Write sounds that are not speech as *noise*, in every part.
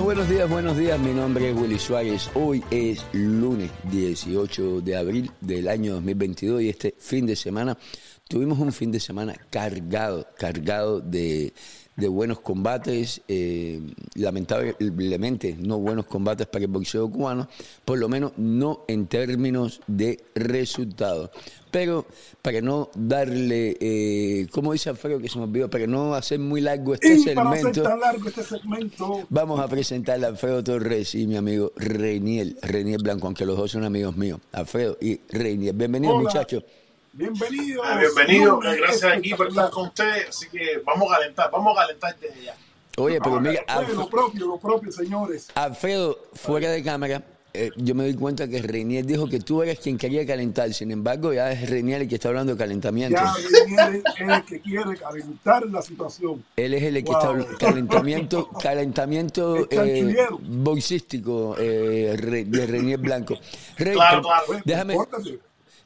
buenos días, buenos días. Mi nombre es Willy Suárez. Hoy es lunes 18 de abril del año 2022 y este fin de semana tuvimos un fin de semana cargado, cargado de, de buenos combates, eh, lamentablemente no buenos combates para el boxeo cubano, por lo menos no en términos de resultados. Pero para no darle, eh, como dice Alfredo que se me olvidó, para no hacer muy largo este Y para hacer largo este segmento, vamos a presentar a Alfredo Torres y mi amigo Reiniel, Reiniel Blanco, aunque los dos son amigos míos, Alfredo y Reiniel. Bienvenidos muchachos. Bienvenidos. Ah, bienvenido, Lunes gracias aquí por estar con ustedes, así que vamos a calentar, vamos a calentar desde ya. Oye, pero mira, Bueno, Alf- lo propio, lo propio, señores. Alfredo, fuera de cámara, eh, yo me doy cuenta que Reinier dijo que tú eres quien quería calentar. Sin embargo, ya es Reinier el que está hablando de calentamiento. Ya viene el que quiere calentar la situación. Él es el que Wow. está hablando calentamiento, *laughs* calentamiento eh, boxístico eh, de Reinier Blanco. Rey, Claro, claro. Bueno, déjame,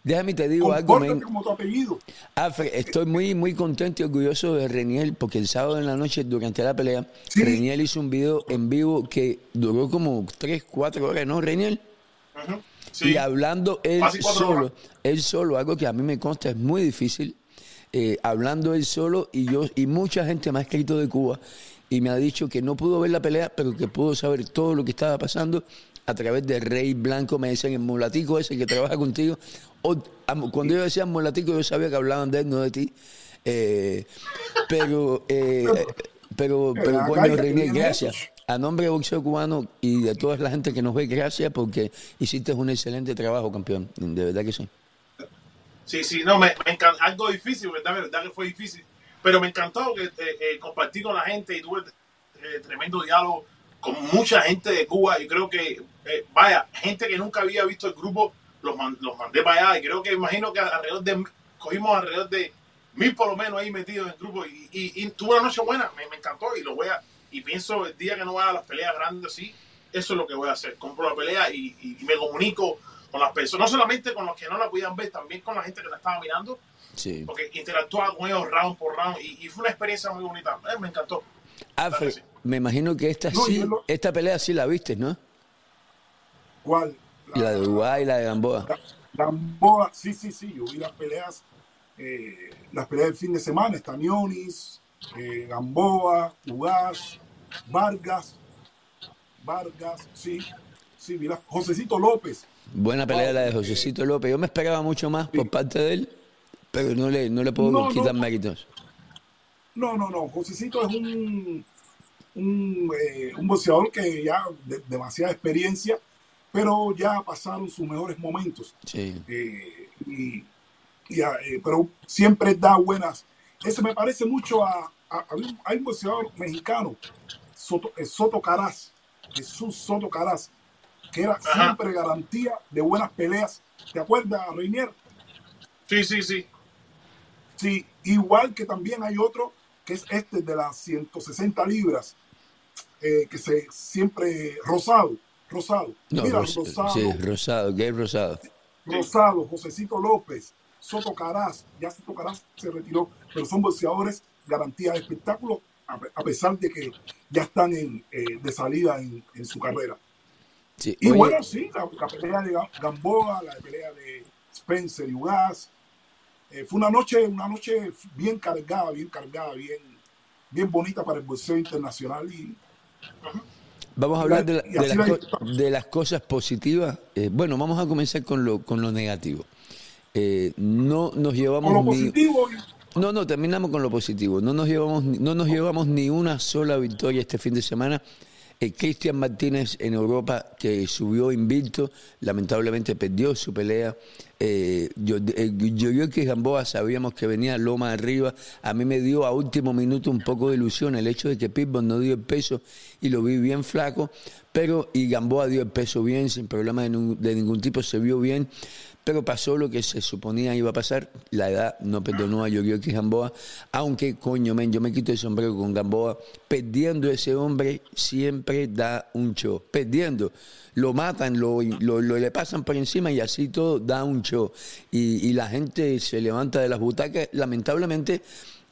déjame te digo algo, men. como tu apellido. Alfred, estoy muy, muy contento y orgulloso de Reniel porque el sábado en la noche, durante la pelea, Sí. Reniel hizo un video en vivo que duró como 3, 4 horas, ¿no, Reniel? Ujú. Sí. Y hablando él solo, horas. él solo, algo que a mí me consta es muy difícil, eh, hablando él solo y yo y mucha gente me ha escrito de Cuba y me ha dicho que no pudo ver la pelea, pero que pudo saber todo lo que estaba pasando a través de Rey Blanco, me decían el mulatico ese que trabaja contigo. Cuando yo decía mulatico, yo sabía que hablaban de él, no de ti. Eh, pero, eh, pero, pero, coño, tener gracias. A nombre de Boxeo Cubano y de toda la gente que nos ve, gracias porque hiciste un excelente trabajo, campeón. De verdad que sí. Sí, sí, no, me, me encantó, algo difícil, ¿verdad? verdad que fue difícil, pero me encantó que eh, eh, compartí con la gente y tuve eh, tremendo diálogo con mucha gente de Cuba y creo que, eh, vaya, gente que nunca había visto el grupo, los, man- los mandé para allá y creo que imagino que alrededor de, cogimos alrededor de mil por lo menos ahí metidos en el grupo y, y, y tuve una noche buena, me, me encantó y lo voy a, y pienso el día que no vaya a las peleas grandes, sí, eso es lo que voy a hacer, compro la pelea y, y- y me comunico con las personas, no solamente con los que no la podían ver, también con la gente que la estaba mirando, Sí. porque interactuaba con ellos round por round y, y fue una experiencia muy bonita, Eh, me encantó. Alfred, sí. me imagino que esta No, sí, lo- esta pelea sí la viste, ¿no? ¿Cuál? Y la de Uruguay y la de Gamboa. Gamboa, sí, sí, sí, yo vi las peleas, eh, las peleas del fin de semana, Stanionis, eh, Gamboa, Ugaz, Vargas, Vargas, sí, sí, vi la, Josecito López, Buena pelea la de Josecito López. Yo me esperaba mucho más por parte de él, pero no le, no le puedo No, quitar no. méritos. no, no, no, Josecito es un, un, eh, un boxeador que ya de, demasiada experiencia, pero ya pasaron sus mejores momentos. Sí. Eh, y, y, ah, eh, pero siempre da buenas. Eso me parece mucho a, a- a un- hay un boxeador mexicano, Soto, eh, Soto Caraz, Jesús Soto Caraz, que era Ajá. siempre garantía de buenas peleas. ¿Te acuerdas, Reinier? Sí, sí, sí. Sí, igual que también hay otro que es este de las 160 libras, eh, que se siempre rosado, rosado. No, Mira, Ros- rosado, sí, Rosado, Gay Rosado. Rosado, Josecito López, Soto Caraz, ya Soto Caraz se retiró, pero son boxeadores garantía de espectáculo, a, pe- a pesar de que ya están en, eh, de salida en, en su carrera. Sí. Y Oye, bueno, sí, la, la pelea de Ga- Gamboa, la pelea de Spencer y Ugaz, eh, fue una noche, una noche bien cargada, bien cargada, bien, bien bonita para el boxeo internacional y Vamos a hablar de, la- las, de las cosas positivas. Eh, bueno, vamos a comenzar con lo, con lo negativo. Eh, no nos llevamos con lo ni- positivo No, no, terminamos con lo positivo. No nos llevamos, no nos llevamos ni una sola victoria este fin de semana. Eh, Cristian Martínez en Europa, que subió invicto, lamentablemente perdió su pelea. Eh, yo, eh, yo, que Gamboa sabíamos que venía loma arriba. A mí me dio a último minuto un poco de ilusión el hecho de que Pitbull no dio el peso y lo vi bien flaco. Pero, y Gamboa dio el peso bien, sin problema de, ningún- de ningún tipo, se vio bien. Pero pasó lo que se suponía iba a pasar. La edad no perdonó a Yorioki Gamboa. Aunque, coño, men, yo me quito el sombrero con Gamboa. Perdiendo ese hombre siempre da un show. Perdiendo. Lo matan, lo, le pasan por encima y así todo da un show. Y, y la gente se levanta de las butacas. Lamentablemente,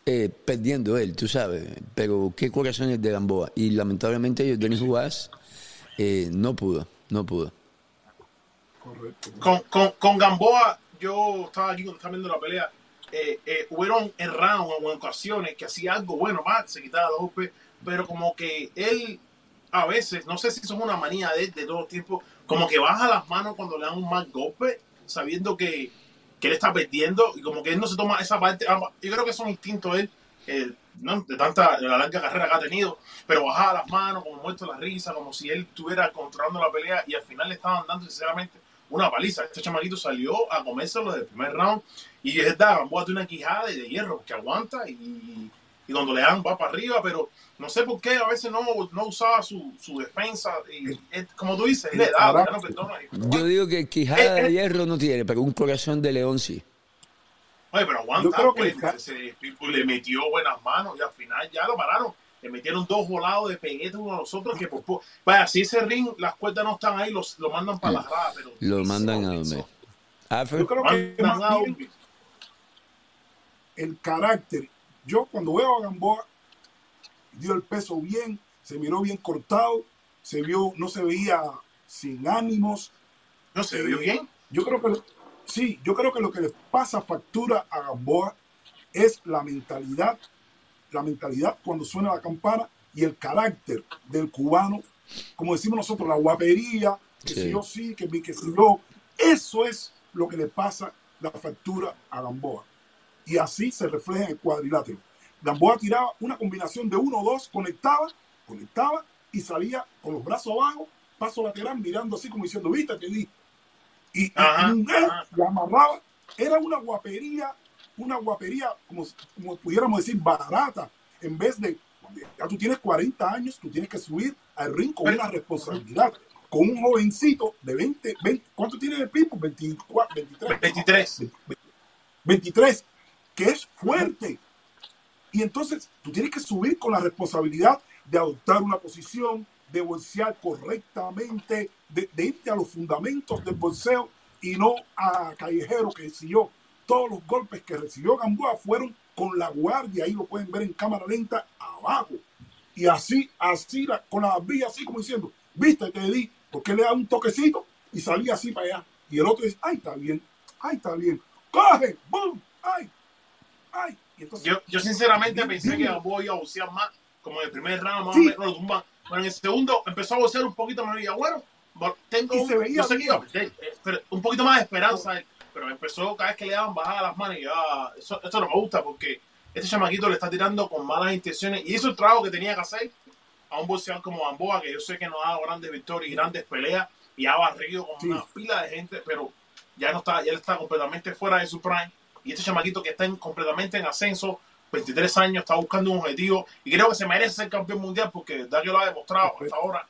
eh, perdiendo él, tú sabes. Pero qué corazones de Gamboa. Y lamentablemente Denis Juárez, eh, no pudo, no pudo. Con, con, con, Gamboa, yo estaba aquí cuando estaba viendo la pelea. Eh, eh, hubieron en round o en ocasiones que hacía algo bueno más, se quitaba los golpes, pero como que él a veces, no sé si eso es una manía de, de todo tiempo, como que baja las manos cuando le dan un mal golpe, sabiendo que, que él está perdiendo y como que él no se toma esa parte. Yo creo que es un instinto él, eh, de tanta larga carrera que ha tenido, pero bajaba las manos, como muerto la risa, como si él estuviera controlando la pelea y al final le estaban dando sinceramente una paliza. Este chamaquito salió a comérselo desde el primer round y es verdad, Gamboa tiene una quijada de hierro que aguanta y, y cuando le dan va para arriba, pero no sé por qué a veces no, no usaba su, su defensa. Y, como tú dices, le da, no perdona. Yo digo que quijada de hierro no tiene, pero un corazón de león sí. Oye, pero aguanta, creo que pues, ese le metió buenas manos y al final ya lo pararon. Le metieron dos volados de peguete uno a los otros que, pues, vaya, si ese ring, las cuerdas no están ahí, los, lo mandan para la rada. Pero lo mandan a donde. Yo creo que el carácter. Yo cuando veo a Gamboa, dio el peso bien, se miró bien cortado, se vio, no se veía sin ánimos. ¿No se vio bien? Yo creo que sí, yo creo que lo que le pasa factura a Gamboa es la mentalidad, la mentalidad cuando suena la campana y el carácter del cubano, como decimos nosotros, la guapería, que si yo sí, que, que si yo, eso es lo que le pasa la factura a Gamboa. Y así se refleja en el cuadrilátero. Gamboa tiraba una combinación de uno o dos, conectaba, conectaba y salía con los brazos abajo, paso lateral, mirando así como diciendo, viste, te di. Y, y, amarraba. Era una guapería, una guapería, como, como pudiéramos decir, barata. En vez de, ya tú tienes 40 años, tú tienes que subir al ring con una responsabilidad. Con un jovencito de 20, 20 ¿cuánto tiene el Pipo? 24, 23. 23. 23, que es fuerte y entonces tú tienes que subir con la responsabilidad de adoptar una posición, de bolsear correctamente, de, irte a los fundamentos del bolseo y no a callejero que recibió. Todos los golpes que recibió Gamboa fueron con la guardia, ahí lo pueden ver en cámara lenta abajo. Y así, así, con la barbilla, así como diciendo, viste, te di, porque le da un toquecito y salía así para allá. Y el otro dice, ay, está bien, ay, está bien, coge, boom, ay, ay, yo, yo sinceramente pensé que voy a boxear más, como en el primer round, más o menos. Pero en el segundo empezó a boxear un poquito más y bueno, tengo un, yo sé que un poquito más de esperanza, pero empezó cada vez que le daban bajadas las manos y ya, eso, esto no me gusta porque este chamaquito le está tirando con malas intenciones y hizo el trabajo que tenía que hacer a un boxeador como Gamboa, que yo sé que no ha dado grandes victorias y grandes peleas y ha barrido con una pila de gente, pero ya no está, ya está completamente fuera de su prime y este chamaquito que está completamente en ascenso, 23 años, está buscando un objetivo y creo que se merece ser campeón mundial porque Dario lo ha demostrado hasta ahora.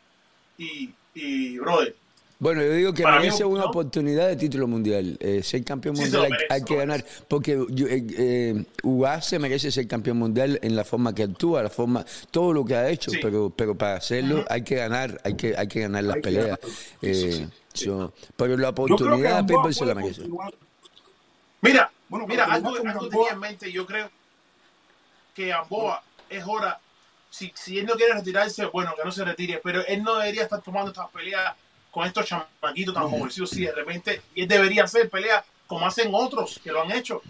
Y, y brother. Bueno, yo digo que merece una oportunidad de título mundial. Eh, ser campeón mundial hay, que ganar. Porque eh, eh se merece ser campeón mundial en la forma que actúa, la forma, todo lo que ha hecho, pero, pero para hacerlo hay que ganar, hay que, hay que ganar las peleas. Eh, pero la oportunidad Paper se la merece. Mira, bueno, Mira, algo, algo tenía en mente, yo creo que Amboa es hora, si, si él no quiere retirarse, bueno, que no se retire, pero él no debería estar tomando estas peleas con estos chamaquitos tan jovencitos, sí, de repente, y él debería hacer peleas como hacen otros que lo han hecho,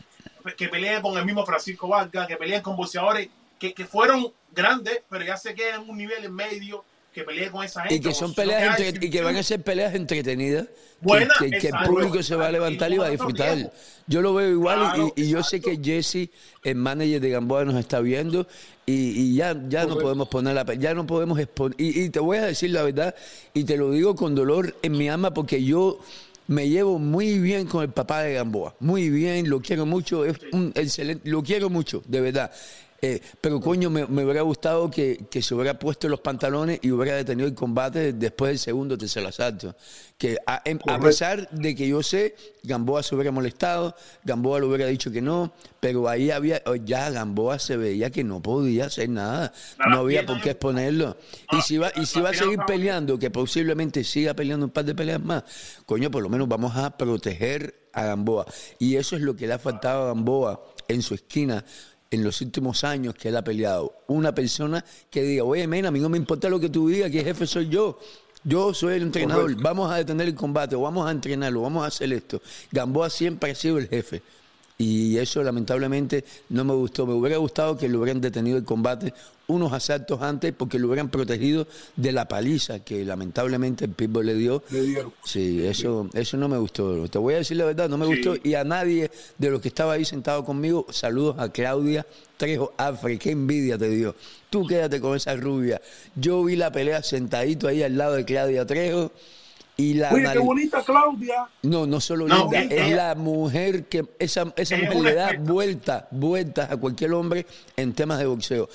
que peleen con el mismo Francisco Vargas, que peleen con boxeadores que, que fueron grandes, pero ya se quedan en un nivel en medio que peleen con esa gente. Y que son peleas y que van a ser peleas entretenidas. que, el público se va a levantar y va a disfrutar. Yo lo veo igual y, yo sé que Jesse, el manager de Gamboa, nos está viendo y, ya, ya no podemos poner la ya no podemos exponer. Y, te voy a decir la verdad y te lo digo con dolor en mi alma porque yo me llevo muy bien con el papá de Gamboa, muy bien, lo quiero mucho, es un excelente, lo quiero mucho, de verdad. Eh, pero coño, me, hubiera gustado que, se hubiera puesto los pantalones y hubiera detenido el combate después del segundo tercer asalto. Que a, em, pesar de que yo sé, Gamboa se hubiera molestado, Gamboa le hubiera dicho que no, pero ahí había, oh, ya Gamboa se veía que no podía hacer nada, no había por qué exponerlo. Y si va, y si va a seguir peleando, que posiblemente siga peleando un par de peleas más, coño, por lo menos vamos a proteger a Gamboa. Y eso es lo que le ha faltado a Gamboa en su esquina en los últimos años que él ha peleado. Una persona que diga, oye, men, a mí no me importa lo que tú digas, que jefe soy yo. Yo soy el entrenador, vamos a detener el combate, o vamos a entrenarlo, vamos a hacer esto. Gamboa siempre ha sido el jefe. Y eso lamentablemente no me gustó. Me hubiera gustado que le hubieran detenido el combate unos asaltos antes porque lo hubieran protegido de la paliza que lamentablemente el Pitbull le dio. Le dieron. Sí, eso, eso no me gustó. Te voy a decir la verdad, no me Sí. gustó. Y a nadie de los que estaba ahí sentado conmigo, saludos a Claudia Trejo Afre, qué envidia te dio. Tú quédate con esa rubia. Yo vi la pelea sentadito ahí al lado de Claudia Trejo y la Oye, qué bonita Claudia. no, no solo No, linda, ella- es la mujer que esa, esa Ella es mujer le da vueltas, vueltas a cualquier hombre en temas de boxeo.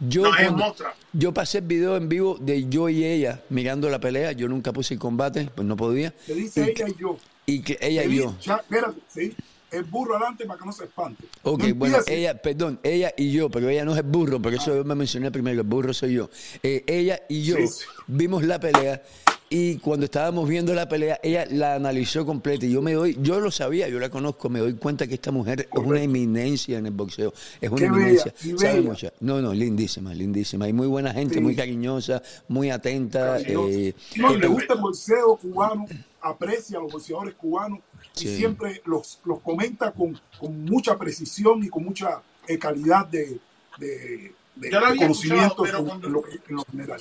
Yo, No, es cuando- yo pasé el video en vivo de yo y ella mirando la pelea. Yo nunca puse el combate, pues no podía. Le dice y, ella y yo. y que ella y yo. ya, espérate, sí. El burro adelante para que no se espante. Ok, No bueno, ella, perdón, ella y yo, pero ella no es el burro, por eso yo me mencioné primero, el burro soy yo. Eh, ella y yo Sí, sí. vimos la pelea y cuando estábamos viendo la pelea, ella la analizó completa y yo me doy, yo lo sabía, yo la conozco, me doy cuenta que esta mujer es una eminencia en el boxeo, es una Qué eminencia, sabe bella. mucho. No, no, lindísima, lindísima, y muy buena gente, Sí. muy cariñosa, muy atenta. Eh, No, le gusta el bolseo cubano, aprecia a los bolseadores cubanos Sí. y siempre los, los comenta con, con mucha precisión y con mucha eh, calidad de, de, de- conocimiento en, cuando- en lo, en lo general.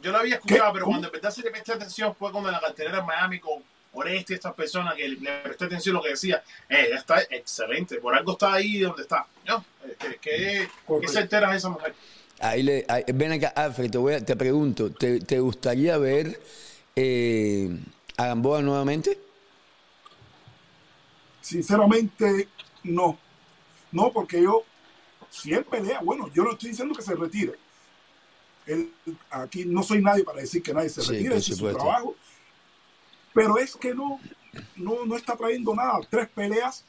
Yo lo había escuchado, ¿Qué? pero ¿Cómo? cuando empecé a hacerle presté atención fue cuando en la cartelera en Miami con Oreste y estas personas que le presté atención a lo que decía. Eh, está excelente, por algo está ahí donde está. ¿no? Que, que, que Correcto. certera es esa mujer. Ahí le, ahí- ven acá, Alfred, te, voy a- te pregunto, ¿te, te gustaría ver eh, a Gamboa nuevamente? Sinceramente, no. No, porque yo, si él pelea, bueno, yo no estoy diciendo que se retire. Él, aquí no soy nadie para decir que nadie se Sí, retire, ese es su trabajo. Pero es que no, no, no está trayendo nada. Tres peleas,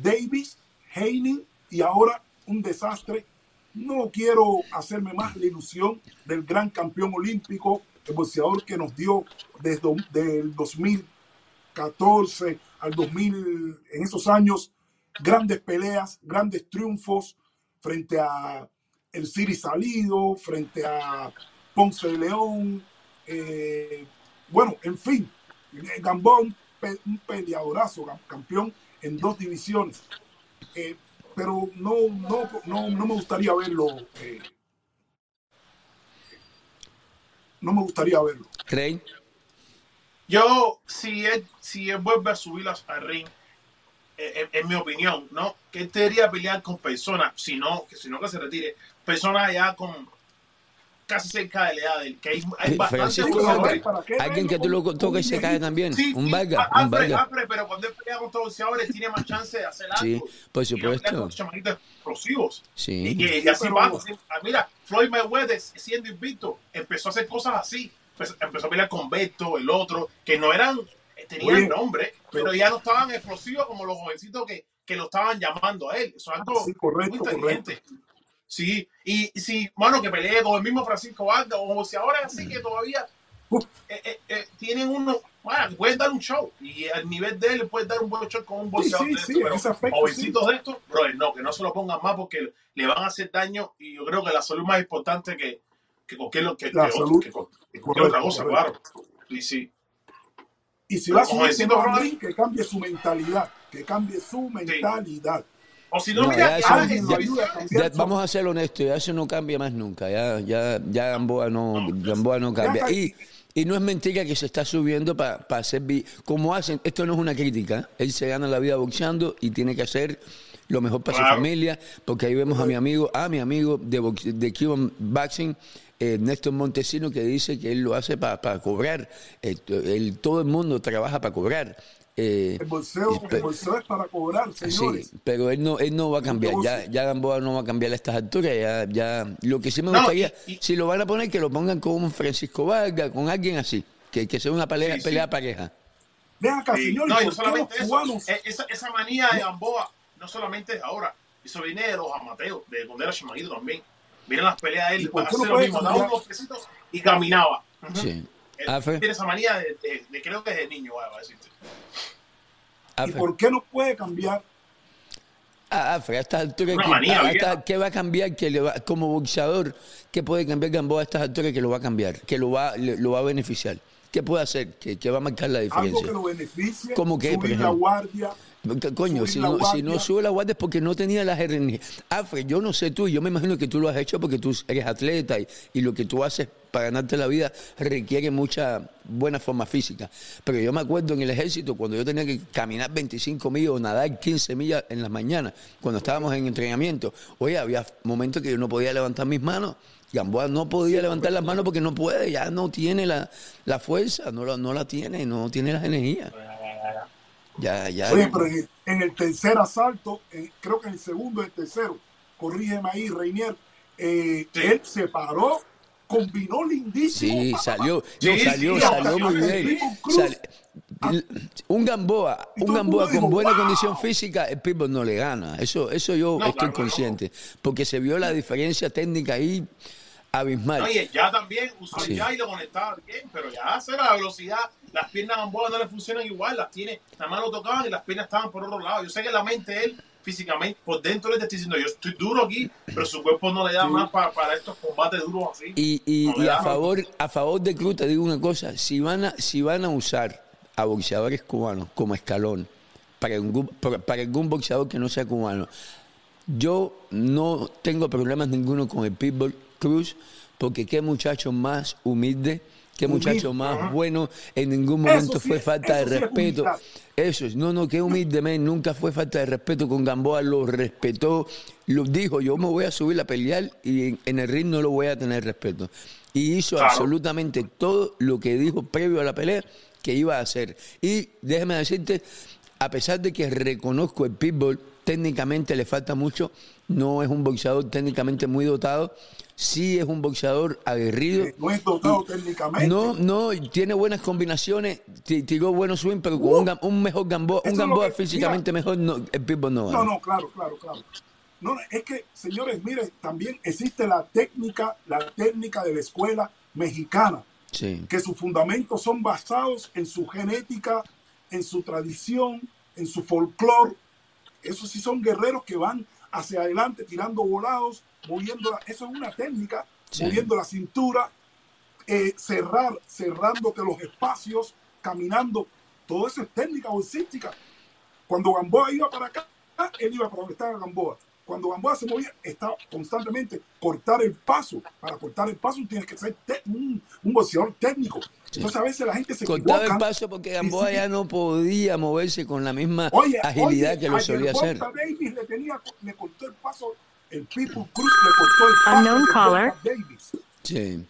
Davis, Haney y ahora un desastre. No quiero hacerme más la ilusión del gran campeón olímpico, el boxeador que nos dio desde el 2014 al 2000, en esos años, grandes peleas, grandes triunfos frente a el Siri Salido, frente a Ponce de León, eh, bueno, en fin, Gamboa un, pe- un peleadorazo, cam- campeón en dos divisiones. Eh, pero no, no, no, no me gustaría verlo. eh, no me gustaría verlo. Rey, Yo, si él, si él vuelve a subir las- al ring, en, en mi opinión, ¿no? Que él debería pelear con personas, si no, que si no que se retire, personas ya con casi cerca de la edad de él, que hay, hay Sí, bastantes Francisco boxeadores. Vargas. ¿Para qué alguien que tú lo toques y se cae también, Sí, un sí, Vargas, a- un Vargas. Pero cuando él pelea contra boxeadores tiene más chance de hacer algo. Sí, por supuesto. con chamaquitos explosivos. Sí. Y, y así pero- va. Ah, Mira, Floyd Mayweather, siendo invicto, empezó a hacer cosas así. Empezó, empezó a pelear con Beto, el otro, que no eran, eh, tenían Oye, nombre, pero ya no estaban explosivos como los jovencitos que, que lo estaban llamando a él. Eso es algo Sí, correcto, muy inteligente. Sí, y, y si, bueno, que pelee con el mismo Francisco Vargas o boxeadores así que todavía eh, eh, eh, tienen uno, bueno, que pueden dar un show y al nivel de él le pueden dar un buen show con un Sí, boxeador sí, de sí, estos, en pero jovencitos de estos, brother, no, que no se lo pongan más porque le van a hacer daño y yo creo que la salud más importante que, que cualquier, que, que otro- que cualquier Correcto, otra cosa, correcto. claro. Sí, sí. Y si va a subir que cambie su mentalidad. Que cambie su mentalidad. O si no, No, mira, ya ya- Ya, vamos a ser honestos, ya eso no cambia más nunca, ya, ya, ya Gamboa no, Gamboa no cambia. Y, y no es mentira que se está subiendo para hacer, vi- como hacen, esto no es una crítica, él se gana la vida boxeando y tiene que hacer lo mejor para su familia, porque ahí vemos a mi amigo, a mi amigo de, box- de Cuban Boxing, eh, Néstor Montesino, que dice que él lo hace para cobrar, Eh, él- todo el mundo trabaja para cobrar. Eh, El bolseo, el bolseo es para cobrar, señores. Sí, pero él no, él no va a cambiar. Ya, ya Gamboa no va a cambiar a estas alturas. Ya, ya, lo que sí me No, gustaría, y- y- si lo van a poner, que lo pongan con Francisco Vargas, con alguien así, que, que sea una pelea, Sí, sí. pelea pareja. Ven acá, Sí, señores, no, y ¿por no qué solamente eso, eh, esa, esa manía de Gamboa no solamente es ahora, eso viene de los amateos, de cuando era chamaguito también. Miren las peleas de ¿Y él, por qué hace no lo mismo, daba unos pesitos y caminaba. Ujú. Sí. Él Afe, tiene esa manía de, de- de- creo que es de niño, voy a decirte. ¿Y por qué no puede cambiar? Ah, ah, a estas alturas, Una que- manía, a esta- ¿qué va a cambiar? Que le va, como boxeador, ¿qué puede cambiar Gamboa a estas alturas que lo va a cambiar? Que lo va, le- lo va a beneficiar. ¿Qué puede hacer? Que, que va a marcar la Algo diferencia. que lo beneficie, ¿Cómo qué, por subir la ejemplo? guardia. ¿Qué Coño, si no, si no sube la guardia es porque no tenía las herramientas. Alfred, yo no sé tú, yo me imagino que tú lo has hecho porque tú eres atleta y, y lo que tú haces para ganarte la vida requiere mucha buena forma física. Pero yo me acuerdo en el ejército cuando yo tenía que caminar 25 millas o nadar 15 millas en las mañanas, cuando estábamos en entrenamiento. Oye, había momentos que yo no podía levantar mis manos. Gamboa no podía levantar las manos porque no puede, ya no tiene la, la fuerza, no la, no la tiene, no tiene las energías. Ya, ya. Oye, pero en el, en el tercer asalto, en- creo que en el segundo y el tercero, corrígeme ahí, Reinier, eh, Sí. él se paró, combinó lindísimo. Sí, salió, Sí, no, sí, salió, sí, salió muy bien. Sal- un Gamboa, un Gamboa con dijo, buena "Wow". condición física, el Pitbull no le gana. Eso, eso yo No, estoy claro, consciente, porque se vio la diferencia técnica ahí abismal. Oye, ya también usó Sí. ya y lo conectaba bien, pero ya hace la velocidad, las piernas a Gamboa no le funcionan igual, las tiene, nada más lo tocaban y las piernas estaban por otro lado. Yo sé que la mente él, físicamente, por dentro le está diciendo, yo estoy duro aquí, pero su cuerpo no le da Sí. más para, para estos combates duros así. Y, y- No y a favor a favor de Cruz te digo una cosa, si van a, si van a usar a boxeadores cubanos como escalón para algún, para para algún boxeador que no sea cubano, yo no tengo problemas ninguno con el Pitbull Cruz, porque qué muchacho más humilde, qué muchacho más bueno, en ningún momento sí fue falta de sí respeto. Eso es, no, no, qué humilde, men, nunca fue falta de respeto con Gamboa, lo respetó, lo dijo, yo me voy a subir a pelear y en, en el ring no lo voy a tener respeto. Y hizo Claro. absolutamente todo lo que dijo previo a la pelea que iba a hacer. Y déjame decirte, a pesar de que reconozco el pitbull, técnicamente le falta mucho, no es un boxeador técnicamente muy dotado, sí es un boxeador aguerrido. Eh, no es dotado técnicamente. No, no, tiene buenas combinaciones, ti- tiró buenos swing, pero con Uh, un, mejor Gamboa, eso un Gamboa físicamente mejor, no, el Pitbull no No, no, claro, claro, claro. No, no, es que, señores, mire, también existe la técnica, la técnica de la escuela mexicana, Sí, que sus fundamentos son basados en su genética, en su tradición, en su folclore. Esos sí son guerreros que van hacia adelante tirando volados, moviendo la, eso es una técnica, Sí. moviendo la cintura, eh, cerrar, cerrándote los espacios, caminando. Todo eso es técnica bolsística. Cuando Gamboa iba para acá, él iba para donde estaba Gamboa. Cuando Gamboa se movía, estaba constantemente cortar el paso. Para cortar el paso tienes que ser un, un boxeador técnico. Entonces a veces la gente se cortaba equivoca. el paso porque Gamboa sí. ya no podía moverse con la misma Oye, agilidad oye, que lo solía hacer. Davis le, tenía, le cortó el paso, el People Cruz le cortó el paso. Unknown a Gervonta caller. Davis. Sí,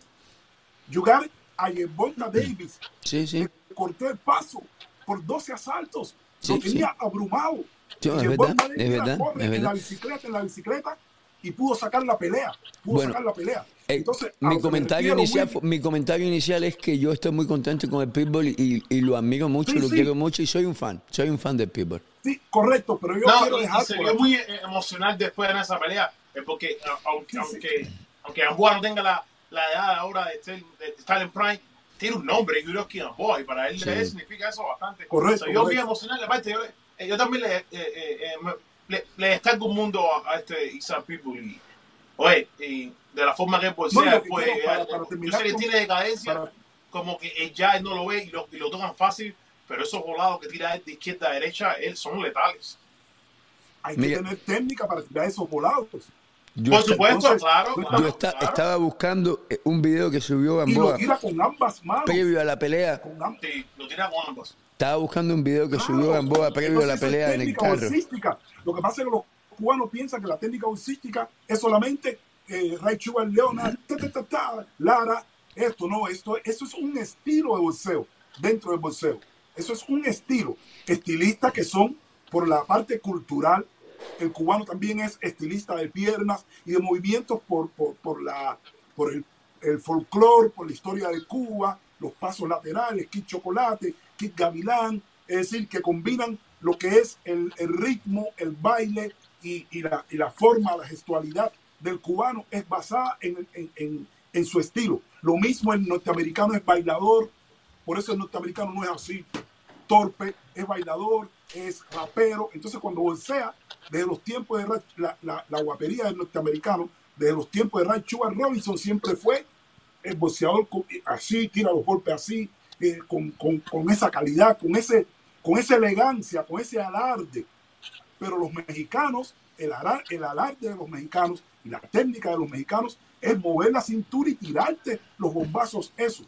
Jugar a Gervonta Davis sí, sí. le cortó el paso por 12 asaltos. Sí, lo tenía abrumado. Sí, es verdad, Davis es verdad, corre es En la verdad. bicicleta, en la bicicleta, y pudo sacar la pelea. Pudo Bueno, sacar la pelea. Eh, Entonces, mi comentario inicial, fue- mi comentario inicial es que yo estoy muy contento con el Pitbull y, y lo admiro mucho, Sí, lo sí. quiero mucho y soy un fan, soy un fan del Pitbull. Sí, correcto, pero yo No, quiero dejar se por vio aquí- muy eh, emocional después de esa pelea, eh, porque a- aunque, Sí, sí. aunque, aunque Gamboa no tenga la, la edad ahora de estar, de estar en Prime, tiene un nombre, Yuroski Gamboa, y para él Sí. eh, significa eso bastante. Correcto, O sea, yo vi correcto. emocional, aparte, yo, eh, yo también le, eh, eh, eh, me- le, le destaco un mundo a, a este Isaac People y, oye, y de la forma que él No, lo que pues, quiero para- eh, para yo terminar sé que con- tiene decadencia, para- como que él ya él no lo ve y lo, y lo tocan fácil, pero esos volados que tira él de izquierda a derecha, él son letales. hay Mira. que tener técnica para tirar esos volados. Yo, Por esta- supuesto, entonces, claro. yo claro, yo esta- claro. estaba buscando eh, un video que subió Y lo Gamboa tira con ambas manos. previo a la pelea. Con ambas. Sí, lo tira con ambos. Estaba buscando un video que subió Claro. Gamboa previo a la pelea en el carro. bolsística. Lo que pasa es que los cubanos piensan que la técnica bolsística es solamente eh, Ray Sugar Leonard, ta, ta, ta, ta, Lara. Esto no, esto, eso es un estilo de boxeo dentro del boxeo. Eso es un estilo. Estilistas que son por la parte cultural. El cubano también es estilista de piernas y de movimientos por, por, por la, por el, el folclore, por la historia de Cuba, los pasos laterales, Kit Chocolate, Kit Gavilán, es decir, que combinan lo que es el, el ritmo, el baile y, y la, y la forma, la gestualidad del cubano es basada en, en- en- en su estilo. Lo mismo el norteamericano es bailador, por eso el norteamericano no es así torpe, es bailador, es rapero. Entonces cuando bolsea, desde los tiempos de la, la, la, guapería del norteamericano, desde los tiempos de Ray Robinson siempre fue el boxeador así, tira los golpes así, eh, con, con, con, esa calidad, con, ese, con esa elegancia, con ese alarde. Pero los mexicanos, el, el alarde de los mexicanos la técnica de los mexicanos es mover la cintura y tirarte los bombazos, eso.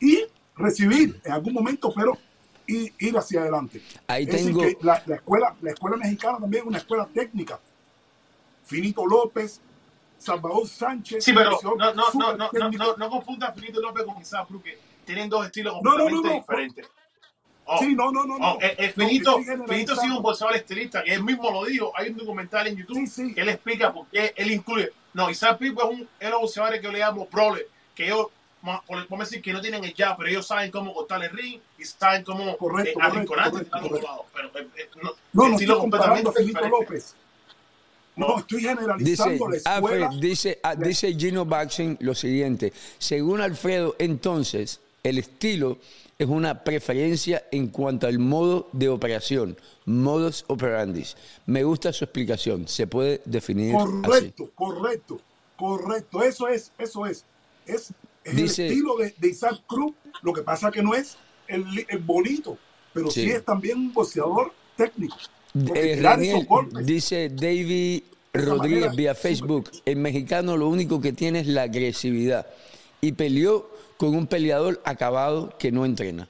Y recibir en algún momento, pero ir, ir hacia adelante. Ahí tengo... la, la, escuela, la escuela mexicana también es una escuela técnica. Finito López, Salvador Sánchez. Sí, pero no, no, no, no, no, no, no confunda Finito López con Isaac porque tienen dos estilos completamente diferentes. Oh, sí, no, no, no. Oh, el, el Finito, Finito ha sido un boxeador estilista, que él mismo lo dijo. Hay un documental en YouTube sí, sí. que él explica por qué él incluye. No, Isaac Pipo es un es los boxeadores que yo le llamo prole, que ellos, por, por decir que no tienen el jab, pero ellos saben cómo cortar el ring y saben cómo correcto, eh, los jugadores. Pero eh, eh, no, no, no estoy comparando a Finito López. No, estoy generalizando dice, la escuela. Alfred, dice, ah, dice Gino Baxen lo siguiente. Según Alfredo, entonces, el estilo es una preferencia en cuanto al modo de operación, modus operandi. Me gusta su explicación. Se puede definir correcto, así. correcto, correcto. Eso es, eso es. Es, es Dice, el estilo de, de, Isaac Cruz. Lo que pasa que no es el, el bonito, pero sí. sí. es también un boxeador técnico. Eh, Raniel, dice David Rodríguez manera, vía Facebook, el mexicano lo único que tiene es la agresividad y peleó con un peleador acabado que no entrena.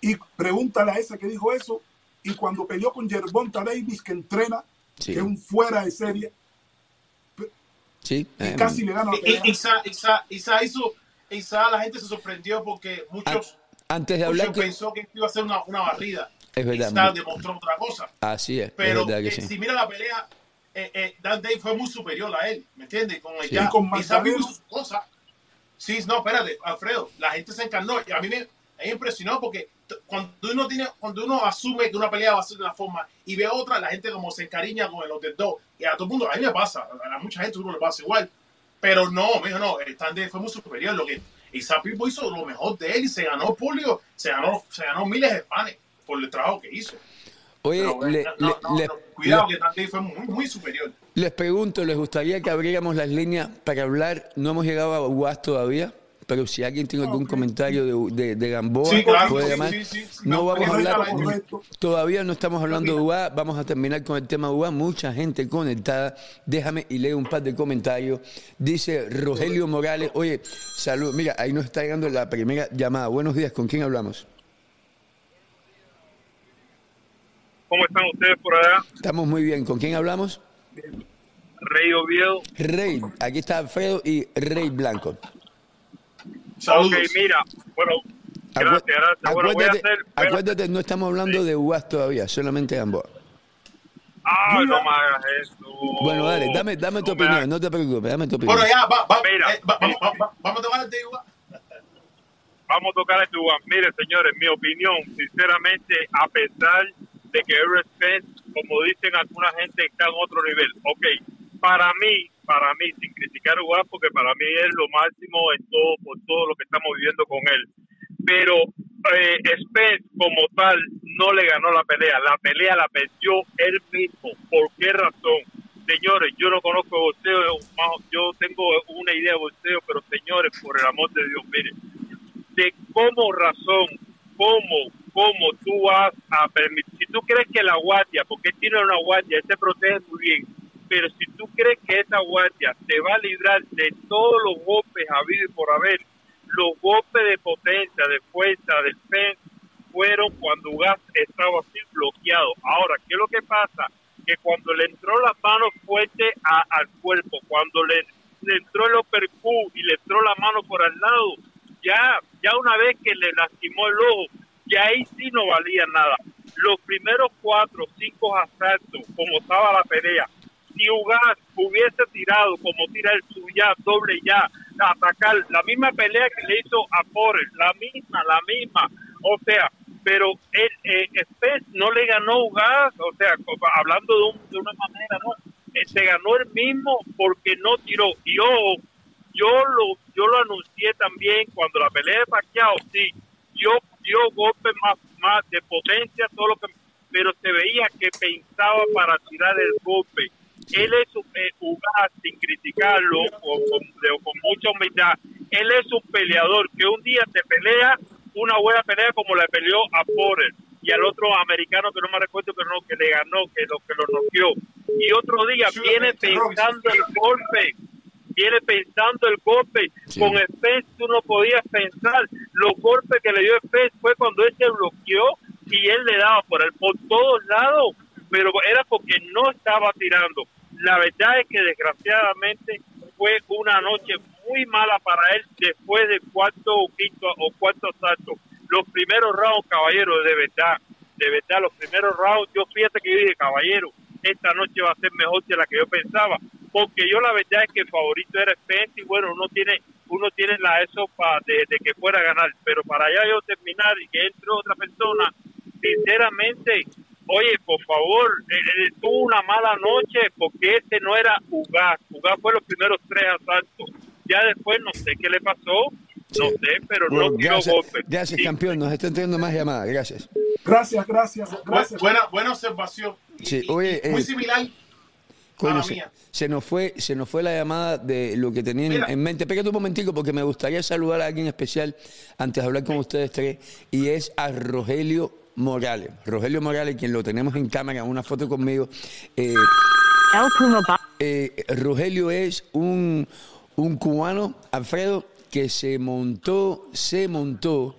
Y pregúntale a esa que dijo eso, y cuando peleó con Gervonta Davis, que entrena, sí. que es un fuera de serie, sí, y eh, casi le gana Isa, la gente se sorprendió porque muchos, antes de hablar muchos que... pensó que iba a ser una, una barrida. Es verdad. Demostró otra cosa. Así es. Pero es verdad que eh, sí. si mira la pelea, eh, eh, Dan Day fue muy superior a él, ¿me entiendes? Con el Sí. jab. Y con sus cosas. Sí, no, espérate, Alfredo, la gente se encarnó. Y a mí me, me impresionó porque cuando uno, tiene, cuando uno asume que una pelea va a ser de una forma y ve otra, la gente como se encariña con el otro dos. Y a todo el mundo, a mí me pasa, a, a mucha gente uno le pasa igual. Pero no, me dijo, no, el stand fue muy superior. Lo que Isaac Pipo hizo lo mejor de él y se ganó público, se ganó, se ganó miles de fans por el trabajo que hizo. Oye, Pero, le- no, le- no, le- no, cuidado le- que fue muy, muy superior. les pregunto, ¿les gustaría que abriéramos las líneas para hablar? No hemos llegado a UAS todavía, pero si alguien tiene algún comentario de, de, de Gamboa, Sí, claro, puede llamar. sí, sí, sí. No No, vamos a hablar, todavía no estamos hablando de UAS, vamos a terminar con el tema de UAS, mucha gente conectada. Déjame y leo un par de comentarios. Dice Rogelio Morales, oye, salud, mira, ahí nos está llegando la primera llamada. Buenos días, ¿con quién hablamos? ¿Cómo están ustedes por allá? Estamos muy bien, ¿con quién hablamos? Rey Oviedo. Rey, aquí está Alfredo y Rey Blanco. Saludos. Ok, mira, bueno, gracias, gracias. Bueno, voy a acuérdate, hacer... bueno, acuérdate, no estamos hablando de UAS todavía, solamente Gamboa. ah, no me hagas eso. Bueno, dale, dame, dame tu No opinión, hagas- no te preocupes, dame tu opinión. Bueno, ya, va, va, Mira. eh, va- va- va- va- vamos a tocar el de igual. Vamos a tocar este lugar. Mire, señores, mi opinión, sinceramente, a pesar de que Spence, como dicen alguna gente, está en otro nivel. Ok, para mí, para mí, sin criticar a Ugas, porque para mí es lo máximo en todo, por todo lo que estamos viviendo con él. Pero eh, Spence, como tal, no le ganó la pelea. La pelea la perdió él mismo. ¿Por qué razón? Señores, yo no conozco boxeo, yo tengo una idea de boxeo, pero señores, por el amor de Dios, miren, de cómo razón, cómo, cómo tú vas a permitir, si tú crees que la guardia, porque tiene una guardia, él se protege muy bien, pero si tú crees que esa guardia te va a librar de todos los golpes habidos y por haber, los golpes de potencia, de fuerza, del pen, fueron cuando Ugas estaba así bloqueado. Ahora, ¿qué es lo que pasa? Que cuando le entró las manos fuertes a- al cuerpo, cuando le, entró el uppercut y le entró la mano por al lado, ya, ya una vez que le lastimó el ojo, ya ahí sí no valía nada. Los primeros cuatro, cinco asaltos, como estaba la pelea, si Ugas hubiese tirado como tira el su ya, doble ya, atacar. La misma pelea que le hizo a Porter, la misma, la misma, o sea, pero él, eh, no le ganó Ugas, o sea, hablando de, un- de una manera, no, Eh, se ganó el mismo porque no tiró, y yo lo yo lo anuncié también cuando la pelea de Pacquiao sí dio dio golpes más más de potencia todo lo que pero se veía que pensaba para tirar el golpe. Él es un eh, sin criticarlo o con, con mucha humildad. Él es un peleador que un día te pelea una buena pelea como la peleó a Porter y al otro americano que no me recuerdo que no que le ganó que lo que lo noqueó. Y otro día viene pensando el golpe viene pensando el golpe. Con Spence tú no podías pensar. Los golpes que le dio Spence fue cuando él se bloqueó y él le daba por el por todos lados pero era porque no estaba tirando la verdad es que desgraciadamente fue una noche muy mala para él después del cuarto o quinto o cuarto salto. Los primeros rounds, caballero, de verdad, de verdad, los primeros rounds, yo fíjate que yo dije, caballero, esta noche va a ser mejor que la que yo pensaba, porque yo la verdad es que el favorito era Spence y bueno, uno tiene uno tiene la eso de, de, que fuera a ganar, pero para allá yo terminar y que entre otra persona, sinceramente, oye, por favor, él, tuvo una mala noche porque este no era jugar, jugar fue los primeros tres asaltos ya después no sé qué le pasó, no sé, pero no dio golpe. Gracias, campeón. Nos está entrando más llamadas. Gracias. Gracias, gracias. gracias. Buena, buena observación. Sí, oye, muy eh, similar. Coño, se, se, nos fue, se nos fue la llamada de lo que tenían en mente. Espérate un momentico porque me gustaría saludar a alguien especial antes de hablar con ustedes tres y es a Rogelio Morales. Rogelio Morales, quien lo tenemos en cámara, una foto conmigo. Eh, eh, Rogelio es un, un cubano, Alfredo, que se montó, se montó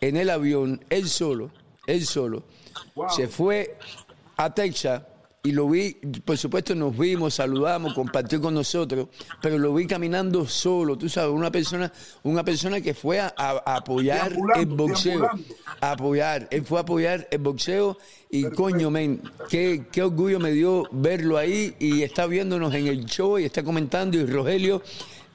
en el avión, él solo, él solo, se fue a Texas y lo vi, por supuesto nos vimos, saludamos, compartió con nosotros, pero lo vi caminando solo, tú sabes, una persona, una persona que fue a, apoyar el boxeo, a apoyar, él fue a apoyar el boxeo y coño, men, qué, qué orgullo me dio verlo ahí y está viéndonos en el show y está comentando. Y Rogelio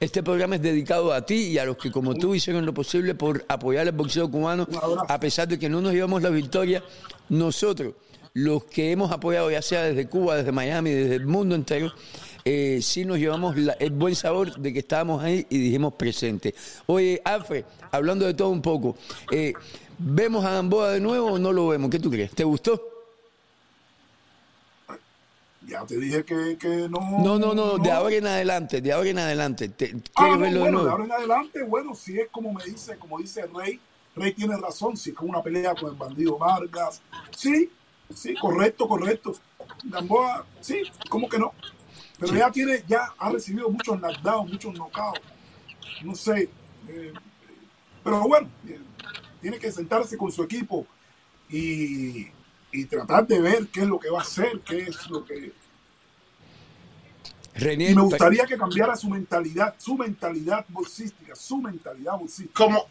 este programa es dedicado a ti y a los que como tú hicieron lo posible por apoyar el boxeo cubano, a pesar de que no nos llevamos la victoria, nosotros, los que hemos apoyado ya sea desde Cuba, desde Miami, desde el mundo entero, eh, sí nos llevamos el buen sabor de que estábamos ahí y dijimos presente. Oye, Alfred, hablando de todo un poco, eh, ¿vemos a Gamboa de nuevo o no lo vemos? ¿Qué tú crees? ¿Te gustó? Ya te dije que, que no, no, no. No, de ahora en adelante, de ahora en adelante. Te, ah, verlo de, nuevo? de ahora en adelante, bueno, si es como me dice, como dice Rey, Rey tiene razón, si es como una pelea con el bandido Vargas, sí, sí, correcto, correcto. Gamboa, sí, ¿cómo que no? Pero ya tiene, ya ha recibido muchos knockdowns, muchos knockouts. No sé. Eh, pero bueno, eh, tiene que sentarse con su equipo y y tratar de ver qué es lo que va a hacer, qué es lo que... y me gustaría que cambiara su mentalidad, su mentalidad bolsística, su mentalidad bolsística. Como,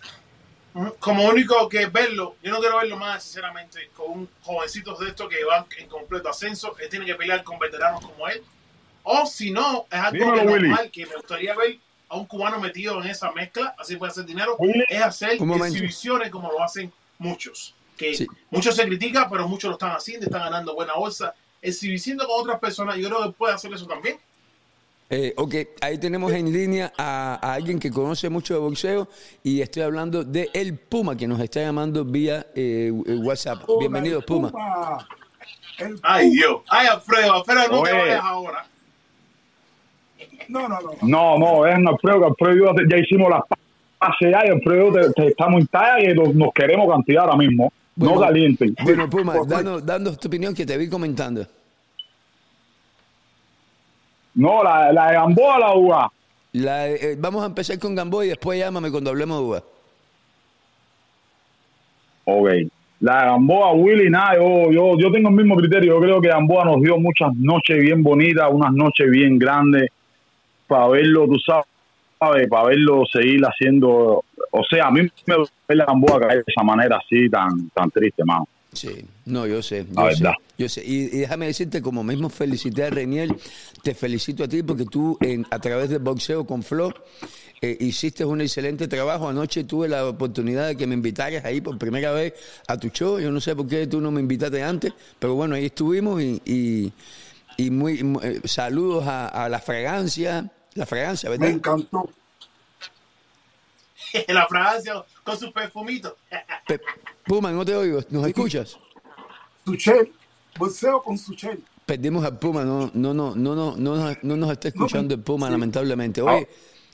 como único que verlo, yo no quiero verlo más, sinceramente, con un jovencitos de estos que van en completo ascenso, él tiene que pelear con veteranos como él. O si no, es algo que normal que me gustaría ver a un cubano metido en esa mezcla, así puede hacer dinero, es hacer exhibiciones como lo hacen muchos que muchos se critica, pero muchos lo están haciendo, están ganando buena bolsa, exhibiendo con otras personas. Yo creo que puede hacer eso también. Eh, ok, ahí tenemos en línea a, alguien que conoce mucho de boxeo y estoy hablando de El Puma, que nos está llamando vía eh, WhatsApp. Bienvenido, Puma. Ay, Dios. Ay, Alfredo, Alfredo, no te vayas ahora. No, no, no. No, no, es Alfredo, Alfredo ya hicimos las pases ya y Alfredo te, estamos en talla y nos, nos queremos cantidad ahora mismo no caliente. Bueno, Puma, dando, tu opinión que te vi comentando. No, la, la de Gamboa la UA. La, eh, vamos a empezar con Gamboa y después llámame cuando hablemos de UA. Ok. La de Gamboa, Willy, nada, yo, yo, yo tengo el mismo criterio. Yo creo que Gamboa nos dio muchas noches bien bonitas, unas noches bien grandes para verlo, tú sabes para verlo seguir haciendo. O sea, a mí me duele la Gamboa caer de esa manera así, tan, tan triste, mano. Sí, no, yo sé, yo sé, yo sé. Y, déjame decirte, como mismo felicité a Reniel, te felicito a ti porque tú en, a través del boxeo con Flor eh, hiciste un excelente trabajo. Anoche tuve la oportunidad de que me invitaras ahí por primera vez a tu show. Yo no sé por qué tú no me invitaste antes, pero bueno, ahí estuvimos y, y, muy, eh, saludos a, a la fragancia la fragancia, ¿verdad? Me encantó. *laughs* la fragancia con su perfumito. Puma, no te oigo. ¿Nos escuchas? Tuchel, boxeo con Suchel. Perdimos al Puma, no, no, no, no, no, no, nos- no nos está escuchando el Puma, lamentablemente. Oye,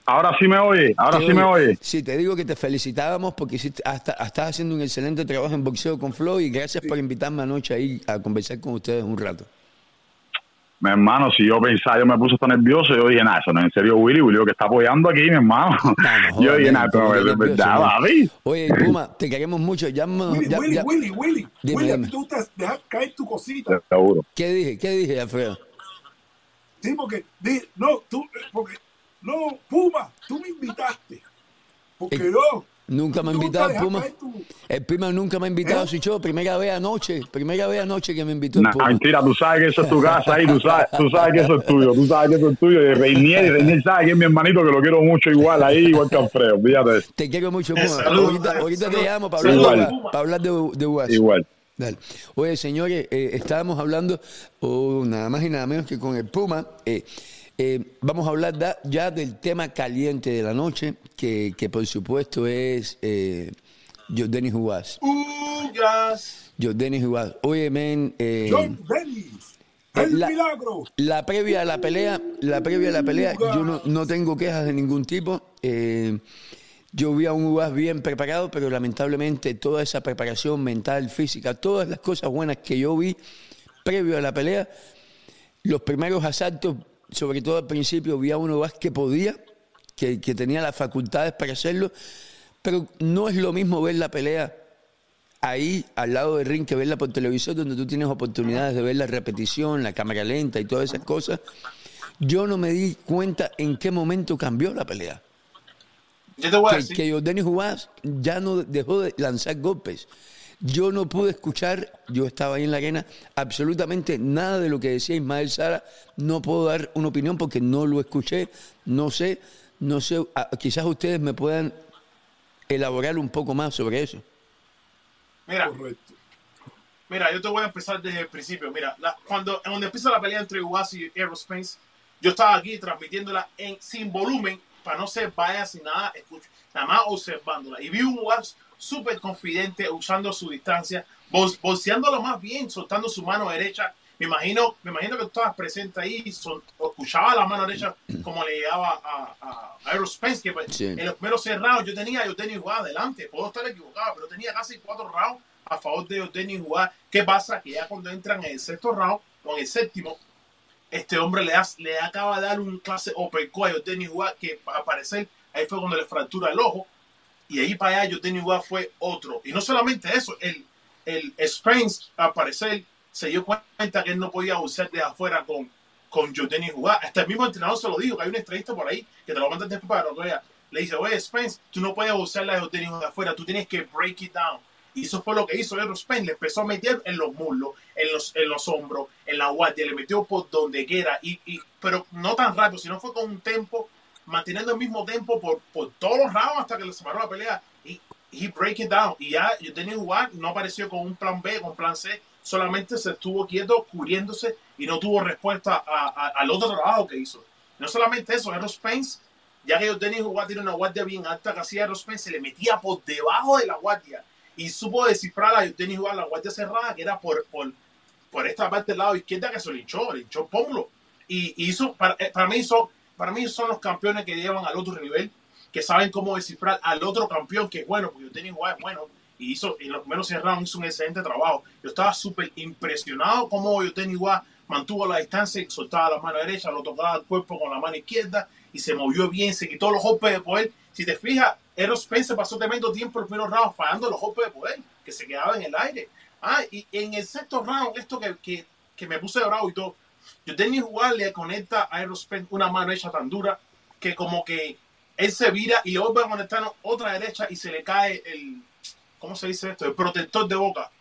Ahora sí me oye, ahora sí me oye. Sí, te digo que te felicitábamos porque hiciste- hasta, estás haciendo un excelente trabajo en boxeo con Flow y gracias por invitarme anoche ahí a conversar con ustedes un rato. Mi hermano, si yo pensaba, yo me puse tan nervioso, yo dije, nada, eso no es en serio Willy, Willy lo que está apoyando aquí, mi hermano. No, no *laughs* yo dije, nada, tú pero es verdad. David. Oye, Puma, te queremos mucho. Llámanos, Willy, ya- Willy, ya- Willy, Willy, Dime, Willy, a dime. ti te gusta dejar caer tu cosita. Seguro. ¿Qué dije? ¿Qué dije, Alfredo? Sí, porque, no, tú, porque, no, Puma, tú me invitaste. Porque yo. Nunca me ha invitado el Puma. El Puma nunca me ha invitado ¿Eh? a su show. Primera vez anoche. Primera vez anoche que me invitó el Nah, Puma. mentira, tú sabes que eso es tu casa ahí, tú sabes, tú sabes que eso es tuyo, tú sabes que eso es tuyo. Y Reinier, Reinier sabe que es mi hermanito, que lo quiero mucho igual ahí, igual que Alfredo, fíjate. Te quiero mucho, Puma. Saludos, ahorita ahorita te llamo para hablar, Igual. de, para hablar de, de UAS. Igual. Dale. Oye, señores, eh, estábamos hablando oh, nada más y nada menos que con el Puma. eh, eh, vamos a hablar da- ya del tema caliente de la noche, que, que por supuesto es eh, Jordani Juárez. Ugas. Jordani. Oye, men, eh, John el la- milagro. la previa a la pelea, la previa a la pelea, yo no, no tengo quejas de ningún tipo. Eh, yo vi a un UAS bien preparado, pero lamentablemente toda esa preparación mental, física, todas las cosas buenas que yo vi previo a la pelea, los primeros asaltos, sobre todo al principio, vi a un UAS que podía, que, que tenía las facultades para hacerlo, pero no es lo mismo ver la pelea ahí al lado del ring que verla por televisor, donde tú tienes oportunidades de ver la repetición, la cámara lenta y todas esas cosas. Yo no me di cuenta en qué momento cambió la pelea. Yo te voy a Que, decir. que Jordani Juárez ya no dejó de lanzar golpes. Yo no pude escuchar, yo estaba ahí en la arena, absolutamente nada de lo que decía Ismael Sara. No puedo dar una opinión porque no lo escuché. No sé, no sé, ah, quizás ustedes me puedan elaborar un poco más sobre eso. Mira, Correcto. Mira, yo te voy a empezar desde el principio. Mira, la- cuando, cuando empieza la pelea entre UAS y Aerospace, yo estaba aquí transmitiéndola en, sin volumen para no ser vaya sin nada, escucho, nada más observándola. Y vi un UAS súper confidente, usando su distancia, bo- bolseándolo más bien, soltando su mano derecha. Me imagino, me imagino que tú estabas presente ahí sol- escuchaba la mano derecha como le llegaba a, a, a Aerospace, que pues, Sí. en los primeros seis rounds yo tenía, yo tenía igual adelante, puedo estar equivocado, pero tenía casi cuatro rounds a favor de Dennis jugar. ¿Qué pasa? Que ya cuando entran en el sexto round o en el séptimo, este hombre le, da- le acaba de dar un clase uppercut a Dennis jugar que al parecer ahí fue cuando le fractura el ojo y ahí para allá Dennis jugar fue otro. Y no solamente eso, el, el Spence al parecer se dio cuenta que él no podía usar de afuera con, con Jordani jugar. Hasta el mismo entrenador se lo dijo, que hay una entrevista por ahí que te lo mandan después para que lo veas. Le dice, oye, Spence, tú no puedes usar la Jordani de afuera, tú tienes que break it down. Y eso fue lo que hizo Errol Spence. Le empezó a meter en los muslos, en los, en los hombros, en la guardia, le metió por donde quiera. Y, y, pero no tan rápido, sino fue con un tempo, manteniendo el mismo tempo por, por todos los rounds hasta que le separó la pelea. Y he break it down. Y ya tenía jugar, no apareció con un plan B, con plan C, solamente se estuvo quieto, cubriéndose y no tuvo respuesta a- a- al otro trabajo que hizo. No solamente eso, Errol Spence, ya que tenía jugar, tiene una guardia bien alta, que hacía Errol Spence, se le metía por debajo de la guardia y supo descifrar a Eugeni jugar la guardia cerrada, que era por, por, por esta parte del lado izquierda que se le hinchó pómulo. Y, hizo, para, eh, para, mí son, para mí son los campeones que llevan al otro nivel, que saben cómo descifrar al otro campeón, que es bueno, porque Eugeni jugar es bueno, y hizo, en los primeros cerrados hizo un excelente trabajo. Yo estaba súper impresionado cómo Eugeni Juan mantuvo la distancia soltaba la mano derecha, lo tocaba el cuerpo con la mano izquierda y se movió bien, se quitó los golpes de poder. Si te fijas, Eros Spence pasó tremendo tiempo en los primeros rounds fallando los golpes de poder, que se quedaba en el aire. Ah, y en el sexto round, esto que, que, que me puse bravo y todo, yo tenía jugar, le conecta a Eros Spence una mano hecha tan dura que como que él se vira y le vuelve a conectar otra derecha y se le cae el, ¿cómo se dice esto? El protector de boca.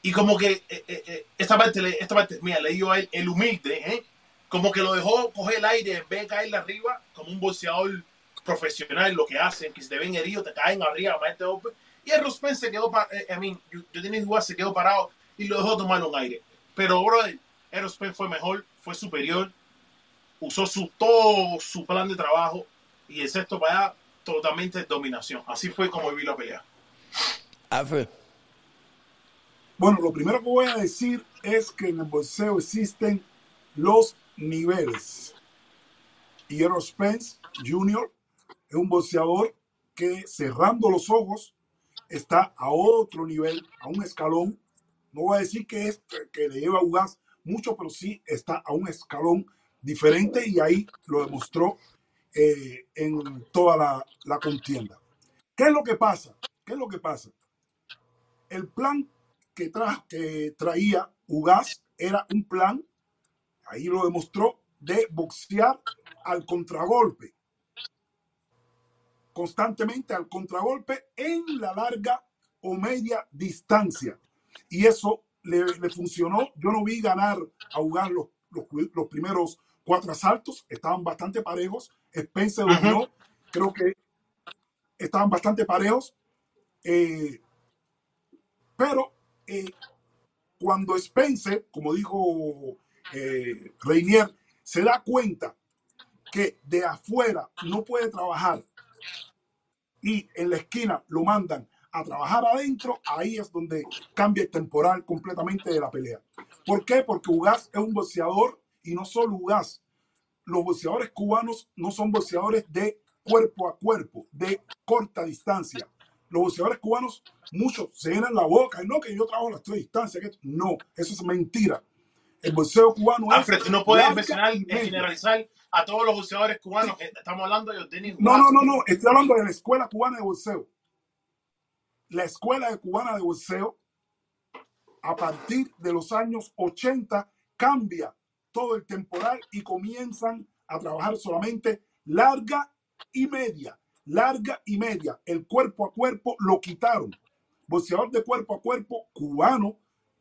Y como que eh, eh, eh, esta, parte, esta parte mía, le dio a él el humilde, ¿eh? como que lo dejó coger el aire en vez de caerle arriba, como un boxeador profesional, lo que hacen, que si te ven herido, te caen arriba, te golpe. Y el Spence se quedó, pa- eh, I mean, yo, yo tenía igual, se quedó parado y lo dejó tomar un aire. Pero, brother, Errol Spence fue mejor, fue superior, usó su, todo su plan de trabajo y el sexto para allá, totalmente dominación. Así fue como vi la pelea. Alfred, Bueno, lo primero que voy a decir es que en el boxeo existen los niveles. Y Errol Spence Jr. es un boxeador que cerrando los ojos está a otro nivel, a un escalón. No voy a decir que es que le lleva a Ugas mucho, pero sí está a un escalón diferente y ahí lo demostró eh, en toda la, la contienda. ¿Qué es lo que pasa? ¿Qué es lo que pasa? El plan que, tra que traía Ugas era un plan, ahí lo demostró, de boxear al contragolpe. Constantemente al contragolpe en la larga o media distancia. Y eso le, le funcionó. Yo no vi ganar a Ugas los, los, los, primeros cuatro asaltos. Estaban bastante parejos. Spencer uh -huh. creo que estaban bastante parejos. Eh, pero eh, cuando Spencer, como dijo eh, Reinier, se da cuenta que de afuera no puede trabajar y en la esquina lo mandan a trabajar adentro, ahí es donde cambia el temporal completamente de la pelea. ¿Por qué? Porque Ugas es un boxeador y no solo Ugas. Los boxeadores cubanos no son boxeadores de cuerpo a cuerpo, de corta distancia. Los boxeadores cubanos, muchos se llenan la boca y no que yo trabajo las tres distancias. Que... No, eso es mentira. El boxeo cubano Alfred, es. no puedes mencionar, generalizar a todos los boxeadores cubanos. Sí. Estamos hablando de Denis No, no, no, no. Estoy hablando de la escuela cubana de boxeo. La escuela cubana de boxeo, a partir de los años 80, cambia todo el temporal y comienzan a trabajar solamente larga y media, larga y media. El cuerpo a cuerpo lo quitaron. Boxeador de cuerpo a cuerpo cubano,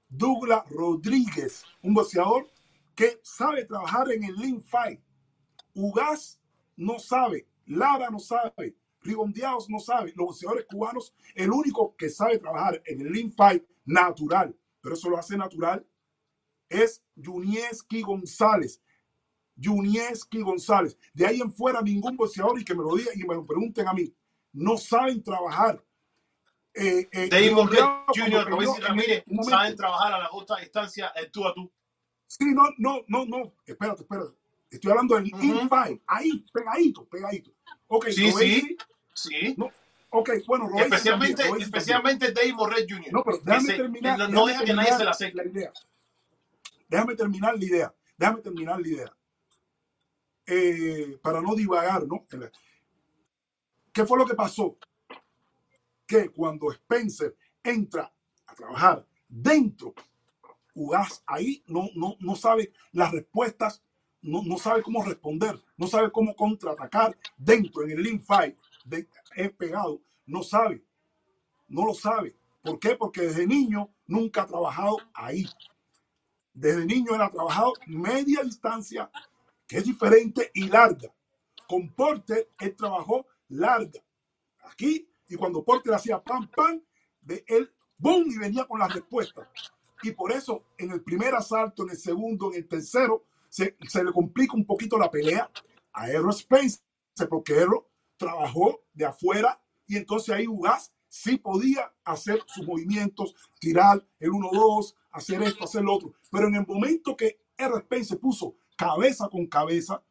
Douglas Rodríguez, un boxeador que sabe trabajar en el lean fight. Ugas no sabe, Lara no sabe, Rigondeados no sabe. Los boxeadores cubanos, el único que sabe trabajar en el lean fight natural, pero eso lo hace natural, es Junieski González. Junieski González. De ahí en fuera, ningún boxeador, y que me lo digan y me lo pregunten a mí, no saben trabajar. Eh, eh, Luis Ramírez, saben trabajar a la justa distancia, el tú a tú. Sí, no, no, no, no, espérate, espérate. Estoy hablando del uh -huh. in-fight, ahí, pegadito, pegadito. Ok, sí, sí, sí. No, ok, bueno, Robesi especialmente, también, especialmente Damon Red Jr. No, pero déjame terminar. No, déjame deja que nadie se la seque. La idea. Déjame terminar la idea. Déjame terminar la idea. Eh, para no divagar, ¿no? ¿Qué fue lo que pasó? Que cuando Spencer entra a trabajar dentro, Ugas ahí no, no, no sabe las respuestas, no, no sabe cómo responder, no sabe cómo contraatacar dentro en el link fight, de, es pegado, no sabe, no lo sabe. ¿Por qué? Porque desde niño nunca ha trabajado ahí. Desde niño él ha trabajado media distancia, que es diferente y larga. Con Porter él trabajó larga. Aquí, y cuando Porter hacía pam, pam, de él, boom, y venía con las respuestas. Y por eso en el primer asalto, en el segundo, en el tercero, se, se le complica un poquito la pelea a Aerospace, porque Aero trabajó de afuera y entonces ahí Ugas sí podía hacer sus movimientos, tirar el 1-2, hacer esto, hacer lo otro. Pero en el momento que Aerospace se puso cabeza con cabeza,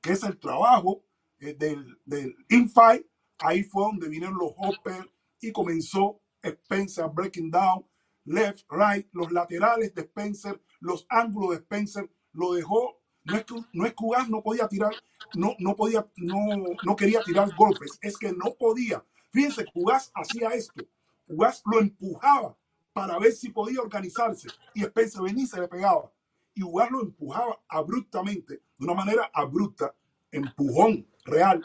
que es el trabajo eh, del, del infight, ahí fue donde vinieron los hoppers y comenzó Spencer breaking down, left, right, los laterales de Spencer, los ángulos de Spencer, lo dejó. No es que, no es no podía tirar, no, no podía, no, no quería tirar golpes, es que no podía. Fíjense, Ugas hacía esto. Ugas lo empujaba para ver si podía organizarse y Spencer venía se le pegaba. Y Ugas lo empujaba abruptamente, de una manera abrupta, empujón real.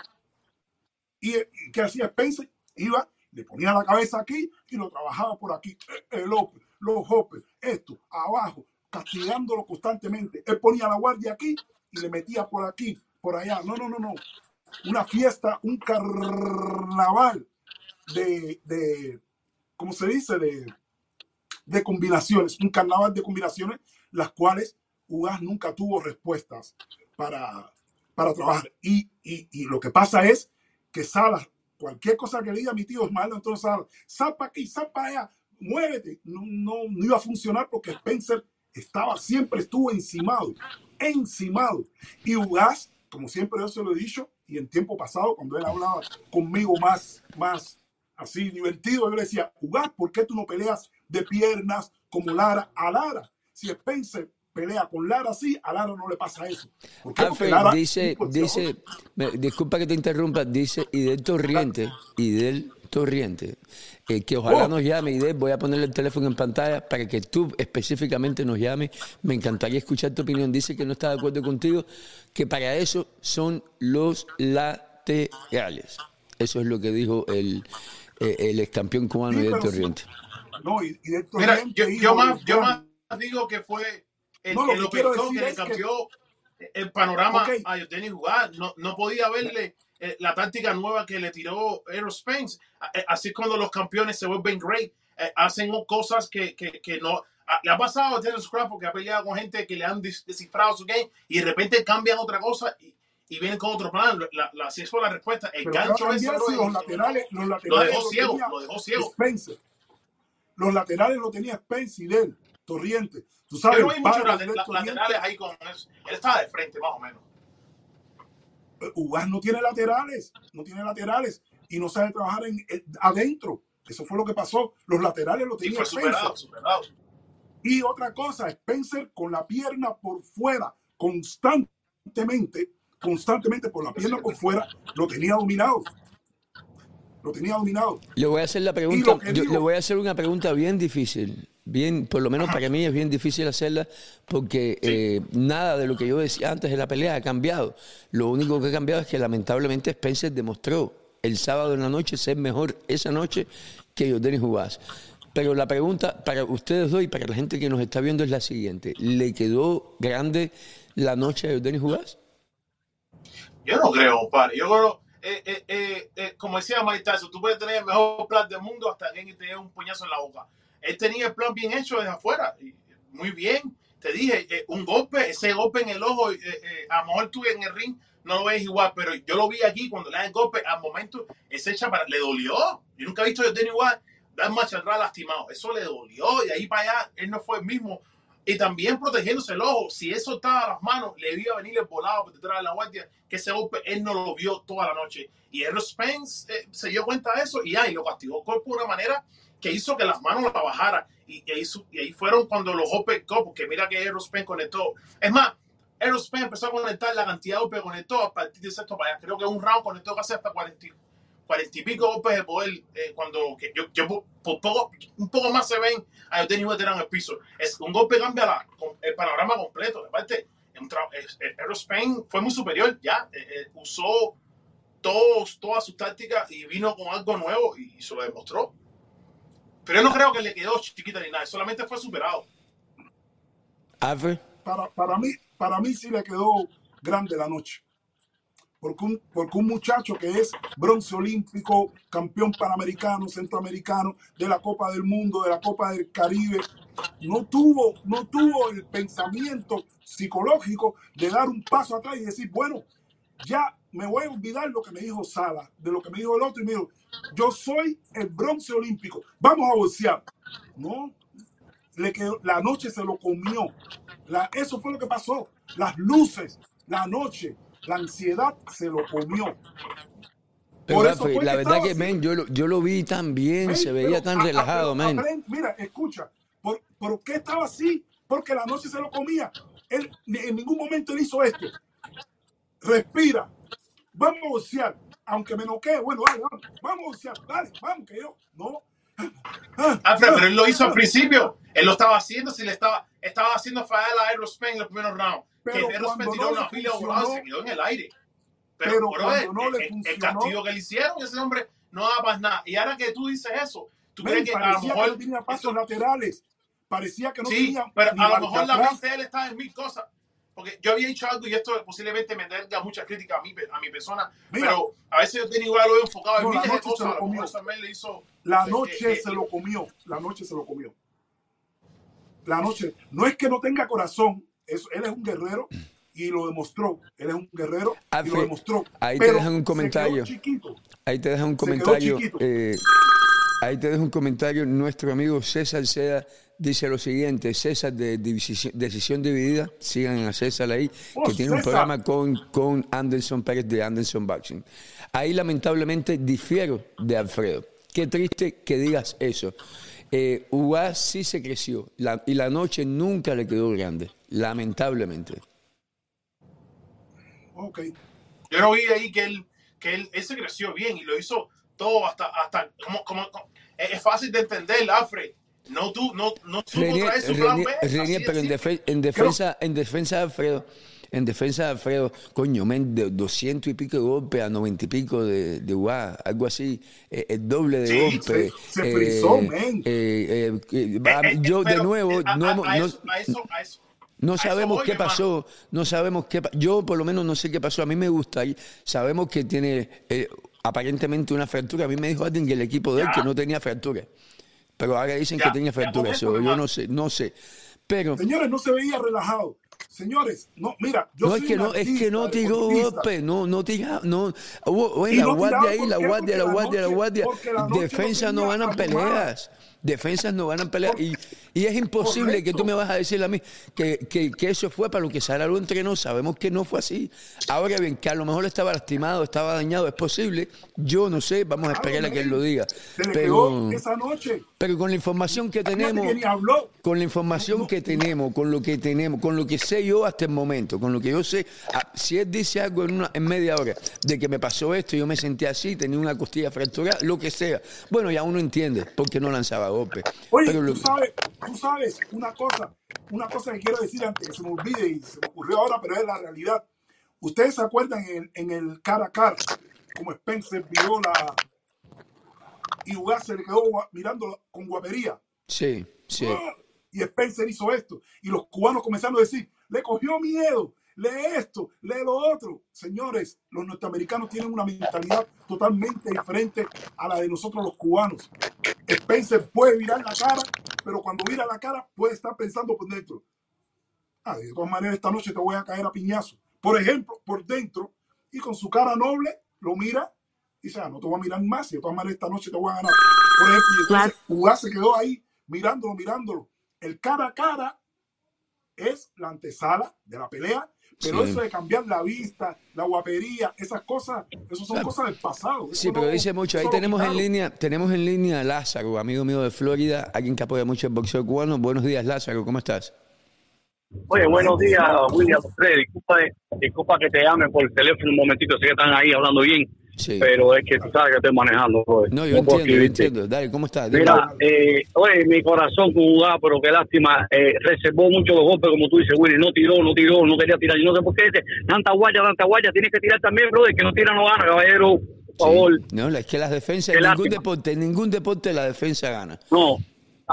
¿Y, qué hacía Spencer? Iba le ponía la cabeza aquí y lo trabajaba por aquí. El Open, los hoppers, esto, abajo, castigándolo constantemente. Él ponía la guardia aquí y le metía por aquí, por allá. No, no, no, no. Una fiesta, un carnaval de, de ¿cómo se dice? De, de combinaciones, un carnaval de combinaciones, las cuales Ugas nunca tuvo respuestas para, para trabajar. Y, y, y lo que pasa es que Salas cualquier cosa que diga mi tío Osvaldo, entonces zapa aquí, zapa allá, muévete. No, no, no iba a funcionar porque Spencer estaba, siempre estuvo encimado, encimado. Y Ugas, como siempre yo se lo he dicho, y en tiempo pasado, cuando él hablaba conmigo más, más así divertido, yo le decía, Ugas, ¿por qué tú no peleas de piernas como Lara a Lara? Si Spencer pelea con Lara así, a Lara no le pasa eso. Alfred, Lara- dice, dice, me- disculpa que te interrumpa, dice Idel Torriente, Idel Torriente, eh, que ojalá Oh. nos llame, Idel, voy a ponerle el teléfono en pantalla para que tú específicamente nos llames, me encantaría escuchar tu opinión, dice que no está de acuerdo contigo, que para eso son los laterales, eso es lo que dijo el, eh, el ex campeón cubano Sí, sí. Torriente. No, y, y de Mira, yo, yo de más, yo más digo que fue el, No, lo el que le que- cambió el panorama Ok. a Yoteni jugar. No, no podía verle eh, la táctica nueva que le tiró Aero Spence. A- eh, Así es cuando los campeones se vuelven great. eh, hacen cosas que, que, que no. a- Le ha pasado a Terence Crawford que ha peleado con gente que le han des- descifrado su game y de repente cambian otra cosa y, y vienen con otro plan. La, la, así fue la respuesta. El Pero ¿qué va a gancho si bro, los laterales, los lo laterales dejó ciego, lo dejó ciego. Spencer. Los laterales lo tenía Spence y Del, Torriente. Tú sabes, vi el muchos laterales ahí con eso. Él estaba de frente, más o menos. Ugas no tiene laterales, no tiene laterales y no sabe trabajar en, eh, adentro. Eso fue lo que pasó. Los laterales lo Y tenía fue Spencer. superado, superado. Y otra cosa, Spencer con la pierna por fuera, constantemente, constantemente por la pierna por fuera, lo tenía dominado. Lo tenía dominado. Le voy a hacer la pregunta, yo- digo- le voy a hacer una pregunta bien difícil, bien, por lo menos para mí es bien difícil hacerla porque eh, nada de lo que yo decía antes de la pelea ha cambiado. Lo único que ha cambiado es que lamentablemente Spencer demostró el sábado en la noche ser mejor esa noche que Jordan Jugás. Pero la pregunta para ustedes dos y para la gente que nos está viendo es la siguiente: ¿le quedó grande la noche a Jordan Jugás? Yo no creo, compadre. Yo creo, eh, eh, eh, eh, como decía Mike Tyson, tú puedes tener el mejor plan del mundo hasta que alguien te dé un puñazo en la boca. Él tenía el plan bien hecho desde afuera. y muy bien. Te dije, eh, un golpe, ese golpe en el ojo, eh, eh, a lo mejor tú en el ring no lo ves igual, pero yo lo vi aquí cuando le da el golpe, al momento, ese chaparra le dolió. Yo nunca he visto a Jordan igual dar marcha atrás lastimado. Eso le dolió y ahí para allá él no fue el mismo. Y también protegiéndose el ojo. Si él soltaba las manos, le iba a venir el volado por detrás de la guardia, que ese golpe él no lo vio toda la noche. Y Errol Spence eh, se dio cuenta de eso y, ahí lo castigó el cuerpo de una manera que hizo que las manos la bajara. Y, ahí, fueron cuando los golpes, porque mira que Errol Spence conectó. Es más, Errol Spence empezó a conectar la cantidad de que conectó a partir de sexto para allá. Creo que un round conectó casi hasta 40, y- 40 y pico golpes de poder. eh, cuando yo, por, poco, un poco más se ven a Igual tiran el piso. Es, un golpe cambia el panorama completo. Aparte, Spence fue muy superior ya. eh, eh, usó todos, todas sus tácticas y vino con algo nuevo y, y se lo demostró. Pero yo no creo que le quedó chiquita ni nada, solamente fue superado. Para, para, mí, para mí sí le quedó grande la noche. Porque un, porque un muchacho que es bronce olímpico, campeón panamericano, centroamericano, de la Copa del Mundo, de la Copa del Caribe, no tuvo, no tuvo el pensamiento psicológico de dar un paso atrás y decir, bueno, ya me voy a olvidar lo que me dijo Sala, de lo que me dijo el otro, y me dijo, yo soy el bronce olímpico, vamos a boxear. No, le quedó, la noche se lo comió. La- eso fue lo que pasó. Las luces, la noche, la ansiedad se lo comió. Pero Por eso fue la que verdad que, men, yo lo, yo lo vi tan bien, Men, se veía tan a- relajado, men. Mira, escucha, ¿por, ¿por qué estaba así? Porque la noche se lo comía. Él en ningún momento él hizo esto. Respira. Vamos a boxear. Aunque me noquee, bueno, dale, vamos, vamos. Dale, vamos, que yo. No. Ah, ah, pero él lo hizo al principio. Él lo estaba haciendo, si le estaba, estaba haciendo fallar a Aero Spence en los primeros rounds. Pero que Aero Spence cuando tiró no una fila volada se quedó en el aire. Pero, pero bro, el, no le el- el castigo que le hicieron, ese hombre no da más nada. Y ahora que tú dices eso, tú crees que a lo que mejor. no tenía pasos eso- laterales. Parecía que no sí, tenía. pero a lo mejor la atrás. mente de él estaba en mil cosas. Porque yo había dicho algo y esto posiblemente me tenga mucha crítica a mi, a mi persona. Mira. pero a veces yo tenía igual lo he enfocado en No, la miles de noche se cosas. lo comió. le hizo. La noche eh, se eh, lo comió. La noche se lo comió. La noche. No es que no tenga corazón. es- él es un guerrero y lo demostró. Él es un guerrero y lo demostró. ahí te Pero dejan un comentario. Ahí te dejan un comentario. eh, ahí te dejo un comentario. Nuestro amigo César Seda dice lo siguiente: César de Decisión Dividida, sigan a César ahí, Oh, que tiene un programa con, con Anderson Pérez de Anderson Boxing. Ahí lamentablemente difiero de Alfredo. Qué triste que digas eso. Eh, sí se creció la- y la noche nunca le quedó grande, lamentablemente. Ok. Yo lo vi ahí que él, que él, él se creció bien y lo hizo todo hasta, hasta como, como, es fácil de entender, Alfred. No tú, no, no supo Renier, traer su plan Renier- B, pero en, defensa, en defensa de Alfredo, en defensa de Alfredo, coño, men, de 200 y pico de golpe a 90 y pico de, de UA, algo así, eh, el doble de Sí, golpe. se- se frizó, men. eh, eh, eh, Eh, eh, yo, de nuevo, eh, a, no a- no- eso, a eso, a eso. no sabemos qué pasó, no sabemos qué Yo por lo menos no sé qué pasó. A mí me gusta, sabemos que tiene eh, aparentemente una fractura. A mí me dijo alguien que el equipo de él que no tenía fractura. Pero ahora dicen Ya, que tenía ya, fractura. con eso, eso, yo no sé, no sé. Pero Señores, no se veía relajado. Señores, no, mira, yo no soy es que no, es que no tiró golpe, no, no tira, no. Oye, la no guardia ahí, ¿por la guardia, la guardia, la guardia. Defensas no ganan armada. peleas. Defensas no ganan peleas. Y, y es imposible que tú me vas a decir a mí que, que, que eso fue para lo que Sara lo entrenó. Sabemos que no fue así. Ahora bien, que a lo mejor estaba lastimado, estaba dañado, es posible. Yo no sé, vamos a esperar a que él lo diga. Pero, esa noche. pero con la información que tenemos con la información que tenemos, con lo que tenemos, con lo que sé yo hasta el momento, con lo que yo sé, ah, si él dice algo en, una, en media hora de que me pasó esto, yo me sentí así, tenía una costilla fracturada, lo que sea, bueno, ya uno entiende por qué no lanzaba Oye, Pero lo- tú sabes, tú sabes una cosa, una cosa que quiero decir antes que se me olvide y se me ocurrió ahora, pero es la realidad. Ustedes se acuerdan en el, en el cara a cara, como Spencer vio la y Ugas se le quedó mirando con guapería. sí, sí. ¡Ah! Y Spencer hizo esto. Y los cubanos comenzaron a decir, le cogió miedo, lee esto, lee lo otro. Señores, los norteamericanos tienen una mentalidad totalmente diferente a la de nosotros los cubanos. Spencer puede virar la cara, pero cuando vira la cara puede estar pensando por dentro. Ah, de todas maneras, esta noche te voy a caer a piñazo. Por ejemplo, por dentro, y con su cara noble, lo mira y dice, ah, no te voy a mirar más, y de todas maneras esta noche te voy a ganar. Por ejemplo, y entonces se quedó ahí mirándolo, mirándolo. El cara a cara es la antesala de la pelea, pero Sí. eso de cambiar la vista, la guapería, esas cosas, eso son Ah, cosas del pasado. Sí, Eso pero no- dice mucho. Ahí tenemos en línea, tenemos en línea a Lázaro, amigo mío de Florida, alguien que apoya mucho el boxeo cubano. Buenos días, Lázaro, ¿cómo estás? Oye, buenos días, William. Disculpa, disculpa que te llame por teléfono un momentito, sé que están ahí hablando bien, Sí. pero es que tú sabes que estoy manejando. brother. No, yo entiendo, yo entiendo. Dale, ¿cómo estás? Mira, eh, oye, mi corazón jugaba, pero qué lástima, eh, reservó mucho los golpes, como tú dices, Willy, no tiró, no tiró, no quería tirar, yo no sé por qué dice, tanta guaya, tanta guaya, tienes que tirar también, brother, que no tira no gana, caballero, por favor. No, es que las defensas, Qué en ningún lástima. deporte, en ningún deporte la defensa gana. No,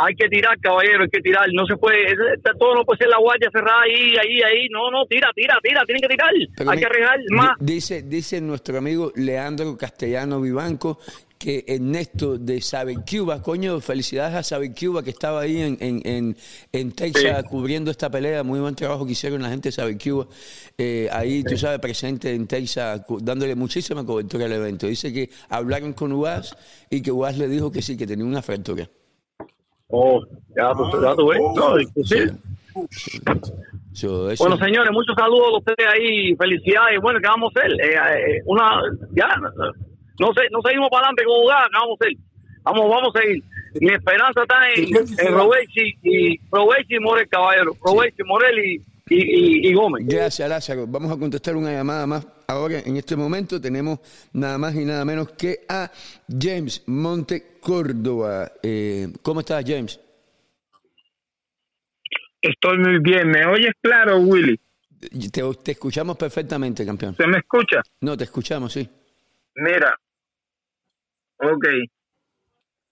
hay que tirar, caballero, hay que tirar. No se puede, es- es- todo no puede ser la guardia cerrada ahí, ahí, ahí. No, no, tira, tira, tira, tienen que tirar. Pero hay que arriesgar más. Dice, dice nuestro amigo Leandro Castellano Vivanco que Ernesto de Sabe Cuba, coño, felicidades a Sabe Cuba que estaba ahí en, en, en, en Texas cubriendo esta pelea, muy buen trabajo que hicieron la gente de Sabe Cuba, Eh, ahí tú sabes, presente en Texas, dándole muchísima cobertura al evento. Dice que hablaron con UAS y que UAS le dijo que sí, que tenía una fractura. Oh, ya tú, ya tú ves. No, eso- Bueno, señores, muchos saludos a ustedes ahí, felicidades. Bueno, ¿qué vamos a hacer? Eh, eh, una, ya, no sé, no seguimos para adelante con jugar, ¿qué vamos a hacer? Vamos, vamos a seguir. Mi esperanza está en, en Robechi y Robechi Morel, caballero. Robechi Morel y, y, y, y Gómez. Gracias, Lázaro. Vamos a contestar una llamada más. Ahora, en este momento, tenemos nada más y nada menos que a James Monte Córdoba. Eh, ¿Cómo estás, James? Estoy muy bien. ¿Me oyes claro, Willy? Te, te escuchamos perfectamente, campeón. ¿Se me escucha? No, te escuchamos, sí. Mira. Ok.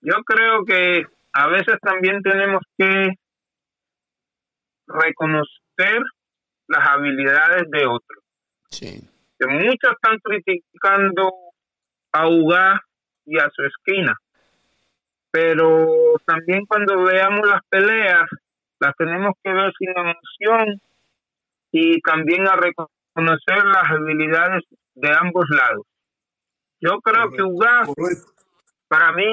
Yo creo que a veces también tenemos que reconocer las habilidades de otros. Sí. Que muchos están criticando a Uga y a su esquina. Pero también cuando veamos las peleas, las tenemos que ver sin emoción y también a reconocer las habilidades de ambos lados. Yo creo que Correcto. para mí,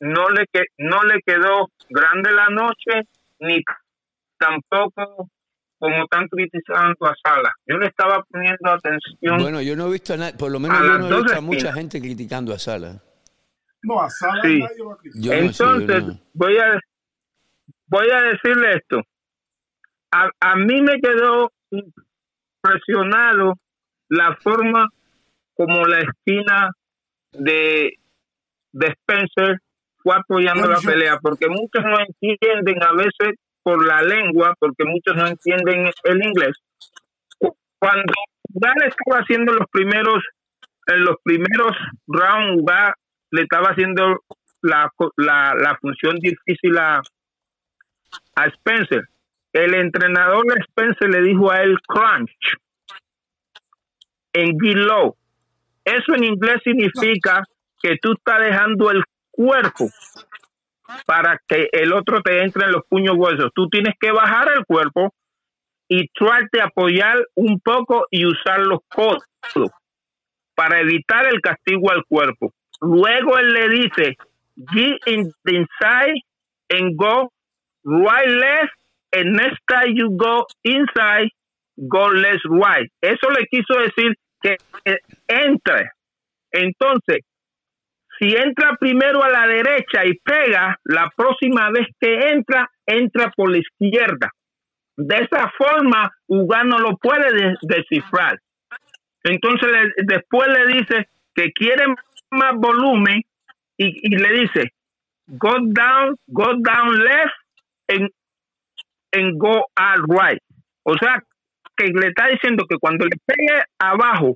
no le que no le quedó grande la noche ni tampoco como están criticando a Sala. Yo le estaba poniendo atención. Bueno, yo no he visto a por lo menos yo no he visto a mucha gente criticando a Sala. No, a Sala Sí. nadie va a criticar. Entonces, voy a voy a decirle esto. A, a mí me quedó impresionado la forma como la esquina de, de Spencer fue apoyando la pelea, porque muchos no entienden a veces por la lengua, porque muchos no entienden el inglés. Cu- Cuando Dan estaba haciendo los primeros, en los primeros rounds, le estaba haciendo la, la, la función difícil a, a Spencer. El entrenador Spencer le dijo a él crunch en get low. Eso en inglés significa que tú estás dejando el cuerpo para que el otro te entre en los puños huesos. Tú tienes que bajar el cuerpo y de apoyar un poco y usar los codos para evitar el castigo al cuerpo. Luego él le dice, get in the inside and go right left and next time you go inside, go left right. Eso le quiso decir que entre. Entonces, si entra primero a la derecha y pega, la próxima vez que entra, entra por la izquierda. De esa forma, Uga no lo puede de- descifrar. Entonces, le- después le dice que quiere más volumen y, le dice, go down, go down left and, and go out right. O sea, que le está diciendo que cuando le pegue abajo,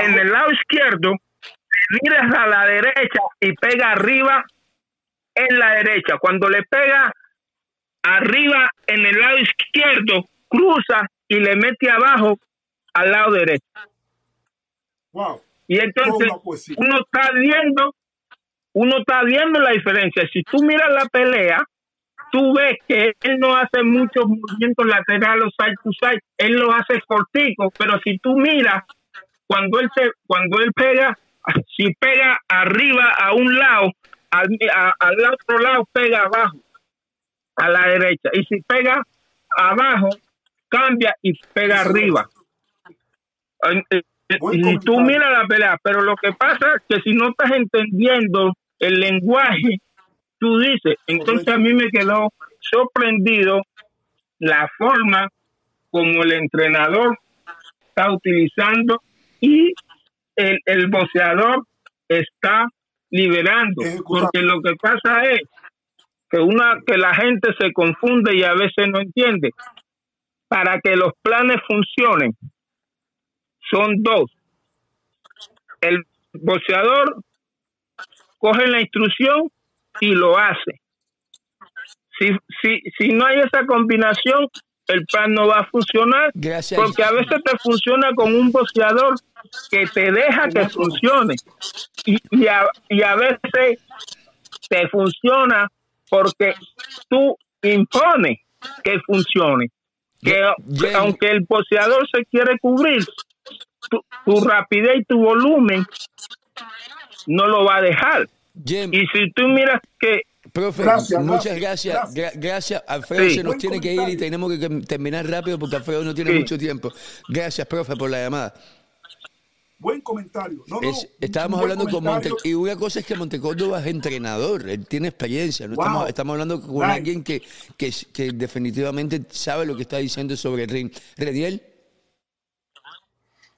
en el lado izquierdo, miras a la derecha y pega arriba en la derecha. Cuando le pega arriba en el lado izquierdo, cruza y le mete abajo al lado derecho. Wow. Y entonces poesía. uno está viendo, uno está viendo la diferencia. Si tú miras la pelea, tú ves que él no hace muchos movimientos laterales side to side, él lo hace cortico, pero si tú miras cuando él se, cuando él pega, si pega arriba a un lado, al, a- al otro lado pega abajo, a la derecha, y si pega abajo, cambia y pega arriba. Y tú miras la pelea, pero lo que pasa es que si no estás entendiendo el lenguaje, tú dices, entonces a mí me quedó sorprendido la forma como el entrenador está utilizando y el, el boxeador está liberando, Ejecutando. porque lo que pasa es que una que la gente se confunde y a veces no entiende. Para que los planes funcionen, son dos. El boxeador coge la instrucción y lo hace. Si, si, si no hay esa combinación, el plan no va a funcionar Gracias. porque a veces te funciona con un boxeador que te deja que funcione y, y, a, y a veces te funciona porque tú impones que funcione. Que, aunque el boxeador se quiere cubrir, tu, tu rapidez y tu volumen no lo va a dejar. Y si tú miras que profe, Gracias, muchas gracias, gracias. gracias. Gra- Gracias. Alfredo Sí. se nos Buen tiene que ir y tenemos que terminar rápido porque Alfredo no tiene Sí. mucho tiempo. Gracias, profe, por la llamada. Buen comentario. No, no, Es- estábamos hablando con Monte y una cosa es que Montecórdoba es entrenador, él tiene experiencia, no Wow. estamos, estamos hablando con Nice. alguien que, que, que definitivamente sabe lo que está diciendo sobre el ring. Rediel,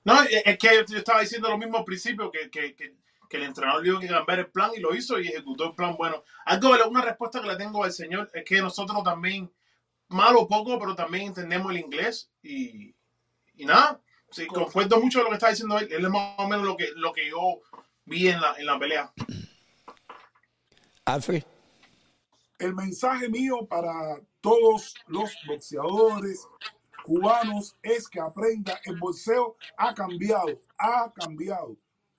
No, es es que yo estaba diciendo lo mismo al principio, que, que, que, que el entrenador dijo que cambiar el plan y lo hizo y ejecutó el plan bueno. Algo, de una respuesta que le tengo al señor es que nosotros también, malo o poco, pero también entendemos el inglés y, y nada, sí, concuerdo mucho de lo que está diciendo él, él es más o menos lo que, lo que yo vi en la, en la pelea. Alfred, el mensaje mío para todos los boxeadores cubanos es que aprenda el boxeo ha cambiado, ha cambiado.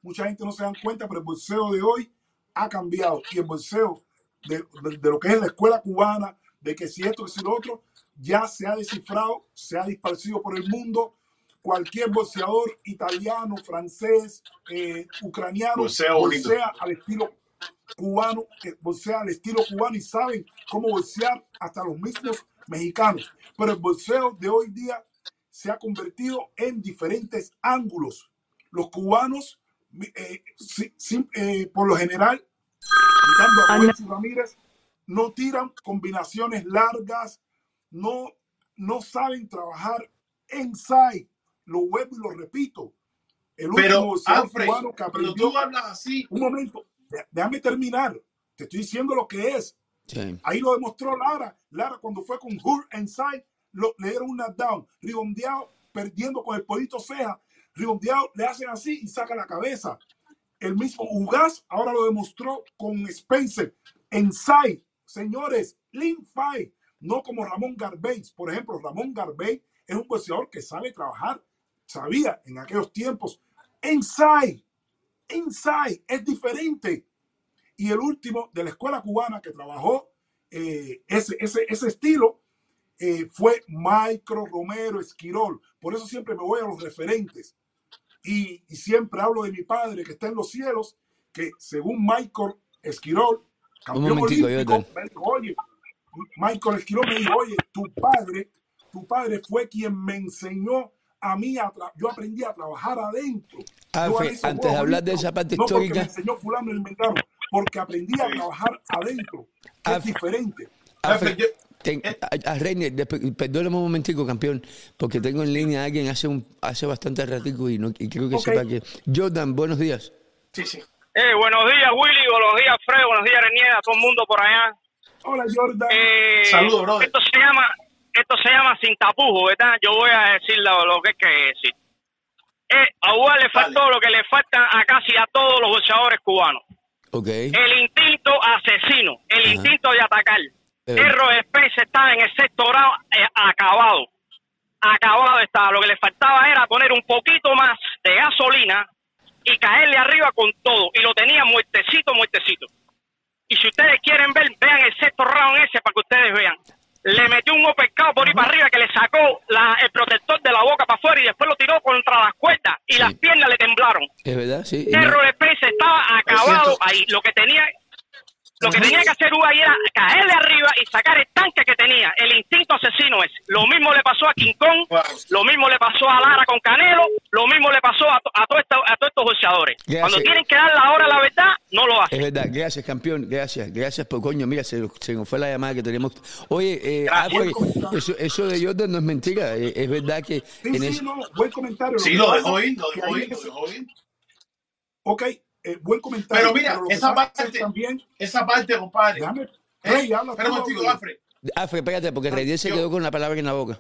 Mucha gente no se dan cuenta, pero el boxeo de hoy ha cambiado. Y el boxeo de, de- de lo que es la escuela cubana, de que si esto, que si lo otro, ya se ha descifrado, se ha disparcido por el mundo. Cualquier boxeador italiano, francés, eh, ucraniano, boxea al estilo cubano que boxea al estilo cubano y saben cómo boxear hasta los mismos mexicanos. Pero el boxeo de hoy día se ha convertido en diferentes ángulos. Los cubanos, eh, eh, por lo general, a Ramírez, no tiran combinaciones largas, no, no saben trabajar inside. Lo vuelvo y lo repito. El último cubano que aprendió. tú hablas así. Un momento, déjame terminar. Te estoy diciendo lo que es. Ahí lo demostró Lara. Lara cuando fue con Hur Inside, lo, le dieron un knockdown. Ribondeado perdiendo con el polito ceja. Le hacen así y saca la cabeza. El mismo Ugas ahora lo demostró con Spencer. Inside, señores, Fight. No como Ramón Garbey. Por ejemplo, Ramón Garbey es un boxeador que sabe trabajar. Sabía en aquellos tiempos. Inside. Inside es diferente. Y el último de la escuela cubana que trabajó eh, ese, ese, ese estilo eh, fue Micro Romero Esquirol. Por eso siempre me voy a los referentes. Y, siempre hablo de mi padre que está en los cielos, que según Michael Esquirol, campeón olímpico, me dijo, oye, Michael Esquirol me dijo, oye, tu padre, tu padre fue quien me enseñó a mí, a yo aprendí a trabajar adentro. antes de hablar de esa parte histórica. me enseñó fulano el porque aprendí a trabajar adentro. Es diferente. Ten, eh. a, Reiner, perdóname un momentico, campeón, porque tengo en línea a alguien hace un hace bastante ratico y, no, y creo que sepa que... Jordan, buenos días. Sí, sí. Eh, buenos días, Willy, buenos días, Fred, buenos días, Renier, a todo el mundo por allá. Hola, Jordan. Eh, Saludos, bro. Esto se llama esto se llama sin tapujo, ¿verdad? Yo voy a decir lo, que es que decir. Eh, a Uruguay le faltó lo que le falta a casi a todos los boxeadores cubanos. Okay. El instinto asesino, el instinto de atacar. Spence estaba en el sexto grado eh, acabado. Acabado estaba. Lo que le faltaba era poner un poquito más de gasolina y caerle arriba con todo. Y lo tenía muertecito, muertecito. Y si ustedes quieren ver, vean el sexto round ese para que ustedes vean. Le metió un pescado por ahí para arriba que le sacó el protector de la boca para afuera y después lo tiró contra las cuerdas y las piernas le temblaron. Es verdad, sí. Errol Spence estaba acabado ahí. Lo que tenía lo que tenía que hacer Uruguay era caerle arriba y sacar el tanque que tenía. El instinto asesino es. Lo mismo le pasó a King Kong, lo mismo le pasó a Lara con Canelo, lo mismo le pasó a, a, todos estos boxeadores. Cuando tienen que dar la hora la verdad, no lo hacen. Es verdad, gracias campeón, gracias, gracias por coño. Mira, se, nos fue la llamada que teníamos. Oye, eh, eso, eso, de Jordan no es mentira, eh, es verdad que... Sí, en sí, no, buen comentario. Sí, lo dejó ir, lo dejó ir, lo dejó ir. Ok, eh, buen comentario. Pero mira, esa parte, también, esa parte, compadre. Déjame, eh, hey, habla pero contigo, Alfred. Alfred, espérate, porque Rey se quedó con la palabra en la boca.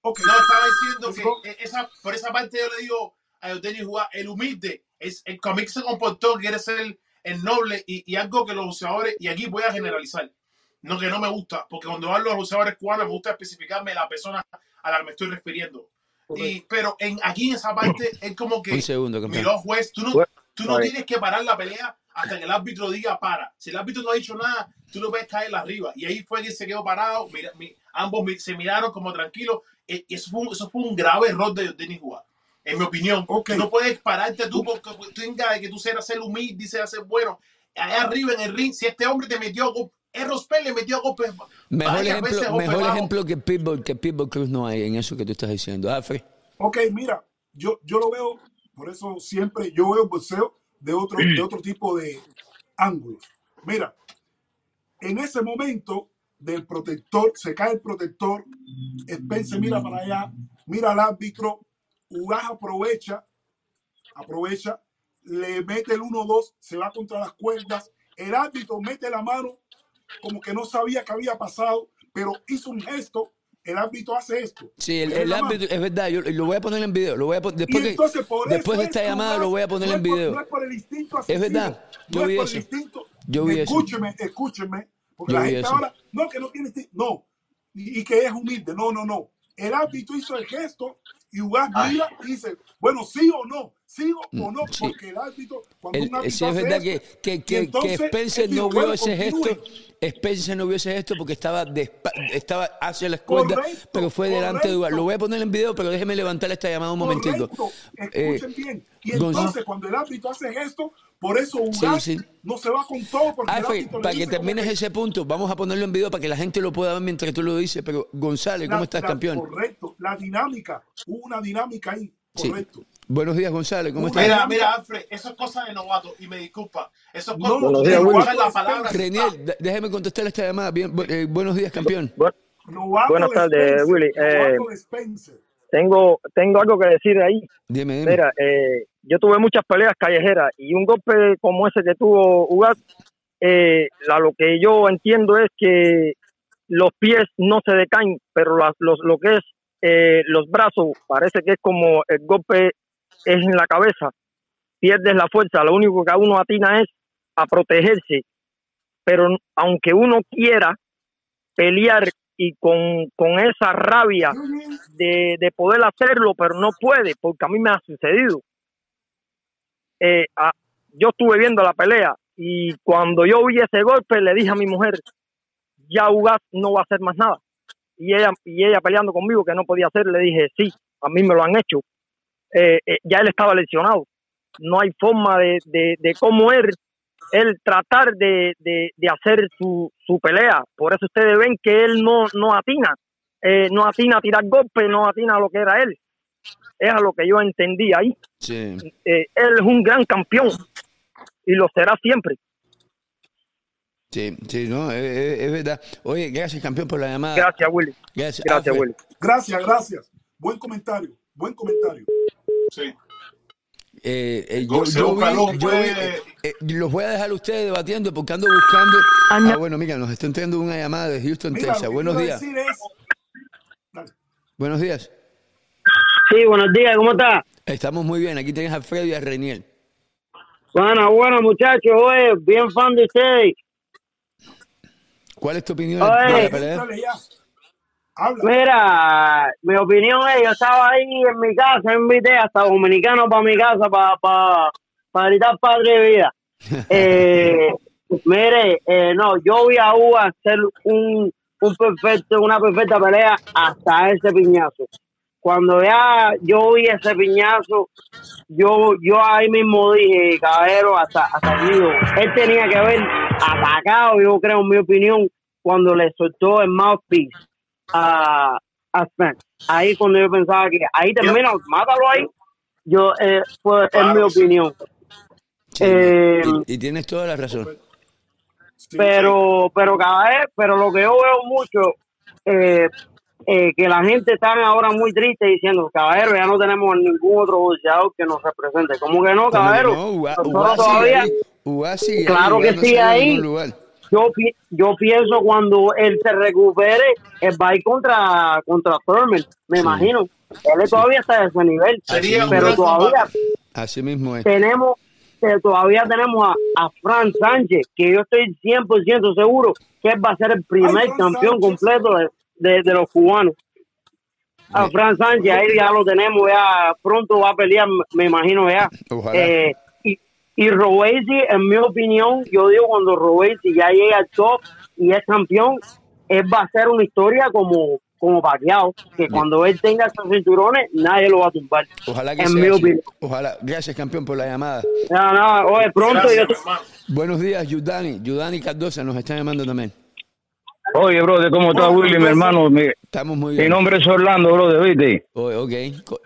Okay. No, estaba diciendo que esa, por esa parte yo le digo a Eugenio Jugar, el humilde, es el cómic se comportó, quiere ser el noble y, y, algo que los boxeadores, y aquí voy a generalizar, no que no me gusta, porque cuando hablo de los boxeadores cubanos me gusta especificarme la persona a la que me estoy refiriendo. Y, pero en, aquí en esa parte es como que, Un segundo, miró juez, tú no, Tú no tienes que parar la pelea hasta que el árbitro diga para. Si el árbitro no ha dicho nada, tú lo ves caer arriba. Y ahí fue que se quedó parado. Mira, ambos se miraron como tranquilos. E, y eso fue, un, eso fue un grave error de Denis Juan. En mi opinión, okay. no puedes pararte tú porque tú tengas que tú seas ser humilde, dices ser bueno. Allá arriba en el ring, si este hombre te metió Errol le metió golpes. Mejor ejemplo, mejor ejemplo que Pitbull, que Pitbull Cruz no hay en eso que tú estás diciendo. Ah, Ok, mira, yo, yo lo veo por eso siempre yo veo boxeo de otro, de otro tipo de ángulos. Mira, en ese momento del protector, se cae el protector, Spence mira para allá, mira al árbitro, Ugas aprovecha, aprovecha, le mete el 1-2, se va contra las cuerdas, el árbitro mete la mano como que no sabía qué había pasado, pero hizo un gesto el árbitro hace esto. Sí, el, árbitro, es verdad, yo lo voy a poner en video. Lo voy a, después después de esta llamada lo voy a poner en video. No es por el instinto Es verdad, yo vi eso. yo vi escúcheme, eso. escúcheme, porque la gente ahora, no, que no tiene instinto, no, y, que es humilde, no, no, no. El árbitro hizo el gesto y Ugas mira y dice, bueno, sí o no, sigo o no, porque el árbitro, cuando un árbitro sí, es verdad que, que, que, que Spencer no vio ese gesto, Spencer no vio ese gesto porque estaba, estaba hacia la escuadra, pero fue delante de Ugas. Lo voy a poner en video, pero déjeme levantar esta llamada un momentito. Escuchen bien. Y entonces, cuando el árbitro hace gesto, por eso Ugas no se va con todo. Porque para que termines ese punto, vamos a ponerlo en video para que la gente lo pueda ver mientras tú lo dices. Pero González, ¿cómo estás, campeón? Correcto, la dinámica, hubo una dinámica ahí, correcto. Buenos días, González. ¿Cómo estás? Mira, mira, Alfred, eso es cosa de novato y me disculpa. Eso es cosa no, de la palabra. Reniel, déjeme contestar esta llamada. Bien, eh, buenos días, campeón. buenas tardes, Willy. Eh, tengo, tengo algo que decir ahí. Dime, dime. Mira, eh, yo tuve muchas peleas callejeras y un golpe como ese que tuvo Ugat, eh, lo que yo entiendo es que los pies no se decaen, pero los, lo que es eh, los brazos, parece que es como el golpe es en la cabeza, pierdes la fuerza, lo único que uno atina es a protegerse, pero aunque uno quiera pelear y con, con esa rabia de, de, poder hacerlo, pero no puede, porque a mí me ha sucedido. Eh, yo estuve viendo la pelea y cuando yo vi ese golpe le dije a mi mujer, ya Ugas no va a hacer más nada. Y ella, y ella peleando conmigo que no podía hacer, le dije, sí, a mí me lo han hecho. Eh, eh, ya él estaba lesionado. No hay forma de, de, cómo él, él tratar de, de, hacer su, su, pelea. Por eso ustedes ven que él no, no atina. no atina a tirar golpes, no atina a lo que era él es a lo que yo entendí ahí. Sí. Eh, él es un gran campeón y lo será siempre. Sí, sí, no, es, verdad. Oye, gracias campeón por la llamada. Gracias, Willy. Gracias, gracias Willy. Gracias, gracias. Buen comentario, buen comentario. Sí. Eh, eh, yo, los voy a dejar a ustedes debatiendo porque ando buscando. Ah, bueno, mira, nos está entrando una llamada de Houston, Texas. Buenos días. Buenos días. Sí, buenos días, ¿cómo está? Estamos muy bien, aquí tienes a Freddy y a Reniel. Bueno, bueno, muchachos, oye, bien fan de ustedes. ¿Cuál es tu opinión de la pelea? Mira, mi opinión es, yo estaba ahí en mi casa, invité hasta dominicano para mi casa para para para gritar padre vida. *laughs* eh, mire, eh, no, yo voy a hacer un, un perfecto, una perfecta pelea hasta ese piñazo. Cuando ya yo vi ese piñazo, yo yo ahí mismo dije, caballero, hasta, hasta Él tenía que haber atacado, yo creo, en mi opinión, cuando le soltó el mouthpiece a, a Spence. Ahí cuando yo pensaba que ahí termina, mátalo ahí. Yo, eh, fue, en mi opinión. Eh, y, tienes toda la razón. Pero, pero cada vez, pero lo que yo veo mucho, eh, eh, que la gente está ahora muy triste diciendo, caballero, ya no tenemos ningún otro boxeador que nos represente. ¿Cómo que no, caballero? todavía, claro que sí, ahí. Yo, yo pienso cuando él se recupere, él va a ir contra, contra Thurman, me imagino. Él todavía está a ese nivel, pero todavía Así mismo es. tenemos que todavía tenemos a, a Fran Sánchez, que yo estoy 100% seguro que él va a ser el primer campeón completo de, de, los cubanos. A Fran Sánchez, ahí ya lo tenemos, ya pronto va a pelear, me imagino ya. Eh, y, y en mi opinión, yo digo cuando Robesi ya llega al top y es campeón, él va a ser una historia como como Pacquiao, que cuando él tenga esos cinturones, nadie lo va a tumbar. Ojalá que en sea mi opinión. Ojalá. Gracias, campeón, por la llamada. No, no, oye, pronto. Buenos días, Yudani. Yudani Cardosa nos está llamando también. Oye, brother, ¿cómo estás, Willy, mi hermano? Mi, Estamos muy bien. Mi nombre es Orlando, brother, ¿viste? Oye, ok.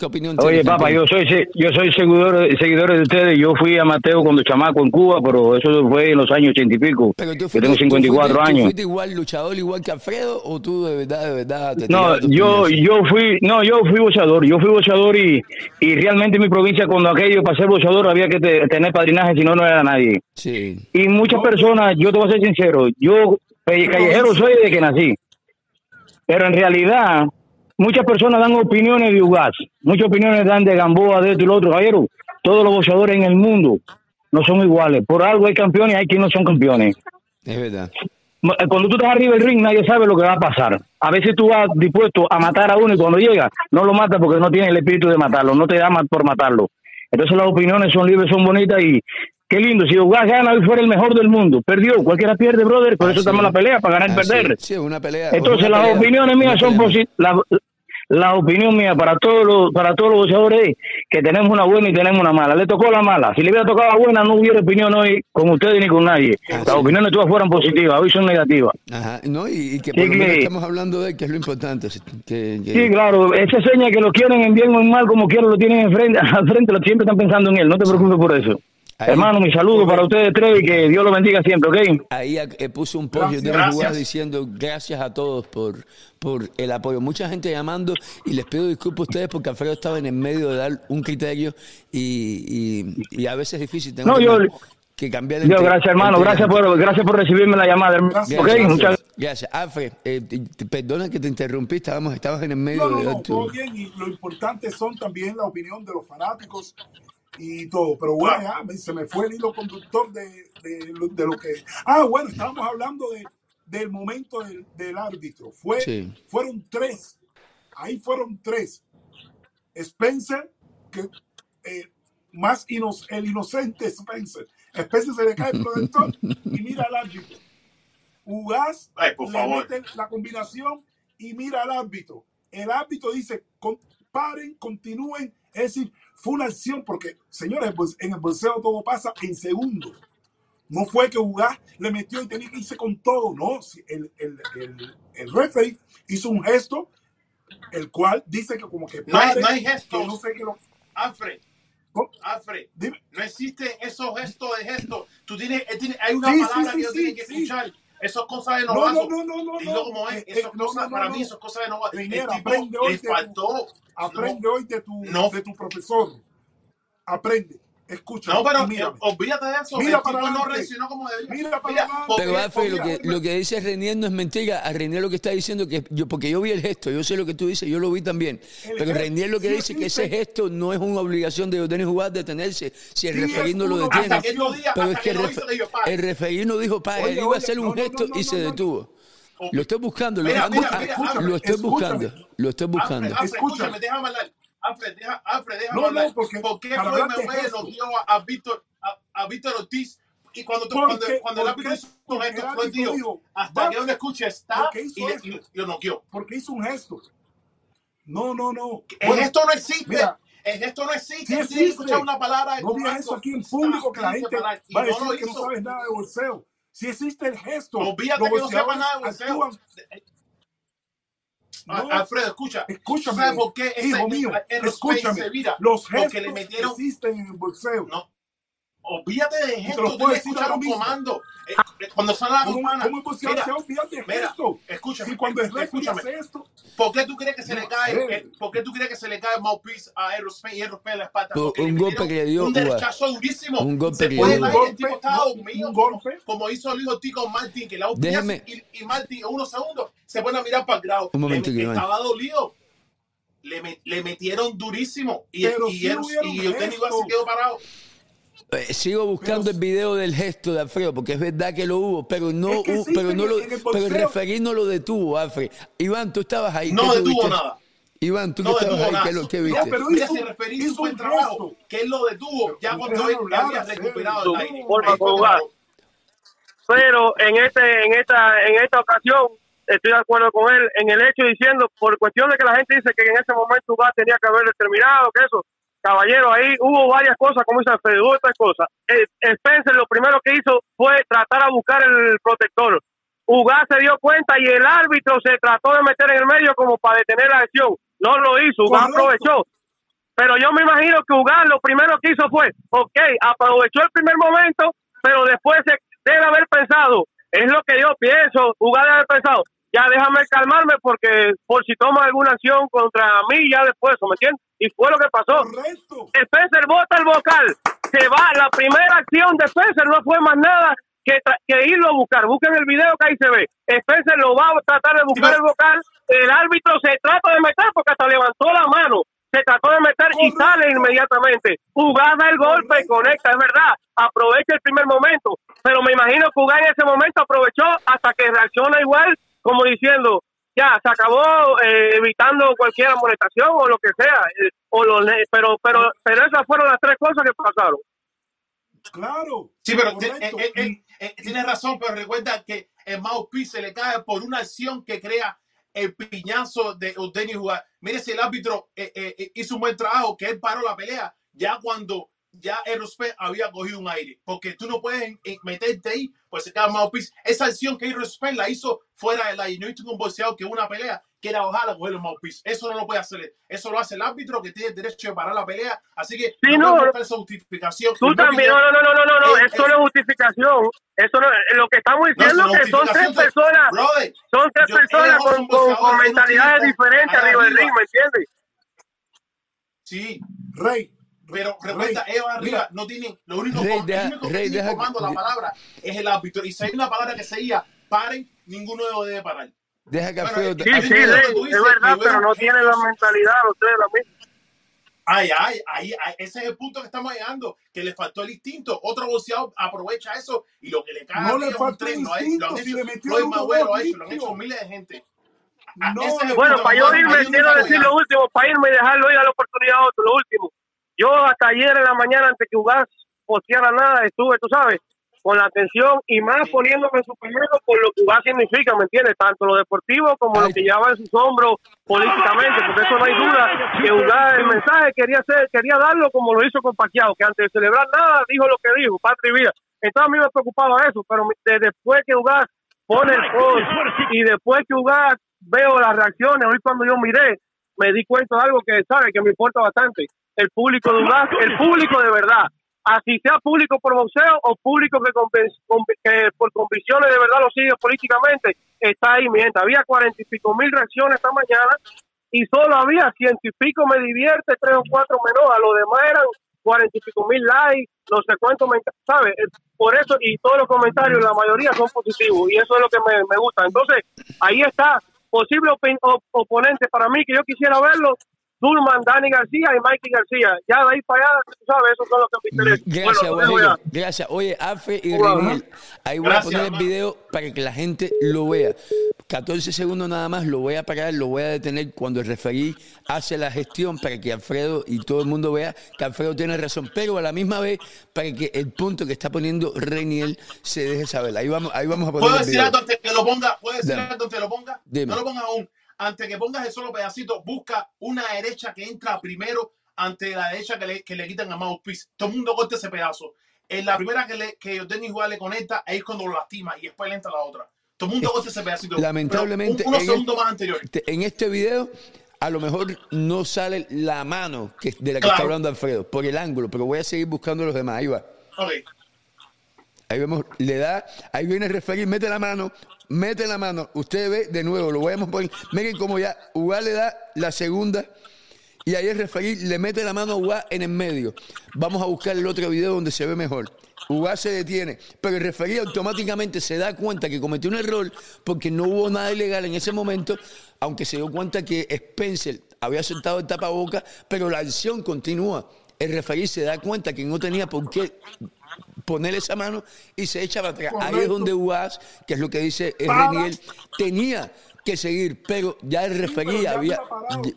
¿Qué opinión Oye, papá, yo soy yo soy seguidor, seguidor de ustedes. Yo fui a Mateo cuando chamaco en Cuba, pero eso fue en los años ochenta y pico. Pero tú yo tengo 54 años. ¿Tú fuiste igual luchador, igual que Alfredo, o tú de verdad, de verdad? Te no, yo, yo fui, no, yo fui boxeador. Yo fui boxeador y, y realmente en mi provincia, cuando aquello para ser boxeador había que tener padrinaje, si no, no era nadie. Sí. Y muchas personas, yo te voy a ser sincero, yo callejero soy de que nací. Pero en realidad, muchas personas dan opiniones de Ugas, muchas opiniones dan de Gamboa, de esto y lo otro. Caballero, todos los boxeadores en el mundo no son iguales. Por algo hay campeones y hay quienes no son campeones. Es verdad. cuando tú estás arriba del ring, nadie sabe lo que va a pasar. A veces tú vas dispuesto a matar a uno y cuando llega, no lo mata porque no tiene el espíritu de matarlo, no te da por matarlo. Entonces las opiniones son libres, son bonitas y qué lindo. Si Ugas gana, hoy fuera el mejor del mundo. Perdió, cualquiera pierde, brother. Por eso estamos en la pelea, para ganar y perder. Sí, una pelea. Entonces las opiniones mías son positivas la opinión mía para todos los, para todos los boxeadores es que tenemos una buena y tenemos una mala. Le tocó la mala. Si le hubiera tocado la buena, no hubiera opinión hoy con ustedes ni con nadie. Las opiniones todas fueran positivas, hoy son negativas. Ajá, no, y, que por lo estamos hablando de que es lo importante. Que, Sí, claro, esa seña que lo quieren en bien o en mal, como quieran, lo tienen enfrente, *laughs* al frente, siempre están pensando en él. No te preocupes por eso. Hermano, mi saludo para ustedes tres y que Dios los bendiga siempre, ¿ok? Ahí eh, puso un post de jugar diciendo gracias a todos por, por el apoyo. Mucha gente llamando y les pido disculpas a ustedes porque Alfredo estaba en el medio de dar un criterio y, y, a veces es difícil. Tengo no, que, yo, que cambiar Yo, gracias hermano, gracias por, gracias por recibirme la llamada. Gracias, okay, muchas gracias. Alfred, eh, perdona que te interrumpí, estábamos, estabas en el medio no, no, de... No, todo bien y lo importante son también la opinión de los fanáticos y todo. Pero bueno, ya se me fue el hilo conductor de, de, de, lo que. Ah, bueno, estábamos hablando de, del momento del, del árbitro. Fue, Fueron tres. Ahí fueron tres. Spencer, que eh, más el inocente Spencer. Spencer se le cae el protector y mira al árbitro. Ugas le mete la combinación y mira al árbitro. El árbitro dice, paren, continúen. Es decir, fue una acción porque, señores, en el bolseo todo pasa en segundos. No fue que Ugas le metió y tenía que irse con todo, no. El, el, el, el referee hizo un gesto, el cual dice que como que... no, hay, no gestos. no sé qué lo... Alfred, Alfred, no existen esos gestos de gestos. Tú tienes, eh, hay una palabra que yo tienes que escuchar. Eso es cosa de novato. No, no, no, como es. Eso es cosa, para mí eso es cosa de novato. aprende hoy le faltó. aprende hoy de tu, de tu profesor. Aprende. Escucha. No, pero olvídate de eso. Mira para no reaccionó como debía. Mira para Pero Alfred, lo que, lo que dice Renier no es mentira. A Renier lo que está diciendo que yo, porque yo vi el gesto, yo sé lo que tú dices, yo lo vi también. pero Renier lo que dice que ese gesto no es una obligación de Eugenio jugar detenerse si el referee no lo detiene. pero es que, el, referee no dijo, pa, él iba a hacer un gesto y se detuvo. Lo estoy buscando, lo, estoy buscando, lo estoy buscando. Escúchame, déjame hablar. Alfred, deja, Alfred, déjame no, hablar. No, porque ¿Por qué Floyd Mayweather a, a, Víctor, a, a Víctor Ortiz? Y cuando, tú, cuando, cuando el árbitro hizo un gesto, Floyd dijo, hasta que yo no escuche está y, y, y, lo noqueó. Porque hizo un gesto. No, no, no. El bueno, gesto no existe. Mira, el gesto no existe. Sí existe. escuchar una palabra. No digas eso aquí en público que la gente va a decir no que no sabes nada de bolseo. Si existe el gesto, olvídate que no sepa nada de bolseo. No, Alfredo, escucha. Escúchame. ¿Sabes por qué hijo mío? Escúchame. Los gestos que le metieron... existen en el bolseo. No. Olvídate de gestos. Tú escuchar un comando. Eh, eh, cuando son las humanas. ¿Cómo es posible mira, olvídate de gestos? Escúchame. Si cuando es escúchame. esto. ¿Por qué tú crees que se le cae? Eh, ¿Por qué tú crees que se le cae el mouthpiece a Aerospace y Aerospace en la espalda? Porque un golpe que le dio. Un derechazo durísimo. Un golpe que le dio. El tipo estaba dormido. Como hizo el hijo Tico Martin, que la Déjame. Y, y Martin, unos segundos, se pone a mirar para el grado. Un momento, le, Estaba dolido. Le, le, metieron durísimo y, y, y, y, y se quedó parado. Eh, sigo buscando el video del gesto de Alfredo, porque es verdad que lo hubo, pero no, pero no lo, pero el referir no lo detuvo, Alfred. Iván, tú estabas ahí. No detuvo nada. Iván, tú no que estabas ahí, ¿qué, lo, que viste? No, pero mira, si el referir hizo buen trabajo, que él lo detuvo, ya cuando él ya había recuperado el aire. Pero en este, en esta, en esta ocasión estoy de acuerdo con él en el hecho diciendo, por cuestión de que la gente dice que en ese momento va tenía que haber terminado, que eso, caballero, ahí hubo varias cosas, como dice Alfredo, hubo otras cosas. Eh, Spencer lo primero que hizo fue tratar a buscar el protector. Ugas se dio cuenta y el árbitro se trató de meter en el medio como para detener la acción. No lo hizo, Ugas aprovechó. Pero yo me imagino que Ugas lo primero que hizo fue, ok, aprovechó el primer momento, pero después se debe haber pensado, es lo que yo pienso, Ugas debe haber pensado, ya déjame calmarme porque por si toma alguna acción contra mí, ya después, ¿me entiendes? Y fue lo que pasó. Spencer bota el vocal, se va. La primera acción de Spencer no fue más nada que, que irlo a buscar. Busquen el video que ahí se ve. Spencer lo va a tratar de buscar el vocal. El árbitro se trata de meter porque hasta levantó la mano. se trató de meter y sale inmediatamente. Jugada el golpe, conecta, es verdad, aprovecha el primer momento, pero me imagino que Uga en ese momento aprovechó hasta que reacciona igual, como diciendo, ya, se acabó eh, evitando cualquier amonestación o lo que sea, eh, o lo, pero, pero, pero esas fueron las tres cosas que pasaron. Claro. Sí, pero eh, tiene razón, pero recuerda que el mouthpiece se le cae por una acción que crea el piñazo de Denis Jugar. Mire si el árbitro hizo un buen trabajo, que él paró la pelea ya cuando ya Aerospace había cogido un aire, porque tú no puedes meterte ahí, pues se queda mouthpiece. Esa acción que Aerospace la hizo fuera de la y no hizo un boxeador que una pelea quiera ojalá coger el mouthpiece. Eso no lo puede hacer. Eso lo hace el árbitro que tiene derecho de parar la pelea. Así que sí, no, no esa justificación. Tú también, no, no, no, no, no, no, esto no es justificación. Eso no, lo que estamos diciendo es que son tres personas, son tres personas con, con, con mentalidades diferentes arriba del ring, ¿me entiendes? Sí. Rey, pero recuerda, ellos arriba no tienen, lo único, Rey, lo deja- único que Rey, tiene deja- comando la palabra es el árbitro. Y si hay una palabra que se diga paren, ninguno de ellos debe parar. Deja que Bueno, eh, Sí, sí, es Rey, dices, verdad, pero no tiene la mentalidad, ustedes la misma. Ay, ay, ay, ay, ese es el punto que estamos llegando, que le faltó el instinto. Otro boxeador aprovecha eso y lo que le cae No le es un faltó tren. Lo, ha- lo instinto, han si le metió Floyd lo ha hecho, lo han hecho miles de gente. No es el Bueno, para yo irme, quiero decir lo último, para irme y dejarlo ir a la oportunidad a otro, lo último. Yo hasta ayer en la mañana, antes que Ugas posteara nada, estuve, tú sabes, con la atención y más poniéndome en su primero por lo que Ugas significa, ¿me entiendes? Tanto lo deportivo como lo que lleva en sus hombros políticamente, porque eso no hay duda que Ugas el mensaje quería hacer, quería darlo como lo hizo con Pacquiao, que antes de celebrar nada dijo lo que dijo, patria y vida. Entonces a mí me preocupaba eso, pero de- después que Ugas pone el post y después que Ugas veo las reacciones, hoy cuando yo miré, me di cuenta de algo que sabe que me importa bastante. El público de el público de verdad. Así sea público por boxeo o público que, por convicciones de verdad lo sigue políticamente, está ahí. Mientras había cuarenta y pico mil reacciones esta mañana y solo había ciento y pico me divierte, tres o cuatro me enoja. Los demás eran cuarenta y pico mil likes, no sé cuánto me enca- ¿sabes? Eh, Por eso, y todos los comentarios, la mayoría son positivos y eso es lo que me, gusta. Entonces, ahí está, posible oponente para mí que yo quisiera verlo. Dulman, Dani García y Mikey García. Ya de ahí para allá, tú sabes, esos son los que me interesan. Gracias, Bueno, ya. Gracias. Oye, Afe y Bueno, Reniel, ahí voy Gracias, a poner el video para que la gente lo vea. 14 segundos nada más, lo voy a parar, lo voy a detener cuando el referí hace la gestión para que Alfredo y todo el mundo vea que Alfredo tiene razón, pero a la misma vez para que el punto que está poniendo Reniel se deje saber. Ahí vamos, ahí vamos a poner ¿Puedo el decir video. algo antes que lo ponga? ¿Puedo decir algo antes que lo ponga? Dime. No lo pongas aún. Antes que pongas el solo pedacito, busca una derecha que entra primero ante la derecha que le, que le quitan a Mouthpiece. Todo el mundo corta ese pedazo. En la primera que, le, que Denis Juárez le conecta, ahí es cuando lo lastima y después le entra la otra. Todo el mundo corta ese pedacito. Lamentablemente, un- unos en, segundos más este, en este video a lo mejor no sale la mano que, de la que Claro. está hablando Alfredo, por el ángulo, pero voy a seguir buscando los demás. Ahí va. Ahí vemos, le da, ahí viene el referir, mete la mano, mete la mano. Usted ve de nuevo, lo voy a poner. Miren cómo ya Uga le da la segunda y ahí el referir le mete la mano a Uga en el medio. Vamos a buscar el otro video donde se ve mejor. Uga se detiene, pero el referí automáticamente se da cuenta que cometió un error porque no hubo nada ilegal en ese momento, aunque se dio cuenta que Spencer había soltado el tapaboca, pero la acción continúa. El referí se da cuenta que no tenía por qué poner esa mano y se echa para atrás. Ahí es donde Uaz, que es lo que dice. Reniel, tenía que seguir, pero ya el referí ya había,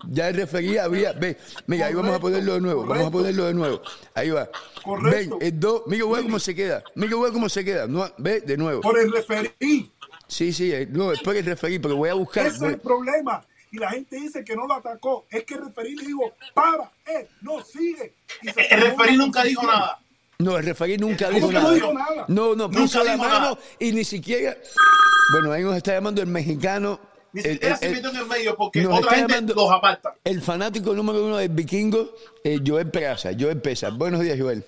ya el referí había, ve, mira, ahí vamos a ponerlo de nuevo, vamos a ponerlo de nuevo, ahí va. Correcto. Ven, el dos, mira Uaz cómo se queda, mira Uaz cómo se queda, no, ve, de nuevo. Por el referí. Sí, sí, eh, no, después el referí, pero voy a buscar. Ese es el problema. Y la gente dice que no lo atacó. Es que el referí le dijo, para, eh, no, sigue. Y se El referí nunca dijo nada. No, el referí nunca ¿Cómo dijo que no nada. dijo nada? No, no, Nunca puso la mano nada. y ni siquiera. Bueno, ahí nos está llamando el mexicano. Ni el- siquiera el- se metió en el medio porque nos otra está gente llamando- los aparta. El fanático número uno del vikingo, eh, Joel Peraza. Joel Pesa. Buenos días, Joel.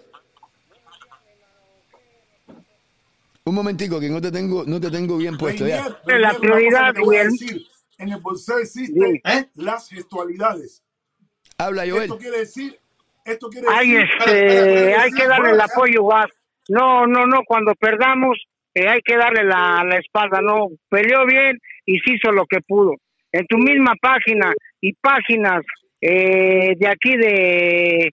Un momentico, que no te tengo, no te tengo bien puesto ya. Reinier, La prioridad. En el bolseo existen ¿Eh? las gestualidades. Habla, Joel. Esto quiere decir, esto quiere Hay, este, hay que darle el apoyo, Gas. No, no, no, cuando perdamos eh, hay que darle la, la espalda, no, peleó bien y se hizo lo que pudo. En tu misma página y páginas eh, de aquí de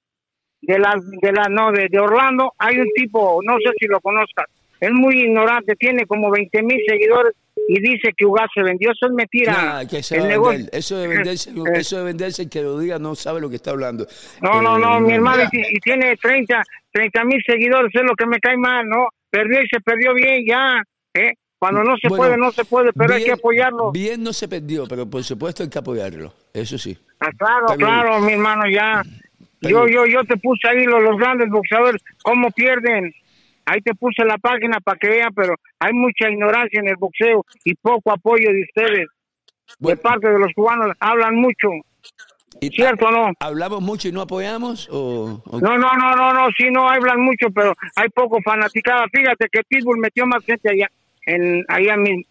de la de la no de, de Orlando hay un tipo no sé si lo conozcas es muy ignorante tiene como 20 mil seguidores y dice que Ugas se vendió eso es mentira que se El negocio-. Eso de venderse, *laughs* Eh, eso de venderse, el que lo diga no sabe lo que está hablando. No, no, Eh, no, mi hermano, y, y tiene 30 mil seguidores, es lo que me cae mal, ¿no? Perdió y se perdió bien ya, ¿eh? Cuando no se Bueno, puede, no se puede, pero hay que apoyarlo. Bien no se perdió, pero por supuesto hay que apoyarlo. Eso sí. Ah, claro, Pero- claro, mi hermano, ya. Yo, yo, yo te puse ahí los, los grandes boxeadores, cómo pierden. Ahí te puse la página para que vean, pero hay mucha ignorancia en el boxeo y poco apoyo de ustedes. De parte de los cubanos, hablan mucho. ¿Cierto o no? ¿Hablamos mucho y no apoyamos? O, o- No, no, no, no, no, sí, no hablan mucho, pero hay poco fanaticada. Fíjate que Pitbull metió más gente allá, en, allá mismo.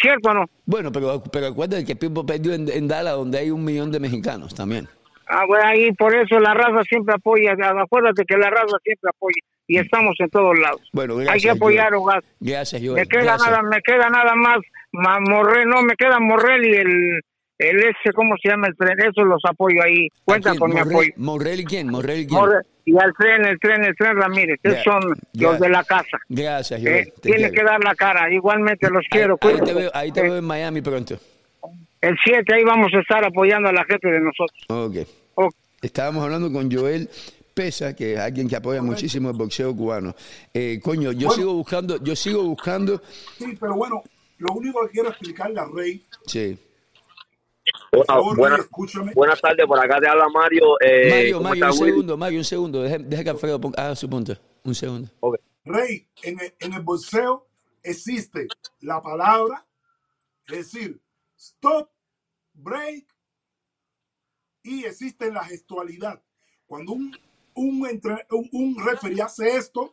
¿Cierto o no? Bueno, pero, pero acuérdate que Pipo perdió en, en Dallas, donde hay un millón de mexicanos también. Ah, bueno, ahí por eso la raza siempre apoya. Acuérdate que la raza siempre apoya y estamos en todos lados. Bueno, Hay gracias. que apoyar, Joel. Ogas. Gracias, Me Joel. queda Gracias. nada, me queda nada más, Morrel, no, me queda Morrel y el, el ese, ¿cómo se llama el tren? Eso los apoyo ahí. Cuenta ¿A quién? con mi Morrel- apoyo. ¿Morrel y quién? ¿Morrel y quién? Morrel y al tren, el tren, el tren Ramírez. Esos son ya. los de la casa. Gracias, Eh, Joel. Quiero. que dar la cara. Igualmente los quiero. Ahí te, veo, ahí te veo en Miami pronto. El 7 ahí vamos a estar apoyando a la gente de nosotros. Ok. Ok. Estábamos hablando con Joel Pesa, que es alguien que apoya muchísimo el boxeo cubano. Eh, coño, yo Bueno. sigo buscando, yo sigo buscando, Sí, pero bueno, lo único que quiero explicarle a Rey, sí. por Bueno, favor, buena- Rey, escúchame. buenas tardes, por acá te habla Mario. Eh, Mario, ¿cómo Mario, un segundo, Mario, un segundo. Deja, deja que Alfredo ponga- haga su punto. Un segundo. Rey, en el, en el boxeo existe la palabra, es decir, stop, break, y existe la gestualidad. Cuando un, un, entre- un, un referee hace esto,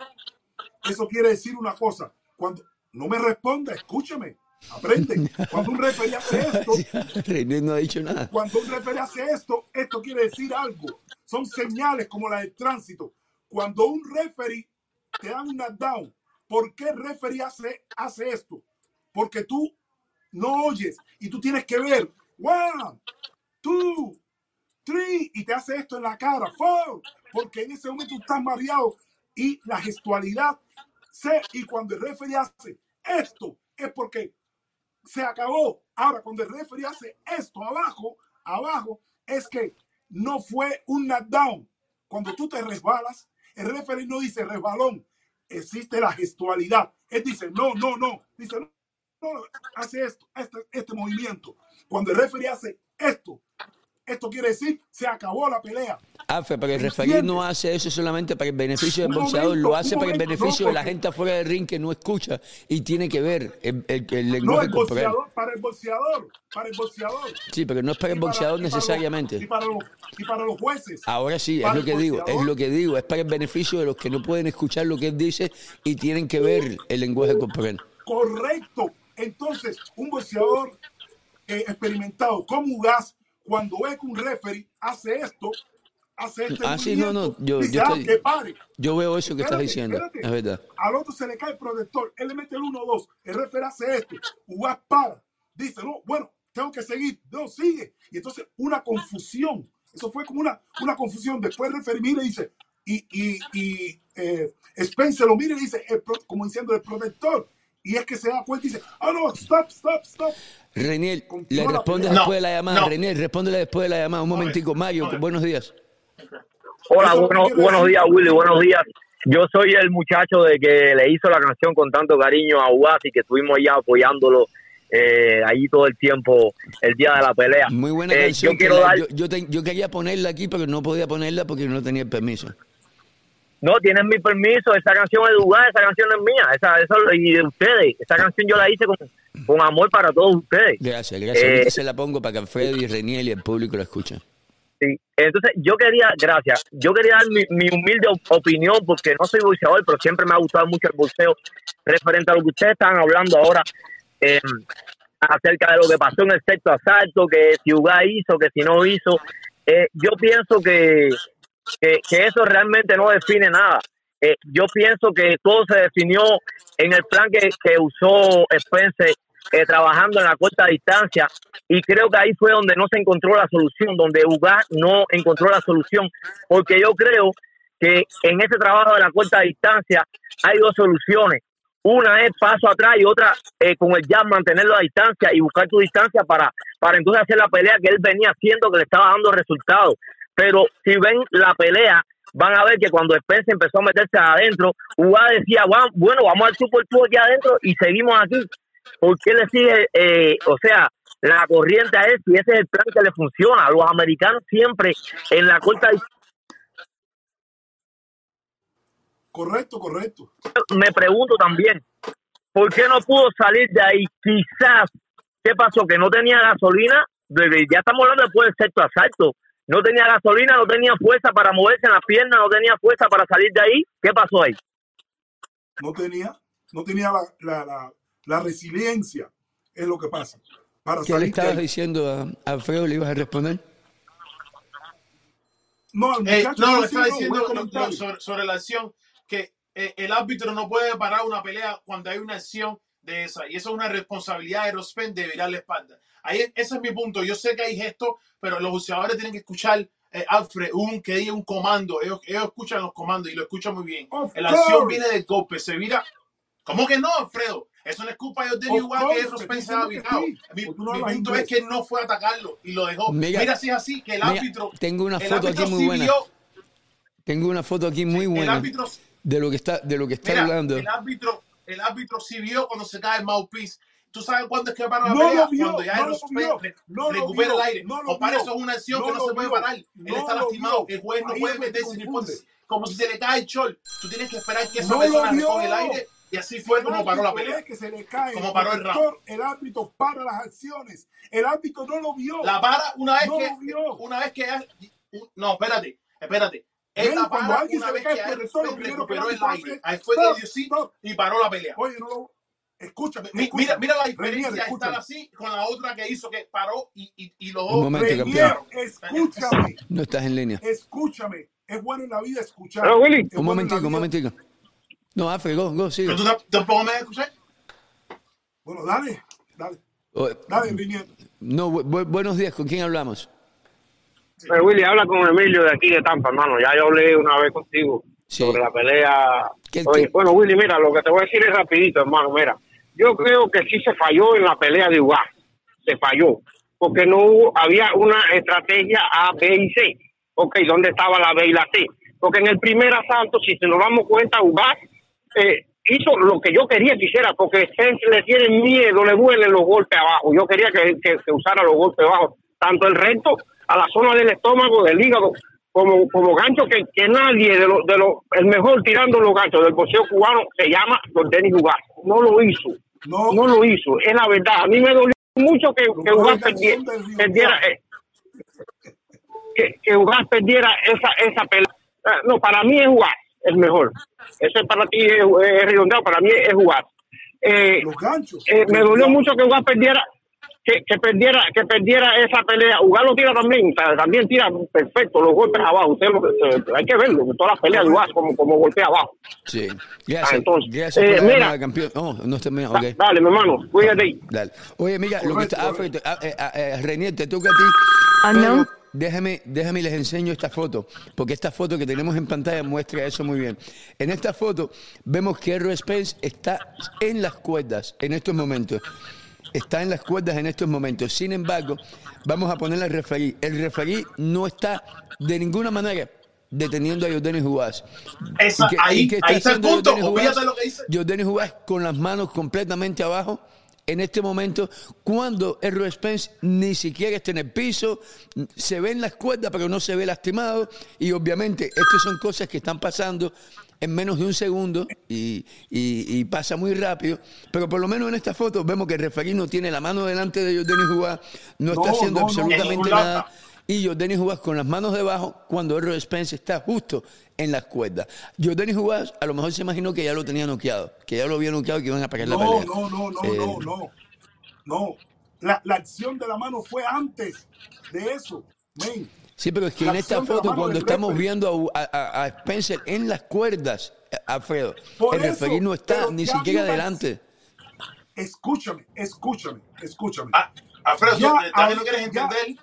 eso quiere decir una cosa. Cuando no me responda, escúchame, aprende. Cuando un referee hace *laughs* esto, no ha dicho nada. cuando un referee hace esto, esto quiere decir algo. Son señales como la del tránsito. Cuando un referee te da un knockdown, ¿por qué el referee hace, hace esto? Porque tú no oyes y tú tienes que ver. One, two, three, y te hace esto en la cara. Four, porque en ese momento estás mareado y la gestualidad se, y cuando el referee hace esto, es porque se acabó. Ahora, cuando el referee hace esto abajo, abajo, es que no fue un knockdown. Cuando tú te resbalas, el referee no dice resbalón, existe la gestualidad. Él dice, no, no, no. Dice, no, no, hace esto, este, este movimiento. Cuando el referee hace esto, esto quiere decir, se acabó la pelea. Afe, pero el referee no hace eso solamente para el beneficio del boxeador, momento, lo hace para el beneficio no, de la gente afuera del ring que no escucha y tiene que ver el, el- el No lenguaje corporal. boxeador, para el boxeador, para el boxeador. Sí, pero no es para el Y boxeador para necesariamente. y, para los, y para los jueces. Ahora sí, es lo que digo, es lo que digo, es para el beneficio de los que no pueden escuchar lo que él dice y tienen que ver el lenguaje corporal. Correcto. Entonces, un boxeador eh, experimentado como Ugas, cuando ve que un referee hace esto, hace este Ah, sí, no, no, yo- dice, yo ah, estoy- que pare. Yo veo eso que estás diciendo, espérate. es verdad. Al otro se le cae el protector, él le mete el 1-2, el referee hace esto, Ugas para, dice, no, bueno, tengo que seguir, no, sigue. Y entonces una confusión, eso fue como una, una confusión. Después el referee mira y dice, y, y, y eh, Spencer lo mira y dice, el como diciendo el protector. Y es que se da cuenta y dice, oh no, stop, stop, stop. Reniel, le respondes después de la llamada. no. Reniel, respóndele después de la llamada. Un momentico. Mario, buenos días. Hola, bueno- buenos días, Willy, buenos días. Yo soy el muchacho de que le hizo la canción con tanto cariño a Ugas y que estuvimos ya apoyándolo eh, allí todo el tiempo, el día de la pelea. Muy buena Eh, canción. Yo que quiero la- dar... yo, yo te- yo quería ponerla aquí, pero no podía ponerla porque no tenía el permiso. No, tienes mi permiso, esa canción es de Ugas, esa canción es mía, esa, eso, y de ustedes. Esa canción yo la hice con, con amor para todos ustedes. Gracias, gracias. Eh, se la pongo para que Alfredo y Reniel y el público la escuchen. Sí. Entonces, yo quería, gracias, yo quería dar mi, mi humilde op- opinión, porque no soy boxeador, pero siempre me ha gustado mucho el boxeo, referente a lo que ustedes estaban hablando ahora, eh, acerca de lo que pasó en el sexto asalto, que si Uga hizo, que si no hizo. Eh, yo pienso que, que, que eso realmente no define nada. Eh, yo pienso que todo se definió en el plan que, que usó Spencer eh, trabajando en la corta distancia y creo que ahí fue donde no se encontró la solución, donde Ugas no encontró la solución, porque yo creo que en ese trabajo de la corta distancia hay dos soluciones. Una es paso atrás y otra eh, con el jab mantenerlo a distancia y buscar tu distancia para, para entonces hacer la pelea que él venía haciendo que le estaba dando resultados. Pero si ven la pelea, van a ver que cuando Spencer empezó a meterse adentro, Uga decía, bueno, vamos al tú aquí adentro y seguimos aquí. Porque él sigue, eh, o sea, la corriente a él y ese es el plan que le funciona. A los americanos siempre en la corta Correcto, correcto. Me pregunto también, ¿por qué no pudo salir de ahí? Quizás, ¿qué pasó? Que no tenía gasolina. Ya estamos hablando después del sexto asalto. No tenía gasolina, no tenía fuerza para moverse en las piernas, no tenía fuerza para salir de ahí. ¿Qué pasó ahí? No tenía, no tenía la, la, la, resiliencia, es lo que pasa. Para ¿Qué le estabas diciendo a Alfredo? ¿Le ibas a responder? No, eh, no, le estaba diciendo sobre, sobre, la acción que eh, el árbitro no puede parar una pelea cuando hay una acción de esa. Y eso es una responsabilidad de Rospen de virar la espalda. Ahí, ese es mi punto. Yo sé que hay gestos, pero los jugadores tienen que escuchar eh, Alfred, un que diga un comando. Ellos, ellos, escuchan los comandos y lo escuchan muy bien. la acción viene del golpe, se vira. ¿Cómo que no, Alfredo? Eso no es culpa de Denny igual que Rospen se ha virado. Mi, punto es que no fue a atacarlo y lo dejó. Mira, si es así, que el árbitro. Tengo una foto aquí muy buena. Tengo una foto aquí muy buena. El árbitro de lo que está, de lo que está hablando. El árbitro, el árbitro sí vio cuando se cae el mouthpiece. ¿Tú sabes cuándo es que para la no pelea? Vio, cuando ya no el no recupera el aire. No o para eso es una acción que no, se puede parar. Él está lastimado. El juez no puede meterse ni como si se le cae el chol. Tú tienes que esperar que esa persona recoge el aire. Y así fue como paró la pelea. Que se le cae, como paró el round. El árbitro para las acciones. El árbitro no lo vio. La para una vez que. Una vez que. No, espérate. Espérate él la para una vez que él recuperó el aire. Ahí fue que sí y paró la pelea. Oye, no lo... Escúchame, escúchame. Mira, mira la diferencia de estar así con la otra que hizo que paró y, y, y los dos. Un momento, campeón. Escúchame. No estás en línea. Escúchame. Es bueno en la vida escuchar. Pero, Willy. Un momentico, un momentico. No, Afe, go, go, sigue. ¿Pero tú tampoco me escuchas? Bueno, dale, dale. Dale, Viniendo. No, bu buenos días. ¿Con quién hablamos? Pues Willy, habla con Emilio de aquí de Tampa, hermano. Ya yo hablé una vez contigo sobre la pelea. bueno, Willy, mira, lo que te voy a decir es rapidito, hermano. Mira, yo creo que sí se falló en la pelea de Ugas. Se falló. Porque no hubo, había una estrategia A, B y C. Ok, ¿dónde estaba la B y la C? Porque en el primer asalto, si se nos damos cuenta, Ugas eh, hizo lo que yo quería que hiciera, porque le tiene miedo, le duelen los golpes abajo. Yo quería que, que, usara los golpes abajo, tanto el recto a la zona del estómago, del hígado, como, como gancho que, que nadie de los, de los, el mejor tirando los ganchos del boxeo cubano se llama Don Denis Ugas. No lo hizo. No. no lo hizo. Es la verdad. A mí me dolió mucho que, que Ugas perdiera, perdiera eh, que, que perdiera esa, esa pelea. Ah, no, para mí es Ugas el mejor. Eso para ti es, es redondeado, para mí es Ugas. Eh, los ganchos. Eh, me dolió mucho que Ugas perdiera que, perdiera que perdiera esa pelea. Ugar lo tira también, también tira perfecto los golpes abajo. Usted hay que verlo, todas las peleas de Ugar como, como golpea ababajo. Sí, gracias. Ah, entonces, eh, mira, campeón. Oh, no está bien, okay. Dale, mi hermano, cuídate. Dale. Oye, mira, lo que está, ah, eh, ah, eh, Renier, te toca a ti. Ah, no. Déjame, déjame les enseño esta foto, porque esta foto que tenemos en pantalla muestra eso muy bien. En esta foto vemos que Errol Spence está en las cuerdas en estos momentos está en las cuerdas en estos momentos. Sin embargo, vamos a poner al referí. El referí no está de ninguna manera deteniendo a Jordanis Jugás. ahí, ahí está el punto. Jordanis Jugás con las manos completamente abajo en este momento cuando Errol Spence ni siquiera está en el piso, se ve en las cuerdas pero no se ve lastimado y obviamente estas son cosas que están pasando en menos de un segundo y, pasa muy rápido, pero por lo menos en esta foto vemos que el referí no tiene la mano delante de Jordanis Jugás, no, está haciendo absolutamente nada y Jordanis Jugás con las manos debajo cuando Errol Spence está justo en las cuerdas. Jordanis Jugás a lo mejor se imaginó que ya lo tenía noqueado, que ya lo había noqueado y que iban a pagar la pelea. No, no, no, eh, no, no, no. La, la, acción de la mano fue antes de eso. Men. Sí, pero es que en esta foto, cuando estamos viendo a, a, Spencer en las cuerdas, Alfredo, el referir no está ni siquiera adelante. escúchame, escúchame, escúchame. Ah, Alfredo, ya, también no quieres entender.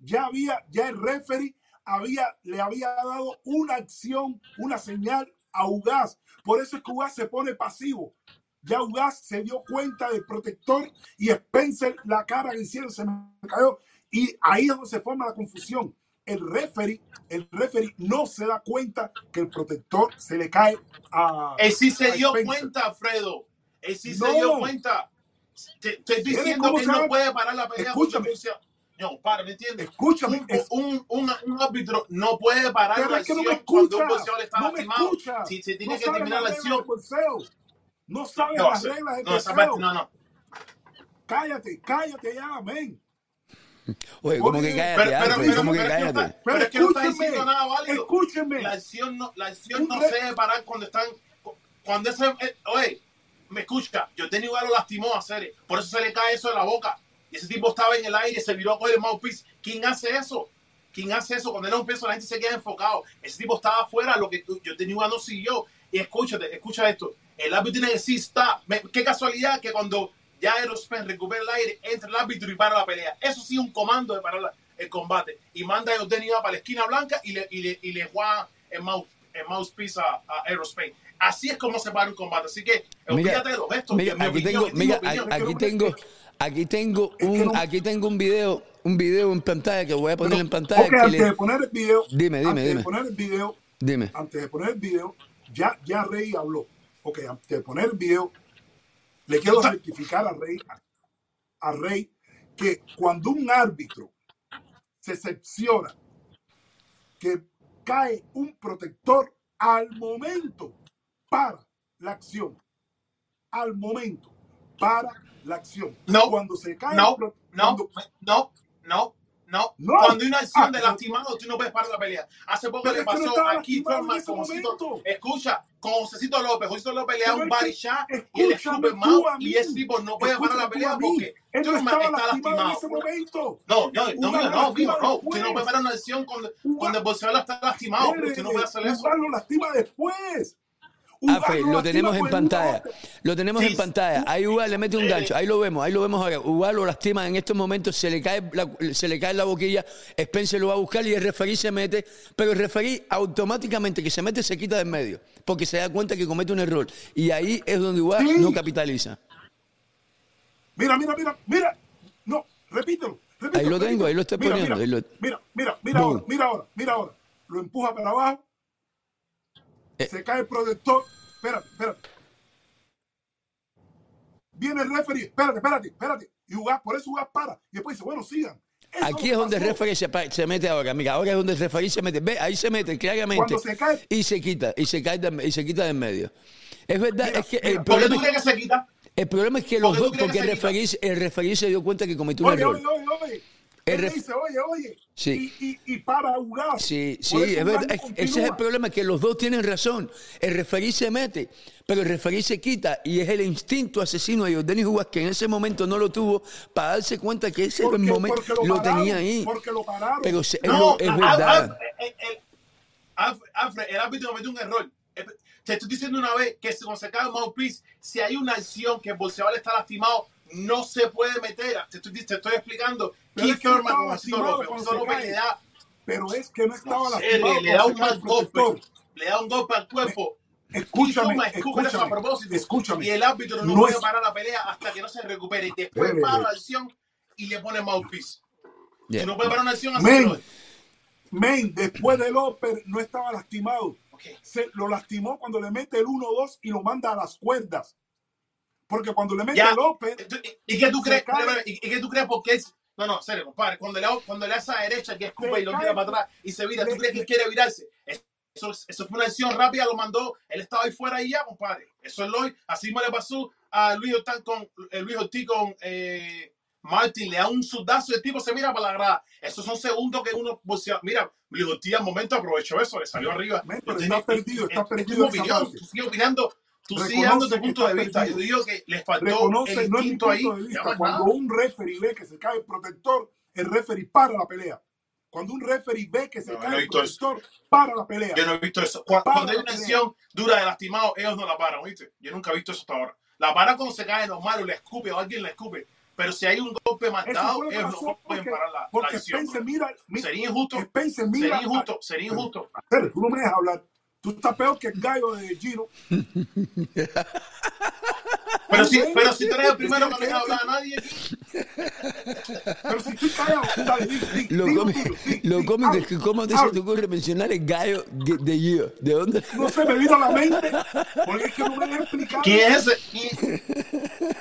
Ya, había, ya el referee había, le había dado una acción, una señal a Ugas. Por eso es que Ugas se pone pasivo. Ya Ugas se dio cuenta del protector y Spencer la cara diciendo se me cayó. Y ahí es donde se forma la confusión. El referee, el referee no se da cuenta que el protector se le cae a. Él sí se dio cuenta, Alfredo. Él sí se dio cuenta. Te, estoy diciendo que no puede parar la pelea. Escúchame. No, para, ¿me entiendes? Escúchame. Un, un, un, árbitro no puede parar la acción cuando un boxeador está no lastimado. Si se tiene no que terminar la acción. No sabe las reglas del no, no, no. Cállate, cállate ya, amén. Oye, ¿cómo que cállate? Pero, pero, pero, ¿cómo que cállate? Pero, es que no está diciendo nada válido. Escúcheme. La acción no, la acción no se debe parar cuando están. Cuando ese. Eh, oye, me escucha. Yo tenía igual lo lastimó a hacer. Por eso se le cae eso de la boca. Y ese tipo estaba en el aire, se viró a coger el mouthpiece. ¿Quién hace eso? ¿Quién hace eso? Cuando era un peso, la gente se queda enfocado. Ese tipo estaba afuera, lo que yo tenía igual no siguió. Y escúchate, escucha esto. El árbitro tiene que decir stop. Qué casualidad que cuando ya Aerospace recupera el aire, entra el árbitro y para la pelea. Eso sí, un comando de parar el combate. Y manda a Jordan para la esquina blanca y le, y le, y le juega el, mouse, el mouthpiece a, a Aerospace. Así es como se para un combate. Así que olvídate de los gestos. Mira, aquí, tengo, mira aquí, tengo, aquí tengo un, aquí tengo un video, un video en pantalla que voy a poner en pantalla. Okay, antes de poner el video, dime, dime, antes dime. de poner el video, dime. Antes de poner el video, ya, ya Rey habló. Ok, antes de poner el video, le quiero certificar a Rey, a Rey que cuando un árbitro se excepciona que cae un protector al momento para la acción. Al momento para la acción. No, cuando se cae no, no, no, no, no, Cuando hay una acción ah, de lastimado, tú no puedes parar la pelea. Hace poco le pasó a Keith Thurman con Josito. Escucha, con Josecito López. Josito López le da un body shot y él escupe mal y ese tipo no puede parar la pelea porque Thurman está lastimado. No, no, no, no, no, vivo, no. Usted no puede parar una acción cuando, cuando el boxeador está lastimado. Usted no puede hacer eso. lo lastima después. Afe, lo tenemos en pantalla. Lo tenemos en pantalla. Ahí Uga le mete un gancho. Ahí lo vemos, ahí lo vemos ahora. Uga lo lastima en estos momentos, se le cae la, se le cae la boquilla. Spencer lo va a buscar y el referí se mete. Pero el referí automáticamente que se mete se quita de en medio. Porque se da cuenta que comete un error. Y ahí es donde Uga no capitaliza. Mira, mira, mira, mira. No, repítelo. repítelo ahí lo tengo, ahí lo estoy poniendo. Mira, mira, mira, mira ahora, mira ahora, mira ahora. Lo empuja para abajo eh. Se cae el protector. Espérate, espérate. Viene el referee. Espérate, espérate, espérate. Y Ugas, por eso Ugas para. Y después dice, bueno, sigan. Aquí es donde el referee se, se, mete ahora, amiga. Ahora es donde el referee se mete. Ve, ahí se mete claramente. Se cae, y se quita, y se cae de, y se quita de en medio. Es verdad, es que el problema, ¿Por qué tú crees que se quita? El problema es que los dos, porque el referee, el referee se dio cuenta que cometió un oye, error. Oye, oye, Él dice, oye, oye, sí. y, y, para jugar. Sí, sí, es verdad. ese es el problema, que los dos tienen razón. El referí se mete, pero el referí se quita y es el instinto asesino de Denis Hugas que en ese momento no lo tuvo para darse cuenta que ese momento lo, tenía ahí. Porque lo pararon. Pero es, verdad. Alfred, el árbitro cometió un error. Te estoy diciendo una vez que cuando se cae el mouthpiece, si hay una acción que el bolseador está lastimado, no se puede meter. Te estoy, te estoy explicando. Pero es que no estaba lastimado le da, pero es que no estaba lastimado. Le da un mal golpe. Le da un golpe al cuerpo. Escúchame, escúchame, a propósito. escúchame. Y el árbitro no, puede parar la pelea hasta que no se recupere. Después para la acción y le pone mouthpiece. Yeah. Si no puede parar una acción, así Men, después del López no estaba lastimado. Se lo lastimó cuando le mete el 1-2 y lo manda a las cuerdas. Porque cuando le mete el López. ¿Y qué tú crees? ¿Y qué tú crees? Porque es. No, no, serio, compadre. Cuando le, cuando le hace a derecha, que escupa y lo tira para atrás y se vira, ¿tú crees que quiere virarse? Eso, eso fue una acción rápida, lo mandó. Él estaba ahí fuera y ya, compadre. Eso es lo Así me le pasó a Luis Ortiz con, eh, Luis Ortiz con eh, Martin. Le da un sudazo y el tipo se mira para la grada. Esos son segundos que uno. Mira, Luis Ortiz al momento aprovechó eso, le salió arriba. Pero está perdido, está perdido. Sigue opinando Tú sigues dando tu punto de vista. Yo digo que les faltó el instinto ahí. Cuando un referee ve que se cae el protector, el referee para la pelea. Cuando un referee ve que se cae el protector, para la pelea. Yo no he visto eso. Cuando, hay una acción dura de lastimado, ellos no la paran, ¿viste? Yo nunca he visto eso hasta ahora. La para cuando se cae normal o le escupe o alguien le escupe. Pero si hay un golpe matado, ellos no pueden parar la, porque la acción. Spencer mira, mira, sería injusto. Spencer mira, sería injusto. Sería injusto. Pero, tú no me dejas hablar. Tú estás peor que el gallo de Giro. *laughs* Pero si, pero si tú eres el primero que no deja hablar a nadie aquí. Pero si tú callado, Lo cómico, que cómo te se te ocurre mencionar el gallo de, Gio. ¿De dónde? No se me vino a la mente, porque es que no me dejas explicar. ¿Quién es?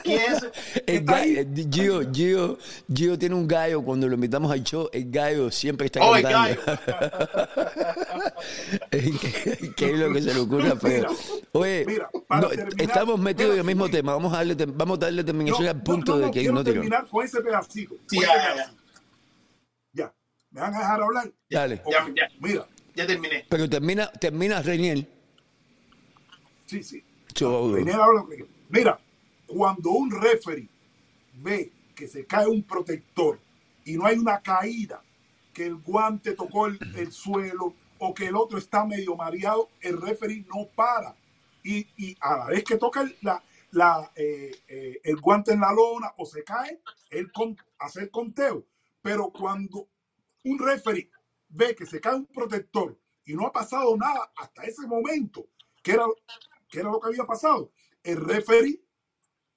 ¿Quién, es? *laughs* El gallo, eh, Gio, Gio, Gio tiene un gallo cuando lo invitamos al show. El gallo siempre está Oh, el cantando. *laughs* ¿Qué, es lo que se le ocurre a Feo? Oye, Mira, para no, terminar, estamos metidos en el mismo sí, tema. Vamos a darle, vamos a darle terminación No, al punto no, no, de que no tiró. Con ese pedacito. Sí, ya, ese ya, ya. pedacito. Ya. ¿Me van a dejar hablar? Dale. Ok, Ya, ya. Mira, Ya terminé. Pero termina, termina Reniel. sí, sí. Habla que- Mira, cuando un referee ve que se cae un protector y no hay una caída, que el guante tocó el, el suelo o que el otro está medio mareado, el referee no para. Y, y a la vez que toca el, la, eh, eh, el guante en la lona o se cae, él hace el conteo. Pero cuando un referee ve que se cae un protector y no ha pasado nada hasta ese momento, que era, que era lo que había pasado, el referee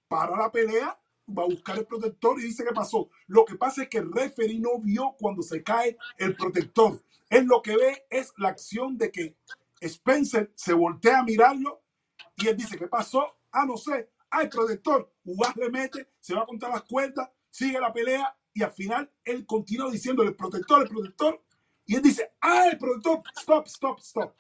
para la pelea, va a buscar el protector y dice qué pasó. Lo que pasa es que el referee no vio cuando se cae el protector. Él lo que ve es la acción de que Spencer se voltea a mirarlo y él dice, ¿qué pasó? Ah, no sé. Ah, el protector. Ugas le mete, se va a contar las cuerdas, sigue la pelea y al final él continúa diciendo el protector, el protector. Y él dice, ah, el protector, stop, stop, stop.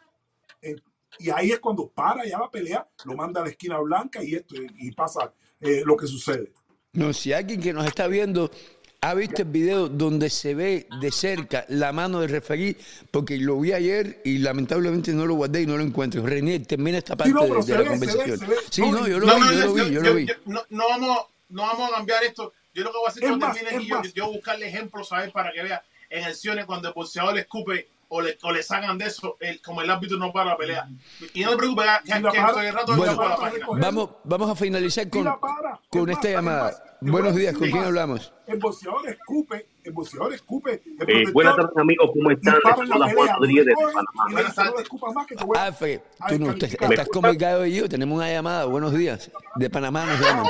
Eh, y ahí es cuando para ya la pelea, lo manda a la esquina blanca y esto y pasa eh, lo que sucede. No, si alguien que nos está viendo ha visto el video donde se ve de cerca la mano del referí, porque lo vi ayer y lamentablemente no lo guardé y no lo encuentro. Renier, termina esta parte no, pero de, de la ve, se ve, conversación. se ve. Sí, No, no, yo lo No, vi, no, yo lo vi, yo lo vi. yo- no, no vamos, no vamos a cambiar esto. Yo lo que voy a hacer Es cuando más, termine aquí, yo, voy a buscarle ejemplos, ¿sabes? Para que vea en acciones cuando el boxeador le escupe o le, o le sacan de eso, el, como el árbitro no para la pelea. Y no te preocupes, que, que para- estoy el rato Bueno, de la página. Vamos, vamos a finalizar con, para. con Es esta llamada. Buenos días, ¿con quién hablamos? El boxeador escupe, el boxeador escupe. El Eh, buenas tardes amigos, ¿cómo están? dispara Les en la saluda pelea, Juan Rodríguez lo de coge Panamá. y le dice, no le escupas más que te voy a- Alfred, a tú no, estás como el gallo y yo, tenemos una llamada. Buenos días. De Panamá nos llaman.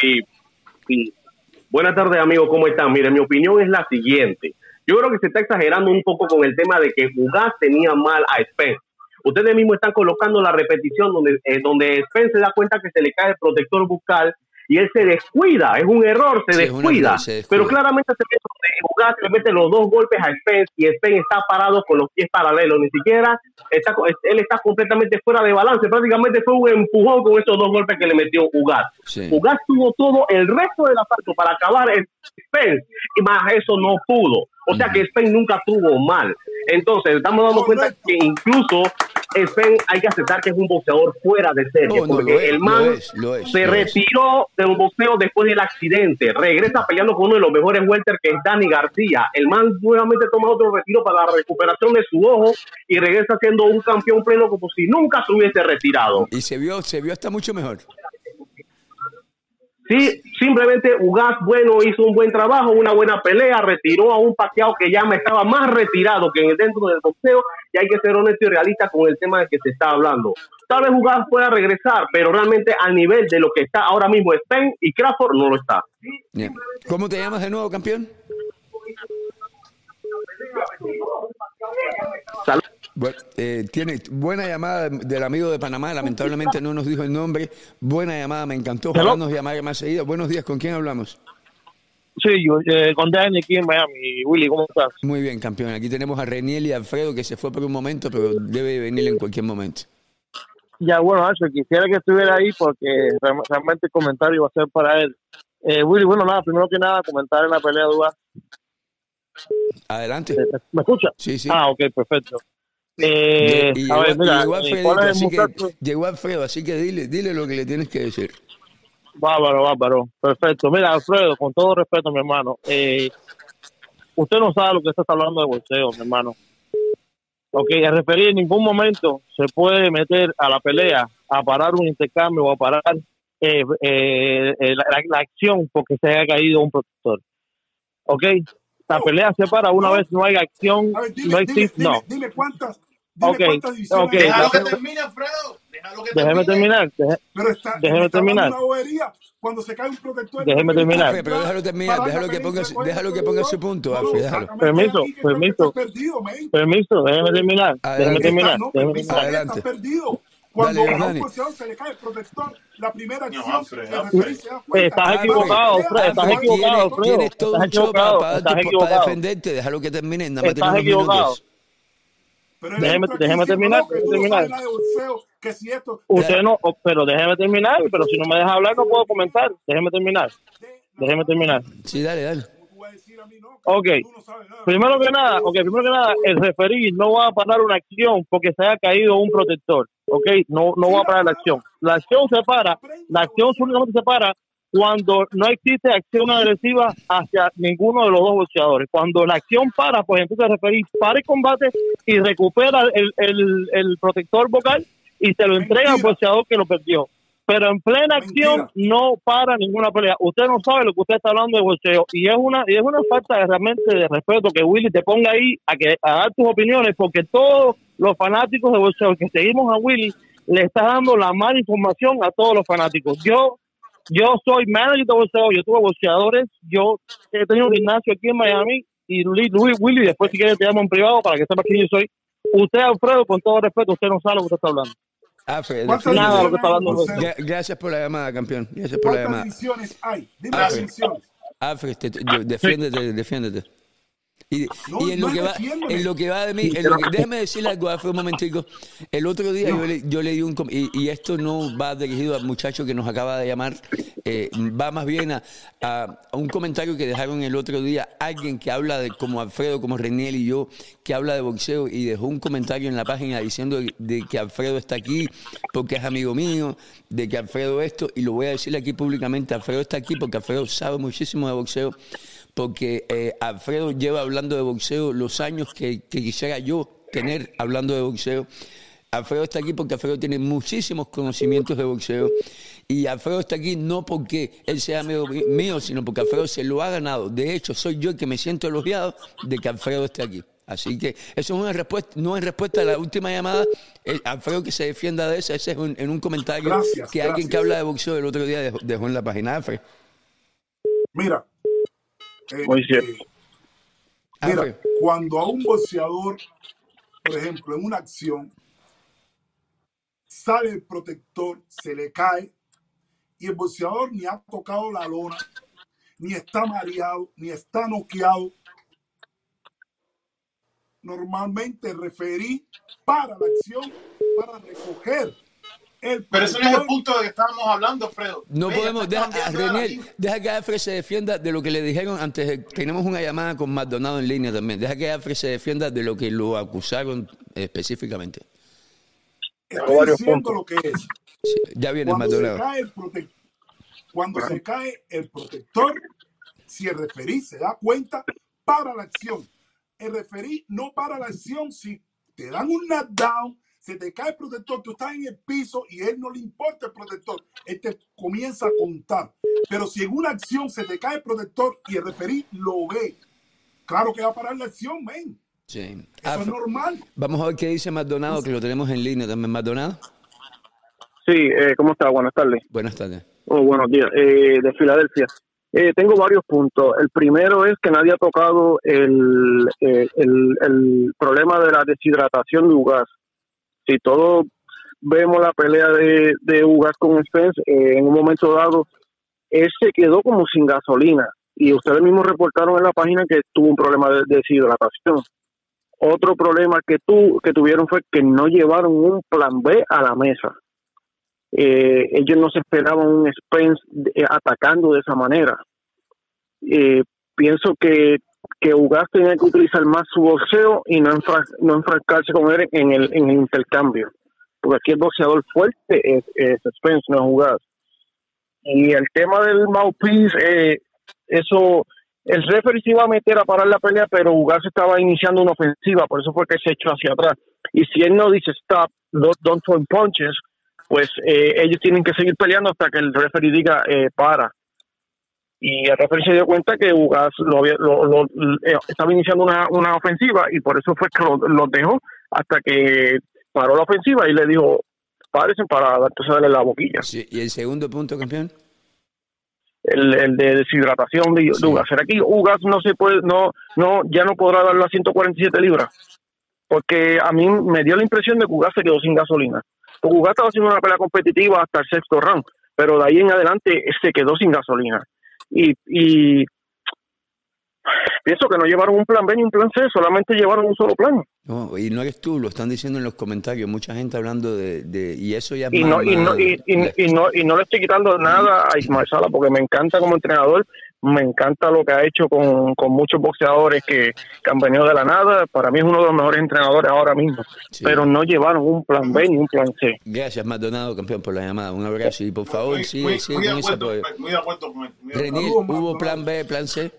Sí, sí. Buenas tardes amigos, ¿cómo están? Miren, mi opinión es la siguiente. Yo creo que se está exagerando un poco con el tema de que Ugas tenía mal a Spence. Ustedes mismos están colocando la repetición donde, eh, donde Spence se da cuenta que se le cae el protector bucal y él se descuida, es un error, se Sí, descuida. se descuida. Pero claramente se ve le mete los dos golpes a Spence y Spence está parado con los pies paralelos, ni siquiera está, él está completamente fuera de balance, prácticamente fue un empujón con esos dos golpes que le metió Ugas. Sí. Ugas tuvo todo el resto del asalto para acabar el Spence y más eso no pudo. O sea que Spence nunca tuvo mal. Entonces, estamos dando cuenta que incluso Spence hay que aceptar que es un boxeador fuera de serie. No, no, porque es, el lo man es, lo es, se retiró del boxeo después del accidente. Regresa peleando con uno de los mejores welter que es Dani García. El man nuevamente toma otro retiro para la recuperación de su ojo y regresa siendo un campeón pleno como si nunca se hubiese retirado. Y se vio, se vio hasta mucho mejor. Sí, simplemente Ugas, bueno, hizo un buen trabajo, una buena pelea, retiró a un pateado que ya me estaba más retirado que dentro del boxeo y hay que ser honesto y realista con el tema del que se está hablando. Tal vez Ugas pueda regresar, pero realmente al nivel de lo que está ahora mismo Spain y Crawford no lo está. Bien. ¿Cómo te llamas de nuevo, campeón? Salud. Bueno, eh, tiene buena llamada del amigo de Panamá, lamentablemente no nos dijo el nombre. Buena llamada, me encantó. Ojalá nos llamara más seguido. Buenos días, ¿con quién hablamos? Sí, yo, eh, con Dani aquí en Miami. Willy, ¿cómo estás? Muy bien, campeón. Aquí tenemos a Reniel y Alfredo que se fue por un momento, pero debe venir en cualquier momento. Ya, bueno, Nacho, quisiera que estuviera ahí porque real- realmente el comentario va a ser para él. Eh, Willy, bueno, nada, primero que nada, comentar en la pelea de Ugas. Adelante. ¿Me escucha? Sí, sí. Ah, ok, perfecto. Eh, Y a ver, llegó, mira, llegó eh, Alfredito, ¿cuál es el así que muchacho? llegó Alfredo, así que dile, dile lo que le tienes que decir. Bárbaro, bárbaro. Perfecto. Mira, Alfredo, con todo respeto, mi hermano, eh, usted no sabe lo que está hablando de boxeo, mi hermano. Ok, el referir en ningún momento se puede meter a la pelea a parar un intercambio o a parar eh, eh, la, acción porque se haya caído un protector. ¿Ok? La pelea se para una vez no hay acción, no existe, no. Dime cuántas, okay, okay. Déjalo que termine, Alfredo. Déjalo que déjeme terminar. pero está, déjeme terminar. Una bobería cuando se cae un protector. Déjeme terminar. pero déjalo terminar. Déjalo que ponga, déjalo que ponga su punto, Alfred. Déjalo. Permiso, permiso. Permiso, déjeme terminar. Déjeme terminar. Déjeme terminar. Adelante. perdido. Cuando a un se le cae el protector, la primera acción se Estás equivocado, Fred. Estás equivocado, Fred. Tienes todo un show para, defenderte. Déjalo que termine. Nada más Estás equivocado. Déjeme, déjeme terminar. terminar. Usted no, pero déjeme terminar. Pero si no me deja hablar, no puedo comentar. Déjeme terminar. Déjeme terminar. Sí, dale, dale. Ok, primero que nada, okay, primero que nada, el referir no va a parar una acción porque se haya caído un protector, ok, no, no va a parar la acción. La acción se para, la acción únicamente se para cuando no existe acción agresiva hacia ninguno de los dos boxeadores. Cuando la acción para, pues entonces referir para el combate y recupera el, el, el protector vocal y se lo entrega al boxeador que lo perdió pero en plena acción no para ninguna pelea. Usted no sabe lo que usted está hablando de boxeo y es una y es una falta de, realmente de respeto que Willy te ponga ahí a que a dar tus opiniones porque todos los fanáticos de boxeo que seguimos a Willy le está dando la mala información a todos los fanáticos. Yo yo soy manager de boxeo, yo tuve boxeadores, yo he tenido un gimnasio aquí en Miami y Luis, Willy, después si quieres te llamo en privado para que sepas quién yo soy. Usted, Alfredo, con todo respeto, usted no sabe lo que usted está hablando. Alfred, Nada, lo que está hablando Gracias por la llamada, campeón. Gracias por la llamada. ¿Cuántas hay? Dime las divisiones. Alfred, defiéndete, defiéndete. Y, y en, lo que va, en lo que va de mí, en lo que, déjeme decirle algo, hace un momentico. El otro día yo, le, yo le di un... Y, y, esto no va dirigido al muchacho que nos acaba de llamar, eh, va más bien a, a, un comentario que dejaron el otro día alguien que habla de, como Alfredo, como Reniel y yo, que habla de boxeo y dejó un comentario en la página diciendo de, que Alfredo está aquí porque es amigo mío, de que Alfredo esto, y lo voy a decirle aquí públicamente, Alfredo está aquí porque Alfredo sabe muchísimo de boxeo porque eh, Alfredo lleva hablando de boxeo los años que, quisiera yo tener hablando de boxeo. Alfredo está aquí porque Alfredo tiene muchísimos conocimientos de boxeo. Y Alfredo está aquí no porque él sea amigo mío, sino porque Alfredo se lo ha ganado. De hecho, soy yo el que me siento elogiado de que Alfredo esté aquí. Así que eso es una respuesta, no es respuesta a la última llamada. Alfredo que se defienda de eso, ese es en un comentario que alguien que habla de boxeo el otro día dejó, en la página. Alfredo. Mira, eh, Muy cierto. Eh, mira, cuando a un boxeador, por ejemplo, en una acción, sale el protector, se le cae, y el boxeador ni ha tocado la lona, ni está mareado, ni está noqueado. Normalmente referí para la acción, para recoger pero ese no es el punto de que estábamos hablando, Fredo. No podemos, deja, deja que Alfred se defienda de lo que le dijeron antes. Tenemos una llamada con Maldonado en línea también. Deja que Alfred se defienda de lo que lo acusaron específicamente. Estoy diciendo lo que es. ya viene cuando Maldonado. Se cae el cuando se cae el protector, si el referí se da cuenta, para la acción. El referí no para la acción si te dan un knockdown se te cae el protector, tú estás en el piso y él no le importa el protector, él te comienza a contar. Pero si en una acción se te cae el protector y el referí lo ve, claro que va a parar la acción, ven. Sí. Eso es normal. Vamos a ver qué dice Maldonado, que lo tenemos en línea también. Maldonado. Sí, eh, ¿cómo está? Buenas tardes. Buenas tardes. Oh, buenos días. Eh, de Filadelfia. Eh, tengo varios puntos. El primero es que nadie ha tocado el, el, el problema de la deshidratación de Ugas si todos vemos la pelea de, de Ugas con Spence, eh, en un momento dado, él se quedó como sin gasolina. Y ustedes mismos reportaron en la página que tuvo un problema de, deshidratación. Otro problema que, tu, que tuvieron fue que no llevaron un plan B a la mesa. Eh, ellos no se esperaban un Spence eh, atacando de esa manera. pienso que que Ugas tenía que utilizar más su boxeo y no, no enfrascarse con él en el, en el intercambio. Porque aquí el boxeador fuerte es, es Spence, no es Ugas. Y el tema del mouthpiece, eh, eso, el referee se iba a meter a parar la pelea, pero Ugas estaba iniciando una ofensiva, por eso fue que se echó hacia atrás. Y si él no dice stop, don't, don't throw punches, pues eh, ellos tienen que seguir peleando hasta que el referee diga eh, para. Y el referee se dio cuenta que Ugas lo, lo, eh, estaba iniciando una, una, ofensiva y por eso fue que lo, dejó hasta que paró la ofensiva y le dijo, parecen para entonces darle la boquilla. ¿Y el segundo punto, campeón? El, el de deshidratación de, Ugas. ¿Será que Ugas no se puede, no, no, ya no podrá dar las 147 libras? Porque a mí me dio la impresión de que Ugas se quedó sin gasolina. Porque Ugas estaba haciendo una pelea competitiva hasta el sexto round, pero de ahí en adelante se quedó sin gasolina. Y, y pienso que no llevaron un plan B ni un plan C, solamente llevaron un solo plan. No, y no eres tú, lo están diciendo en los comentarios, mucha gente hablando de, de y eso ya y no, y, no, y, no, y no le estoy quitando nada a Ismael Sala porque me encanta como entrenador, me encanta lo que ha hecho con, con muchos boxeadores que, han venido de la nada, para mí es uno de los mejores entrenadores ahora mismo, pero no llevaron un plan B ni un plan C. Gracias Maldonado, campeón, por la llamada, un abrazo. Y por favor, sí, sí, muy, de acuerdo, ¿hubo plan B, plan C?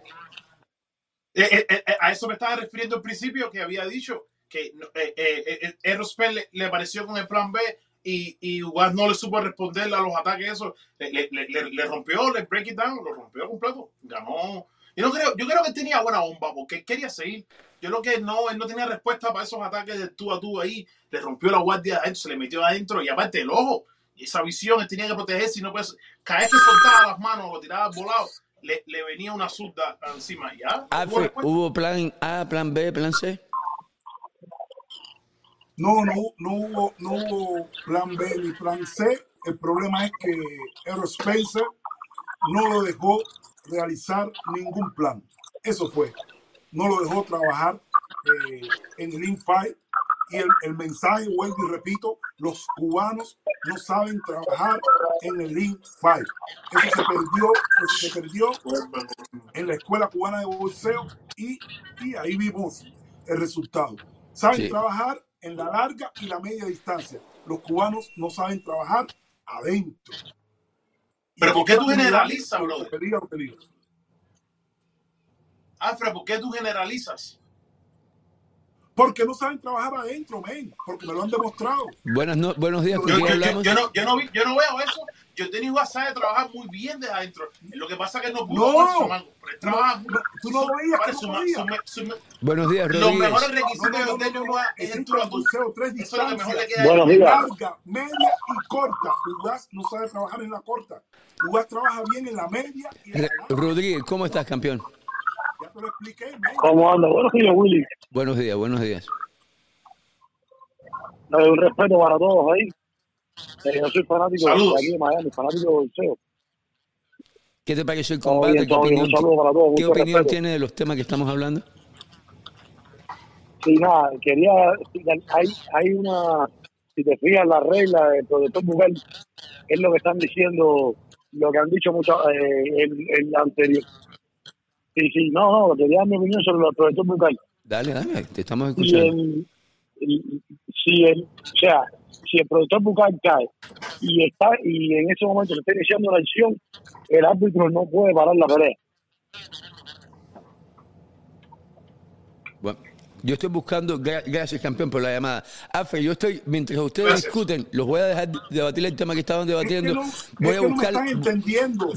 Eh, eh, eh, a eso me estaba refiriendo al principio que había dicho que eh, eh, le, apareció con el plan B y, y no le supo responder a los ataques. Eso le, le, le, rompió, le break it down, lo rompió completo. Ganó. Yo, no creo, yo creo que tenía buena bomba porque él quería seguir. Yo creo que no, él no tenía respuesta para esos ataques de tú a tú ahí. Le rompió la guardia adentro, se le metió adentro y aparte el ojo. Y esa visión, él tenía que protegerse y no puede. Cada vez que soltaba las manos o tiraba volado, le, le, venía una zurda encima. ¿Ya? Ah, ¿Hubo plan A, plan B, plan C? No, no, no, hubo, no hubo plan B ni plan C. El problema es que Aerospace no lo dejó realizar ningún plan. Eso fue. No lo dejó trabajar eh, en el infight. Y el, el, mensaje, vuelvo y repito, los cubanos no saben trabajar en el infight. Eso se perdió, eso se perdió en la escuela cubana de boxeo y, y ahí vimos el resultado. Saben trabajar en la larga y la media distancia. Los cubanos no saben trabajar adentro. Pero ¿por qué tú generalizas, brother? Alfred, ¿por qué tú generalizas? Porque no saben trabajar adentro, men. Porque me lo han demostrado. Buenas no, buenos días. Yo, yo, yo, no, yo, no, yo no veo eso yo tenía WhatsApp de trabajar muy bien desde adentro. Lo que pasa es que no pudo no, su mango. Pero trabaja no, tú no veías que su, su, su, Buenos días, Rodríguez. Los mejores requisitos de no, no, no, es el boxeo, tres Eso es lo que mejor le queda. Buenos días. Larga, media y corta. Ugas no sabe trabajar en la corta. Ugas trabaja bien en la media y en la Rodríguez, ¿cómo estás, campeón? Ya te lo expliqué, man. ¿Cómo anda? Buenos días, Willy. Buenos días, buenos días. un respeto para todos ahí. Eh, yo soy fanático de aquí de Miami, fanático del CEO. ¿Qué te pareció el combate? Bien, ¿Qué opinión, todos, ¿qué opinión tiene de los temas que estamos hablando? Sí, nada, quería. Hay, hay una. Si te fijas, la regla del protector bucal es lo que están diciendo, lo que han dicho mucho eh, el, el, anterior. Sí, sí, no, no, quería dar mi opinión sobre el protector bucal. Dale, dale, te estamos escuchando. Si el, o sea, si el productor bucal cae y está y en ese momento se está iniciando la acción, el árbitro no puede parar la pelea. Bueno, yo estoy buscando, gracias campeón por la llamada. Afe, yo estoy, mientras ustedes discuten, los voy a dejar debatir el tema que estaban debatiendo. voy a buscar,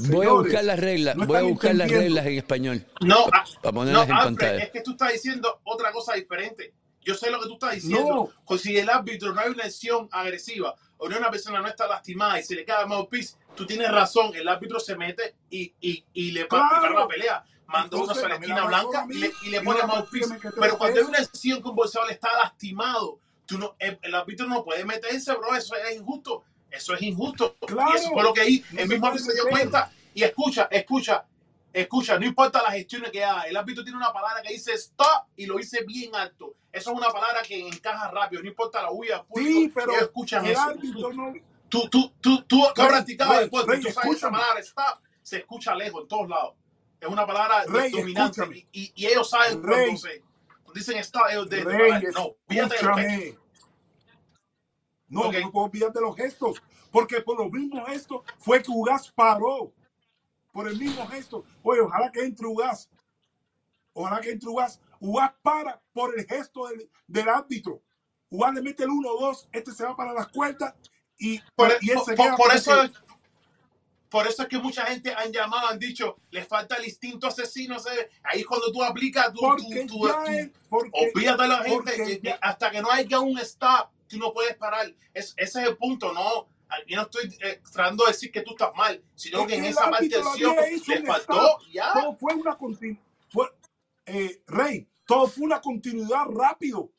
voy a buscar las reglas, voy a buscar las reglas en español. No, para, ah, ponerlas en pantalla. Es que tú estás diciendo otra cosa diferente. Yo sé lo que tú estás diciendo. No. Si el árbitro no hay una acción agresiva o no una persona no está lastimada y se le cae el mouthpiece, tú tienes razón. El árbitro se mete y, y, y le para la pelea. Mandó uno a la esquina blanca y le, y le pone mouthpiece. Pero cuando hay una acción que un bolsador está lastimado, tú no, el, árbitro no puede meterse, bro. Eso es injusto. Eso es injusto. Y eso fue lo que ahí el mismo árbitro se dio cuenta. Y escucha, escucha, escucha, no importa las gestiones que haga, el árbitro tiene una palabra que dice stop y lo dice bien alto. Eso es una palabra que encaja rápido, no importa la huida. Sí, pero escuchan el árbitro no... Tú, tú, tú, tú, tú has practicado después, tú sabes esa palabra stop, se escucha lejos en todos lados. Es una palabra Rey, dominante y, y, ellos saben Rey, cuando se dicen stop, ellos de, Rey, de no, fíjate de No, okay. no puedo olvidar los gestos, porque por los mismos gestos fue que Ugas paró. Por el mismo gesto. Oye, ojalá que entre Ugas. Ojalá que entre Ugas. Ugas para por el gesto del, del árbitro. Ugas le mete el 1-2, este se va para las cuerdas y, por, y por, por, por eso por eso es que mucha gente han llamado, han dicho, le falta el instinto asesino. ¿sabes? Ahí cuando tú aplicas, tú, tú, tú, olvídate de la gente. Ya, hasta que no haya un stop, tú no puedes parar. Es, ese es el punto, no. Yo no estoy eh, tratando de decir que tú estás mal, sino es que, que en esa parte le faltó. Ya. Fue una continuidad. Eh, Rey, todo fue una continuidad rápido.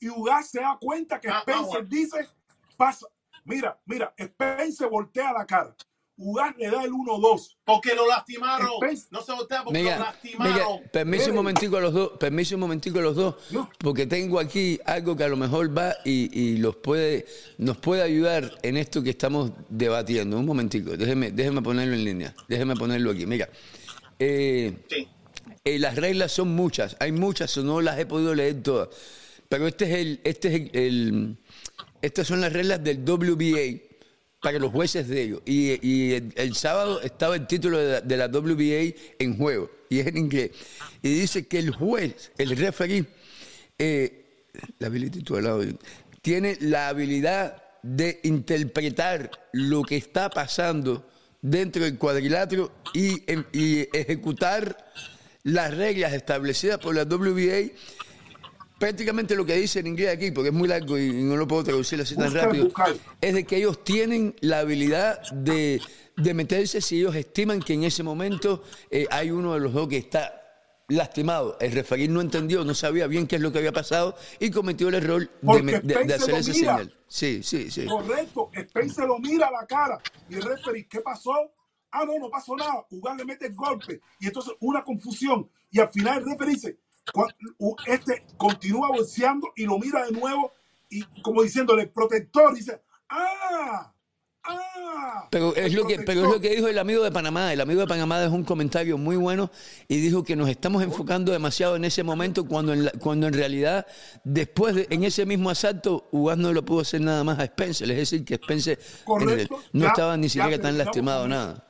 Y Ugas se da cuenta que ah, Spencer ah, bueno. dice, pasa. Mira, mira, Spencer voltea la cara. Ugas le da el 1-2. Porque lo lastimaron. Spencer. No se voltea porque Miguel, lo lastimaron. permiso un momentico a los dos, permiso un momentico a los dos, no. porque tengo aquí algo que a lo mejor va y, y, los puede, nos puede ayudar en esto que estamos debatiendo. Un momentico, déjeme, déjeme ponerlo en línea. Déjeme ponerlo aquí. Mira. Eh, sí. Eh, las reglas son muchas, hay muchas, no las he podido leer todas. Pero este es el, este es el, estas son las reglas del WBA para los jueces de ellos. Y, el, sábado estaba el título de la, WBA en juego, y es en inglés. Y dice que el juez, el referee, eh, la lado, tiene la habilidad de interpretar lo que está pasando dentro del cuadrilátero y, y ejecutar las reglas establecidas por la WBA prácticamente lo que dice en inglés aquí, porque es muy largo y no lo puedo traducir así tan rápido, buscar. es de que ellos tienen la habilidad de, de, meterse si ellos estiman que en ese momento eh, hay uno de los dos que está lastimado. El referir no entendió, no sabía bien qué es lo que había pasado y cometió el error de, de, de, hacer ese señal. Sí, sí, sí. Correcto, Spencer lo mira a la cara y el referee, ¿qué pasó? Ah, no, no pasó nada. Ugal le mete el golpe. Y entonces una confusión. Y al final el referee dice, este continúa bolseando y lo mira de nuevo y como diciéndole protector dice ah Ah, pero es lo que pero es lo que dijo el amigo de Panamá. El amigo de Panamá dejó un comentario muy bueno y dijo que nos estamos enfocando demasiado en ese momento cuando en la, cuando en realidad después de, en ese mismo asalto Ugas no lo pudo hacer nada más a Spencer. Es decir que Spencer el, no ya, estaba ni siquiera tan lastimado nada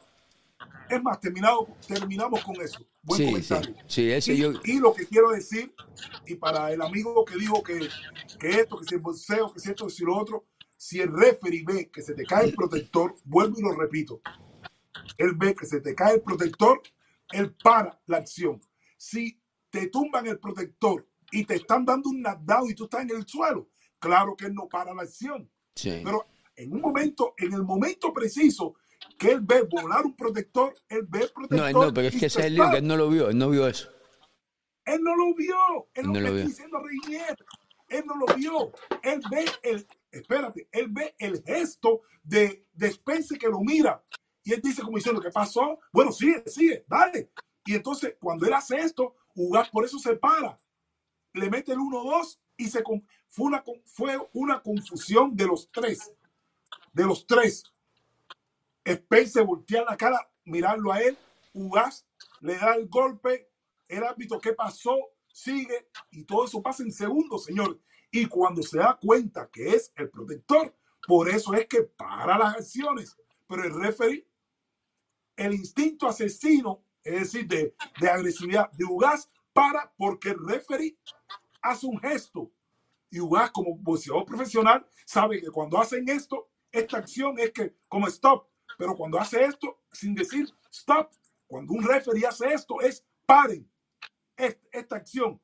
es más terminado terminamos con eso Buen sí, comentario. Sí, sí, y, yo... y, lo que quiero decir, y para el amigo que dijo que, que esto, que si el bolseo, que si esto, que si lo otro, si el referee ve que se te cae el protector, vuelvo y lo repito, él ve que se te cae el protector, él para la acción. Si te tumban el protector y te están dando un knockdown y tú estás en el suelo, claro que él no para la acción. Sí. Pero en un momento, en el momento preciso que él ve volar un protector, él ve el protector. No, no, pero es que ese es el lío, que él no lo vio, él no vio eso. Él no lo vio, él no, lo vio. diciendo Reinier, él no lo vio, él ve el, espérate, él ve el gesto de, de Spencer que lo mira y él dice como diciendo, ¿qué pasó? Bueno, sigue, sigue, dale. Y entonces cuando él hace esto, Ugas por eso se para, le mete el 1-2 y se fue una, fue una confusión de los tres, de los tres. Spencer voltea la cara, mirarlo a él, Ugas le da el golpe, el árbitro, ¿qué pasó? Sigue y todo eso pasa en segundos, señor. Y cuando se da cuenta que es el protector, por eso es que para las acciones. Pero el referee, el instinto asesino, es decir, de, de agresividad de Ugas, para porque el referee hace un gesto. Y Ugas, como boxeador profesional, sabe que cuando hacen esto, esta acción es que, como stop, pero cuando hace esto, sin decir stop, cuando un referee hace esto, es paren esta acción.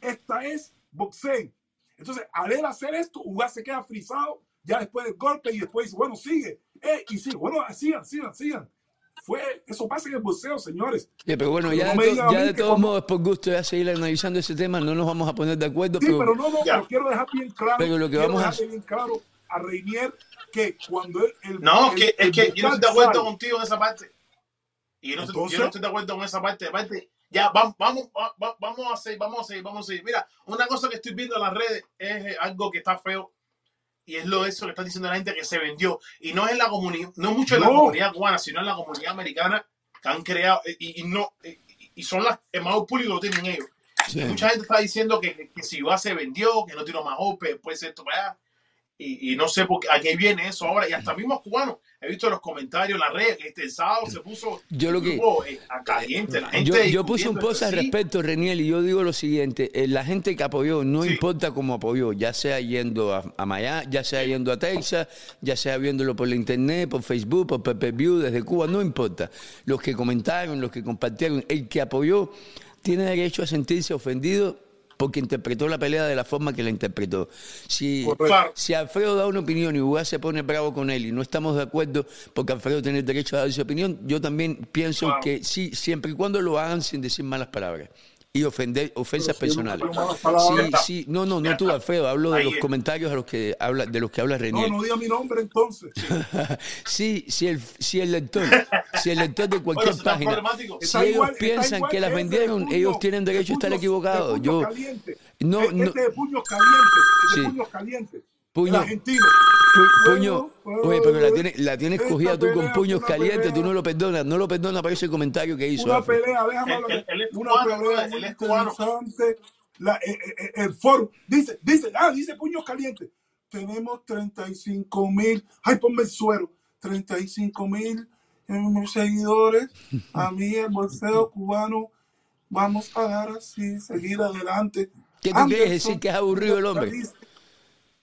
Esta es boxeo. Entonces, al él hacer esto, Ugas se queda frisado ya después del golpe y después dice, bueno, sigue. Eh, y sigue, bueno, sigan, sigan, sigan. Fue, eso pasa en el boxeo, señores. Sí, pero bueno, ya, no de, to, ya de todos cuando... modos, por gusto ya seguir analizando ese tema, no nos vamos a poner de acuerdo. Sí, pero, pero no, no, pero quiero dejar bien claro. Pero lo que vamos a bien claro a Reinier que cuando él, el, no, el, que, el, es que yo no estoy de acuerdo sale. contigo en esa parte. Y yo no, Entonces, yo no estoy de acuerdo en esa parte. parte ya, vamos, vamos, vamos a seguir, vamos a seguir, vamos a seguir. Mira, una cosa que estoy viendo en las redes es eh, algo que está feo. Y es lo eso que está diciendo la gente que se vendió. Y no es en la comunidad, no mucho en la comunidad cubana, sino en la comunidad americana que han creado. Y, y no, y, y son las, el más público lo tienen ellos. Sí. Mucha gente está diciendo que, que, si va se vendió, que no tiró más ope, puede ser esto para allá y, no sé por qué, a qué viene eso ahora. Y hasta mismos cubanos, he visto los comentarios en la red que este sábado se puso yo lo que, eh, a caliente. La gente yo, yo puse un post al respecto, Reniel, y yo digo lo siguiente: eh, la gente que apoyó, no importa cómo apoyó, ya sea yendo a, a Miami, ya sea yendo a Texas, ya sea viéndolo por la internet, por Facebook, por Pepe View, desde Cuba, no importa. Los que comentaron, los que compartieron, el que apoyó tiene derecho a sentirse ofendido porque interpretó la pelea de la forma que la interpretó. Si, si Alfredo da una opinión y Ugas se pone bravo con él y no estamos de acuerdo porque Alfredo tiene el derecho a dar su opinión, yo también pienso que sí, siempre y cuando lo hagan sin decir malas palabras y ofender ofensas personales. Sí, sí, no, no, no tú, Alfredo, hablo de los comentarios a los que habla, de los que habla René. No, no diga mi nombre entonces. *laughs* sí, si el, si el lector, si el lector de cualquier página, si ellos piensan que las vendieron, ellos tienen derecho a estar equivocados. Yo, no, no, este de puños calientes, de puños calientes. Puño, argentino. puño, oye, pero la tienes, la tienes cogida tú con puños calientes, tú no lo perdonas, no lo perdonas para ese comentario que hizo. Una pelea, déjame hablar. Una pelea muy interesante. La, eh, eh, eh, el foro dice, dice, ah, dice puños calientes. Tenemos 35 mil, ay, ponme el suero, 35 mil seguidores. A mí el bolseo cubano, vamos a dar así, seguir adelante. ¿Qué tú quieres decir que es aburrido el hombre?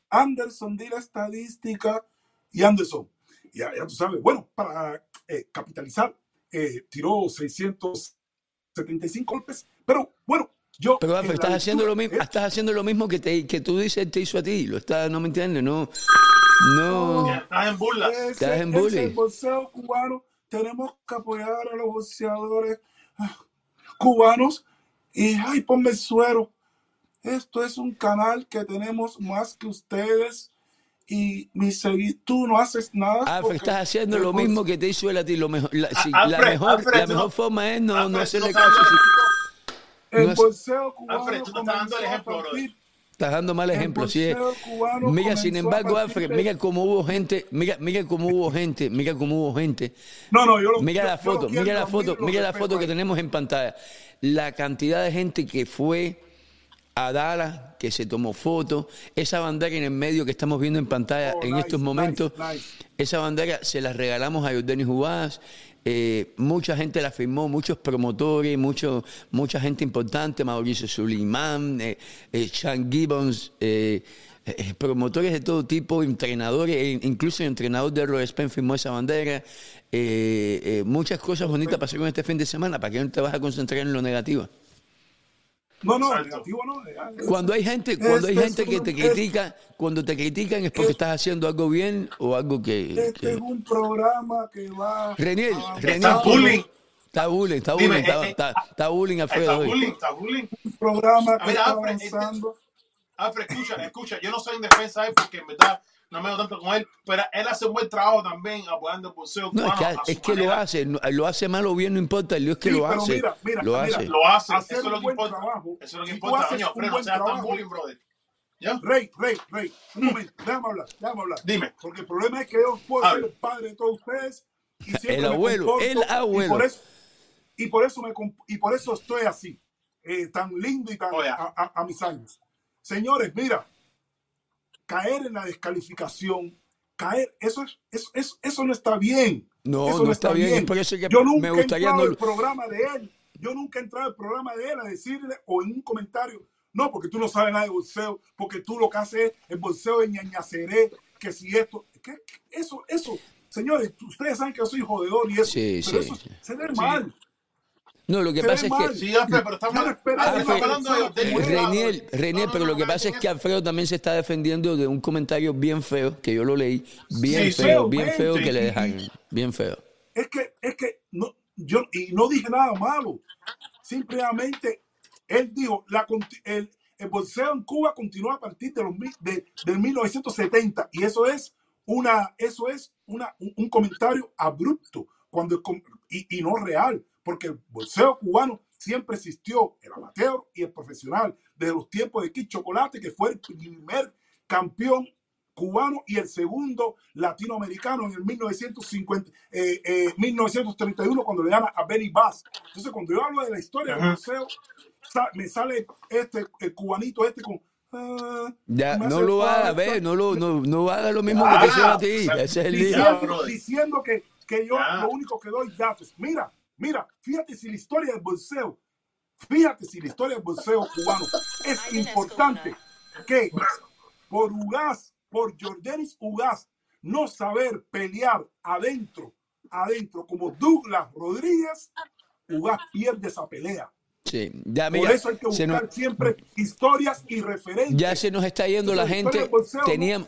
Anderson de la estadística y Anderson. Ya, ya tú sabes, bueno, para eh, capitalizar, eh, tiró 675 golpes, pero bueno, yo... Pero estás haciendo, lo mismo, estás haciendo lo mismo que, te, que tú dices te hizo a ti, lo está, no me entiendes, no... No. Estás en burla. Estás en bullying. el boxeo cubano. Tenemos que apoyar a los boxeadores ah, cubanos. Y, ay, ponme el suero. Esto es un canal que tenemos más que ustedes y mi tú no haces nada. Alfred, estás haciendo lo mismo que te hizo él a ti. Lo mejor, la, la mejor, la mejor forma es no, no hacerle caso. El bolseo cubano Alfred, tú estás dando el ejemplo, Estás dando mal ejemplo. Sí, mira, sin embargo, Alfred, mira cómo hubo gente, mira, mira cómo hubo gente, mira cómo hubo gente. No, no, yo lo, Mira la foto, mira la foto, mira la foto que tenemos en pantalla. La cantidad de gente que fue a Dallas, que se tomó fotos, esa bandera en el medio que estamos viendo en pantalla oh, en estos momentos, esa bandera se la regalamos a Jordanis Ubás, eh, mucha gente la firmó, muchos promotores, mucho, mucha gente importante, Mauricio Suleiman, eh, eh, Sean Gibbons, promotores de todo tipo, entrenadores, e incluso el entrenador de Roy Spen firmó esa bandera. muchas cosas bonitas pasaron este fin de semana, ¿para que no te vas a concentrar en lo negativo? No, no, negativo no. Cuando hay gente, cuando hay gente que te critica, cuando te critican es porque estás haciendo algo bien o algo que. Este es un programa que va. Reniel, Reniel. Está bullying. Está bullying, está bullying, está, eh, está, está, bullying Alfredo. Está bullying, está bullying. Un programa que está avanzando. Alfred, escucha, escucha, yo no soy en defensa de él porque en verdad no me tanto con él, pero él hace un buen trabajo también apoyando el boxeo. No, es que, es que lo hace, lo hace mal o bien, no importa, el es que lo hace. Mira, mira, lo mira, hace. Lo hace, eso es lo que importa. Trabajo, eso es lo que importa, coño, pero no seas tan bullying, brother. ¿Ya? Rey, Rey, Rey, un momento, *laughs* déjame hablar, déjame hablar. Dime. Porque el problema es que yo puedo ser el padre de todos ustedes. Y el abuelo, el abuelo. Y por eso, y por eso, me, y por eso estoy así, eh, tan lindo y tan oh, yeah. a, a, a mis años. Señores, mira, caer en la descalificación caer. Eso, es, eso, eso, eso no está bien. No, eso no, está bien. bien. Eso que yo nunca me gustaría he entrado no... al programa de él. Yo nunca he entrado al programa de él a decirle o en un comentario, no, porque tú no sabes nada de bolseo, porque tú lo que haces es el bolseo de ñañaceré, que si esto, ¿qué? eso, eso, señores, ustedes saben que yo soy jodedor y eso, sí, pero sí, eso sí. se ve mal. No, lo que pasa es que. Sí, Alfred, pero estamos, hablando de, de Reniel, Reniel, pero lo que pasa es que Alfredo también se está defendiendo de un comentario bien feo, que yo lo leí, bien Sí, feo, sí, bien feo que le dejan, bien feo. es que, es que no, yo y no dije nada malo. Simplemente él dijo, la, el, el boxeo en Cuba continúa a partir de los, mil- de, del 1970 y eso es una, eso es una, un, un comentario abrupto cuando y, y no real, porque el boxeo cubano siempre existió, el amateur y el profesional, desde los tiempos de Kid Chocolate, que fue el primer campeón cubano y el segundo latinoamericano en el 1950, eh, eh, 1931 cuando le gana a Benny Bass. Entonces cuando yo hablo de la historia del boxeo, sa- me sale este el cubanito este con Ah, ya, no lo haga, ve, no lo, no, no haga lo mismo Ah, que te hicieron a ti. Ese es el diciendo, diciendo que, que yo lo único que doy datos. Mira, mira, fíjate si la historia del boxeo, fíjate si la historia del boxeo cubano es importante que por Ugas, por Jordanis Ugas, no saber pelear adentro, adentro, como Douglas Rodríguez, Ugas pierde esa pelea. Sí, ya, Por mira, eso hay que buscar nos- siempre historias y referentes. ya se nos está yendo la gente. ¿no? Teníamos,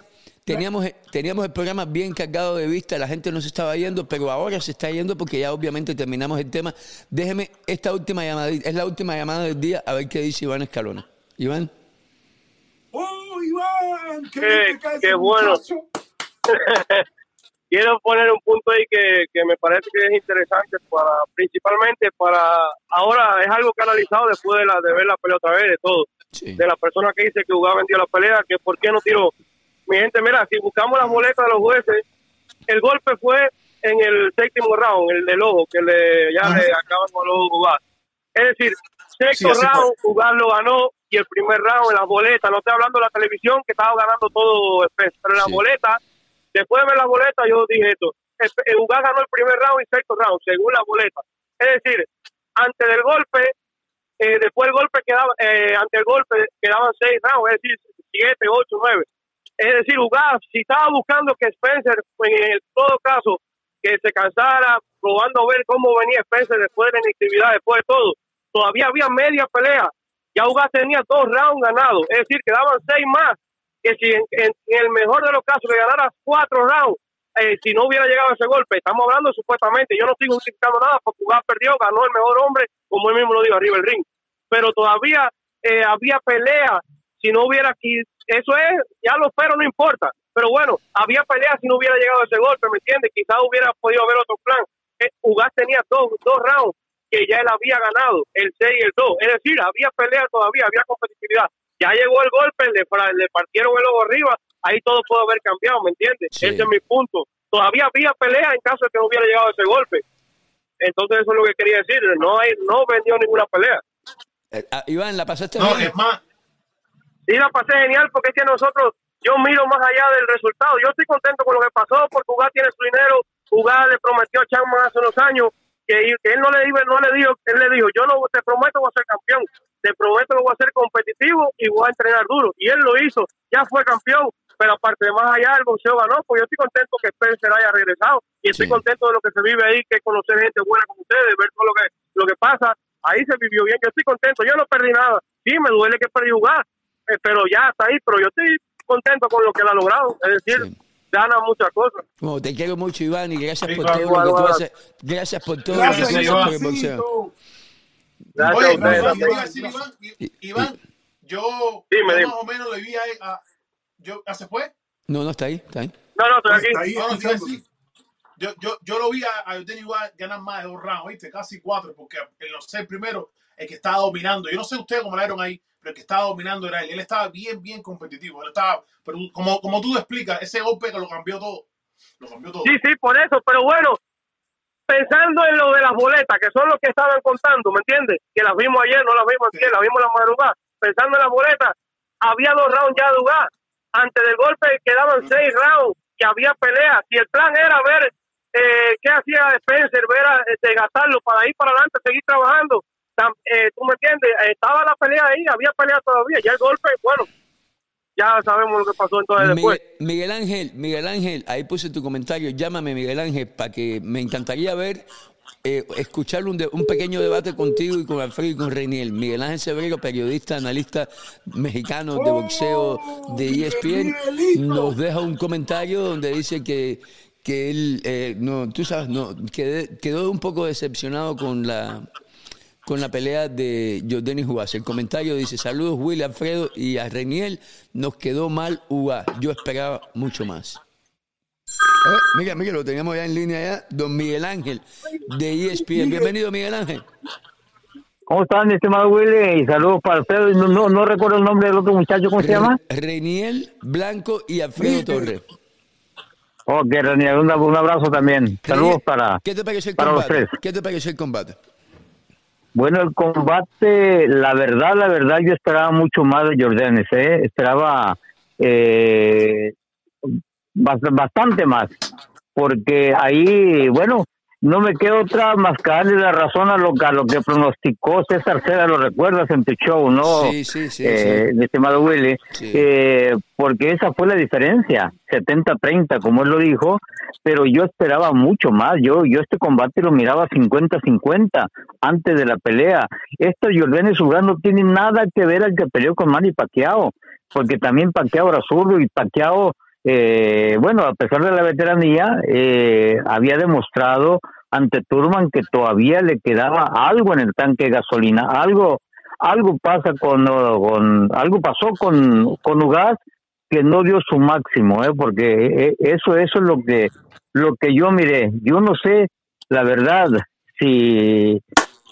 teníamos, teníamos el programa bien cargado de vista, la gente no se estaba yendo, pero ahora se está yendo porque ya obviamente terminamos el tema. Déjeme esta última llamada, es la última llamada del día, a ver qué dice Iván Escalona. Iván. ¡Oh, Iván! ¡Qué, ese bueno. *laughs* quiero poner un punto ahí que, que me parece que es interesante para principalmente para ahora es algo que he analizado después de la de ver la pelea otra vez de todo de la persona que dice que jugaba vendió la pelea que por qué no tiró mi gente mira si buscamos las boletas de los jueces el golpe fue en el séptimo round el del ojo que le ya le acaban con el ojo jugar es decir sexto Sí, round jugar lo ganó y el primer round en las boletas no estoy hablando de la televisión que estaba ganando todo pero en las boletas Después de ver la boleta, yo dije esto. El, Ugas ganó el primer round y sexto round, según la boleta. Es decir, antes del golpe, eh, después del golpe quedaba, eh, ante el golpe quedaban seis rounds, es decir, siete, ocho, nueve. Es decir, Ugas, si estaba buscando que Spencer, en el- todo caso, que se cansara, probando a ver cómo venía Spencer después de la inactividad, después de todo, todavía había media pelea. Ya Ugas tenía dos rounds ganados, es decir, quedaban seis más que si en, el mejor de los casos que ganara cuatro rounds, eh, si no hubiera llegado ese golpe, estamos hablando supuestamente, yo no estoy justificando nada porque Ugas perdió, ganó el mejor hombre, como él mismo lo dijo arriba del ring, pero todavía eh, había pelea, si no hubiera aquí, eso es, ya lo espero, no importa, pero bueno, había pelea si no hubiera llegado ese golpe, ¿me entiendes? Quizás hubiera podido haber otro plan. Eh, Ugas tenía dos, dos rounds que ya él había ganado, el 6 y el 2, es decir, había pelea todavía, había competitividad ya llegó el golpe, le, partieron el ojo arriba, ahí todo puede haber cambiado, ¿me entiendes? Ese es mi punto. Todavía había pelea en caso de que no hubiera llegado ese golpe. Entonces eso es lo que quería decir, no hay, no vendió ninguna pelea. Eh, ah, Iván, ¿la pasaste No, bien? es más, Sí, la pasé genial porque es que nosotros, yo miro más allá del resultado. Yo estoy contento con lo que pasó porque Ugas tiene su dinero. Ugas le prometió a Chapman hace unos años que, que él no le, dijo, no le dijo, él le dijo, yo no te prometo voy a ser campeón, te prometo que voy a ser competitivo y voy a entrenar duro. Y él lo hizo, ya fue campeón. Pero aparte de más allá, el boxeo ganó, pues yo estoy contento que Spencer haya regresado y estoy contento de lo que se vive ahí, que conocer gente buena como ustedes, ver todo lo que, lo que pasa. Ahí se vivió bien, yo estoy contento, yo no perdí nada. Sí, me duele que perdí jugar, eh, pero ya está ahí, pero yo estoy contento con lo que él ha logrado, es decir, gana muchas cosas. Te quiero mucho, Iván, y gracias por todo igual, lo que tú haces. Gracias por todo Gracias, lo que tú haces Iván. por el boxeo. Gracias Oye, también. yo iba a decir, Iván, Iván, yo, Dime, yo dime. más o menos le vi a, a- yo, ¿ah, ¿se fue? No, no, está ahí, está ahí. No, no, estoy aquí. Está ahí No, no, te iba a escuchando. decir, yo, yo, yo lo vi a, a Eugenio igual ganar más de dos rounds, ¿viste? Casi cuatro, porque en los seis primeros, el que estaba dominando, yo no sé ustedes cómo la vieron ahí, pero el que estaba dominando era él. Él estaba bien, bien competitivo. Él estaba, pero como, como tú explicas, ese golpe que lo cambió todo. Lo cambió todo. Sí, sí, por eso, pero bueno, pensando en lo de las boletas, que son los que estaban contando, ¿me entiendes? Que las vimos ayer, no las vimos ayer, las vimos la madrugada. Pensando en las boletas, había dos rounds ya de jugar. Antes del golpe quedaban seis rounds, que había peleas. Y el plan era ver eh, qué hacía Spencer, ver a, eh, de gastarlo para ir para adelante, seguir trabajando. Tam- eh, ¿Tú me entiendes? Estaba la pelea ahí, había pelea todavía. Ya el golpe, bueno, ya sabemos lo que pasó entonces después. Miguel, Miguel Ángel, Miguel Ángel, ahí puse tu comentario. Llámame, Miguel Ángel, para que me encantaría ver, eh, escuchar un, de- un pequeño debate contigo y con Alfredo y con Reiniel. Miguel Ángel Severo, periodista, analista mexicano de boxeo de E ESPN, nos deja un comentario donde dice que, que él, eh, no, tú sabes, no, quedé- quedó un poco decepcionado con la con la pelea de Jordani Juárez. El comentario dice, saludos Willy, Alfredo y a Reniel, nos quedó mal UA. Yo esperaba mucho más. Ah, mira, mira, lo teníamos ya en línea ya, don Miguel Ángel de ESPN. Bienvenido, Miguel Ángel. ¿Cómo están, estimado Willy? Y saludos para Alfredo. No, no, no recuerdo el nombre del otro muchacho, ¿cómo se llama? Reniel Blanco y Alfredo Torres. Ok, René, un, un abrazo también. Saludos para, ¿Qué te para los tres. ¿Qué te pareció el combate? Bueno, el combate, la verdad, la verdad, yo esperaba mucho más de Jordanes, ¿eh? Esperaba eh, bastante más, porque ahí, bueno, no me queda otra más que darle la razón a lo, a lo que pronosticó César Seda, lo recuerdas en tu show, ¿no? Sí, sí, sí. Eh, sí. estimado Willy, eh, porque esa fue la diferencia, 70-30, como él lo dijo, pero yo esperaba mucho más, yo yo este combate lo miraba 50-50 antes de la pelea. Esto Jordan Sugar no tiene nada que ver al que peleó con Manny Pacquiao, porque también Pacquiao era zurdo y Pacquiao eh, bueno, a pesar de la veteranía, eh, había demostrado ante Turman que todavía le quedaba algo en el tanque de gasolina, algo, algo pasa con, algo pasó con, con Ugas que no dio su máximo, eh, porque eh, eso, eso es lo que, lo que yo miré. Yo no sé, la verdad, si,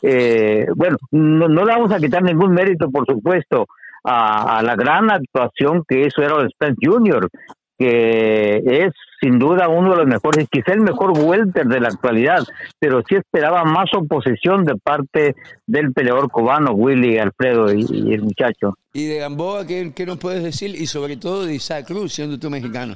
eh, bueno, no, no le vamos a quitar ningún mérito, por supuesto, a, a, la gran actuación que hizo Errol Spence Jr., que es sin duda uno de los mejores, quizá el mejor welter de la actualidad, pero sí esperaba más oposición de parte del peleador cubano, Willy Alfredo y, y el muchacho. ¿Y de Gamboa ¿qué, qué, nos puedes decir? Y sobre todo de Isaac Cruz, siendo tú mexicano.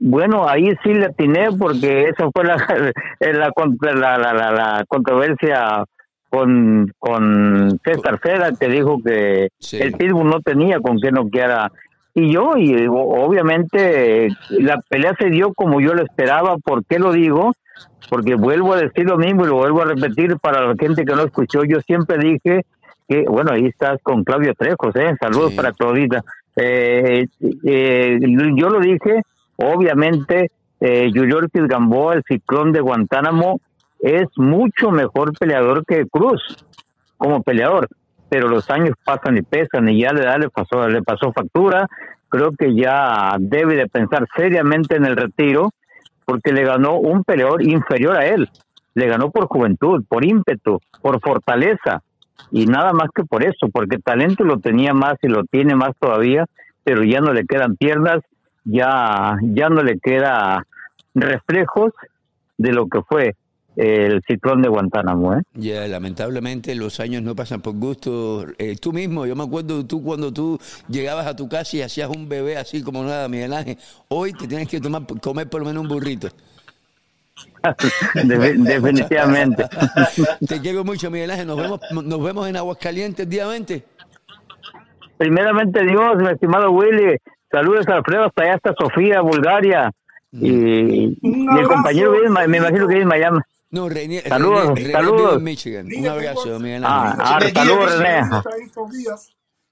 Bueno, ahí sí le atiné porque esa fue la, *laughs* la, la, la, la controversia con, con César Seda, que dijo que sí. el Pitbull no tenía con qué no quiera y yo, y obviamente la pelea se dio como yo lo esperaba. ¿Por qué lo digo? Porque vuelvo a decir lo mismo y lo vuelvo a repetir para la gente que no escuchó. Yo siempre dije que, bueno, ahí estás con Claudio Trejos, ¿eh? Saludos sí. para Claudita. Eh, eh, yo lo dije, obviamente, eh, Yuriorkis Gamboa, el ciclón de Guantánamo, es mucho mejor peleador que Cruz como peleador pero los años pasan y pesan y ya le, le pasó le pasó factura. Creo que ya debe de pensar seriamente en el retiro porque le ganó un peleador inferior a él. Le ganó por juventud por ímpetu por fortaleza y nada más que por eso porque talento lo tenía más y lo tiene más todavía pero ya no le quedan piernas ya ya no le queda reflejos de lo que fue el ciclón de Guantánamo. ¿eh? Ya, yeah, lamentablemente los años no pasan por gusto. Eh, tú mismo, yo me acuerdo tú cuando tú llegabas a tu casa y hacías un bebé así como nada, Miguel Ángel. Hoy te tienes que tomar, comer por lo menos un burrito. *laughs* De, definitivamente. *laughs* te quiero mucho, Miguel Ángel. Nos vemos, nos vemos en Aguascalientes el día 20. Primeramente, Dios, mi estimado Willy. Saludos a Alfredo, hasta allá hasta Sofía, Bulgaria. Y, y el compañero me imagino que en Miami. No, René, saludos, René, saludos. René Michigan. Un abrazo, Miguel Ah, ah saludos, René.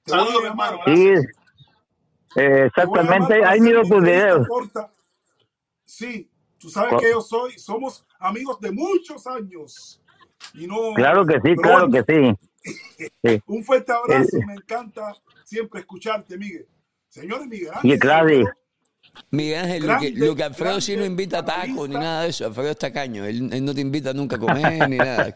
Saludos, hermano. Sí, eh, exactamente. Ahí miro tus videos. Sí, tú sabes que yo soy, somos amigos de muchos años. Y no, claro que sí, claro que sí. sí. *laughs* Un fuerte abrazo, me encanta siempre escucharte, Miguel. Señores, Miguel. Y claro. Miguel Ángel, grande, lo, que, lo que Alfredo grande, sí no invita a tacos ni nada de eso. Alfredo es tacaño. Él, él, no te invita nunca a comer ni nada.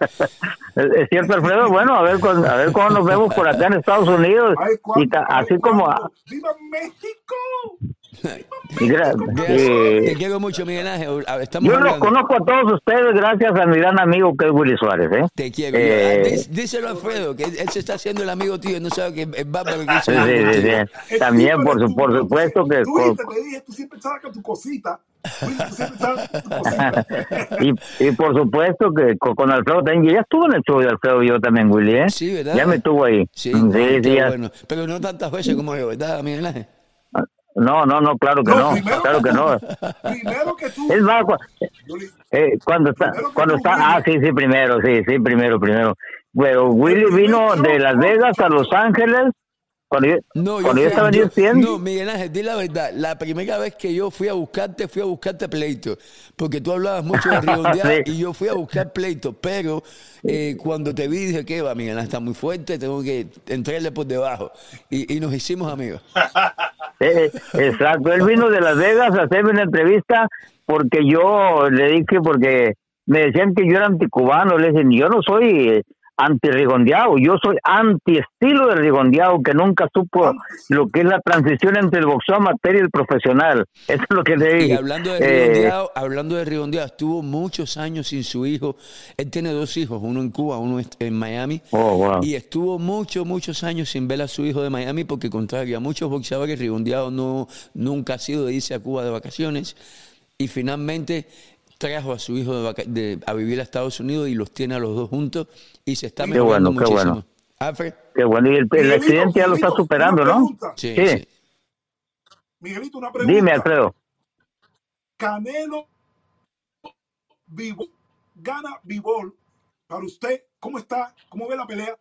Es cierto, Alfredo. Bueno, a ver, a ver cómo nos vemos por acá en Estados Unidos. Ay, y ta, así como. ¡Viva México! Y gra eh, te quiero mucho, Miguel Ángel. Estamos yo los conozco a todos ustedes gracias a mi gran amigo que es Willy Suárez. ¿eh? Te quiero. Eh, díselo a Alfredo, que él se está haciendo el amigo tío, no sabe que es bárbaro que sí, sí, sí, También, por, su, por supuesto que... Tú, con... te dije, tú siempre sacas tu cosita. *laughs* y, y, por supuesto que con, con, Alfredo también, ya estuvo en el show de Alfredo yo también, Willy, ¿eh? Sí, ¿verdad? Ya me tuvo ahí. Sí, sí, sí ya. bueno. Pero no tantas veces como yo, ¿verdad, Miguel Ángel? No, no, no, claro que no, no claro que no. *laughs* Primero que tú. Es más, eh, cuando está, cuando está, ah, sí, sí, primero, sí, sí, primero, primero. Bueno, Willy vino de Las Vegas a Los Ángeles cuando yo, no, cuando yo, yo estaba yo, en No, Miguel Ángel, di la verdad. La primera vez que yo fui a buscarte, fui a buscarte pleito. Porque tú hablabas mucho de *laughs* redondear sí. y yo fui a buscar pleito. Pero eh, cuando te vi, dije, ¿qué va? Miguel Ángel está muy fuerte, tengo que entrarle por debajo. Y, y nos hicimos amigos. *laughs* Eh, exacto. Él vino de Las Vegas a hacerme una entrevista porque yo le dije, porque me decían que yo era anticubano. Le dije, yo no soy anti-rigondeado. Yo soy anti-estilo de rigondeado que nunca supo lo que es la transición entre el boxeo amateur y el profesional. Eso es lo que le digo. Y hablando de eh, rigondeado, hablando de rigondeado, estuvo muchos años sin su hijo. Él tiene dos hijos, uno en Cuba, uno en Miami. Oh, y estuvo muchos, muchos años sin ver a su hijo de Miami porque, contrario a muchos boxeadores, rigondeado no, nunca ha sido de irse a Cuba de vacaciones. Y finalmente trajo a su hijo de, a vivir a Estados Unidos y los tiene a los dos juntos y se está mejorando qué bueno, muchísimo. Qué bueno. Qué bueno. Y el, accidente ya lo está superando, ¿no? Sí, Miguelito, una pregunta. Dime, Alfredo. Canelo Vivo, gana Vivol. Para usted, ¿cómo está? ¿Cómo ve la pelea?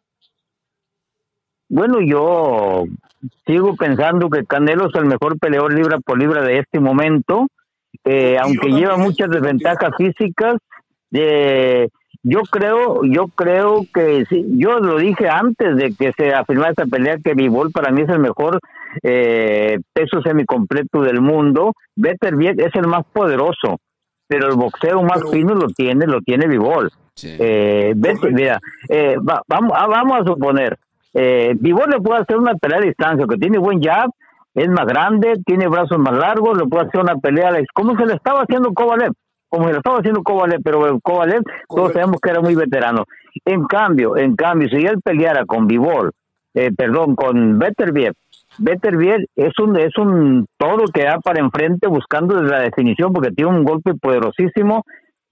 Bueno, yo sigo pensando que Canelo es el mejor peleador libra por libra de este momento eh, aunque lleva muchas desventajas físicas, eh, yo creo, yo creo que sí, yo lo dije antes de que se afirmara esta pelea que Vivol para mí es el mejor eh, peso semicompleto del mundo. Better Viet es el más poderoso, pero el boxeo más fino lo tiene, lo tiene Vivol. Eh, mira, eh, vamos, ah, vamos a suponer, eh, Vivol le puede hacer una pelea a distancia, que tiene buen jab, es más grande, tiene brazos más largos, le puede hacer una pelea, como se le estaba haciendo Kovalev, como se le estaba haciendo Kovalev, pero Kovalev todos sabemos que era muy veterano. En cambio, en cambio, si él peleara con Vivol, eh, perdón, con Beterbiev, Beterbiev es un es un todo que da para enfrente buscando la definición porque tiene un golpe poderosísimo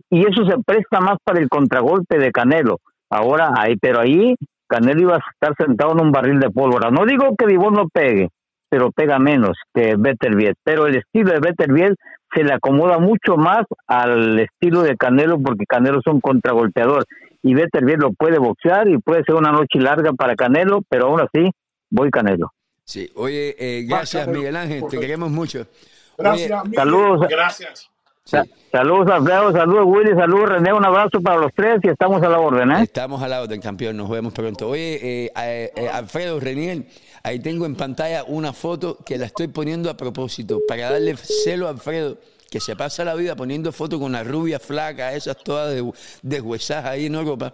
y eso se presta más para el contragolpe de Canelo. Ahora, ahí, pero ahí Canelo iba a estar sentado en un barril de pólvora. No digo que Vivol no pegue, pero pega menos que Beterbiev. Pero el estilo de Beterbiev se le acomoda mucho más al estilo de Canelo porque Canelo es un contragolpeador y Beterbiev lo puede boxear y puede ser una noche larga para Canelo, pero aún así voy Canelo. Sí, oye, eh, gracias Miguel Ángel, te queremos mucho. Gracias, saludos. Gracias. Saludos Alfredo, saludos Willy, saludos René, un abrazo para los tres y estamos a la orden, ¿eh? Estamos a la orden, campeón, nos vemos pronto. Oye, eh, eh, Alfredo, René, ahí tengo en pantalla una foto que la estoy poniendo a propósito para darle celo a Alfredo que se pasa la vida poniendo fotos con la rubia flaca, esas todas de, de ahí en Europa.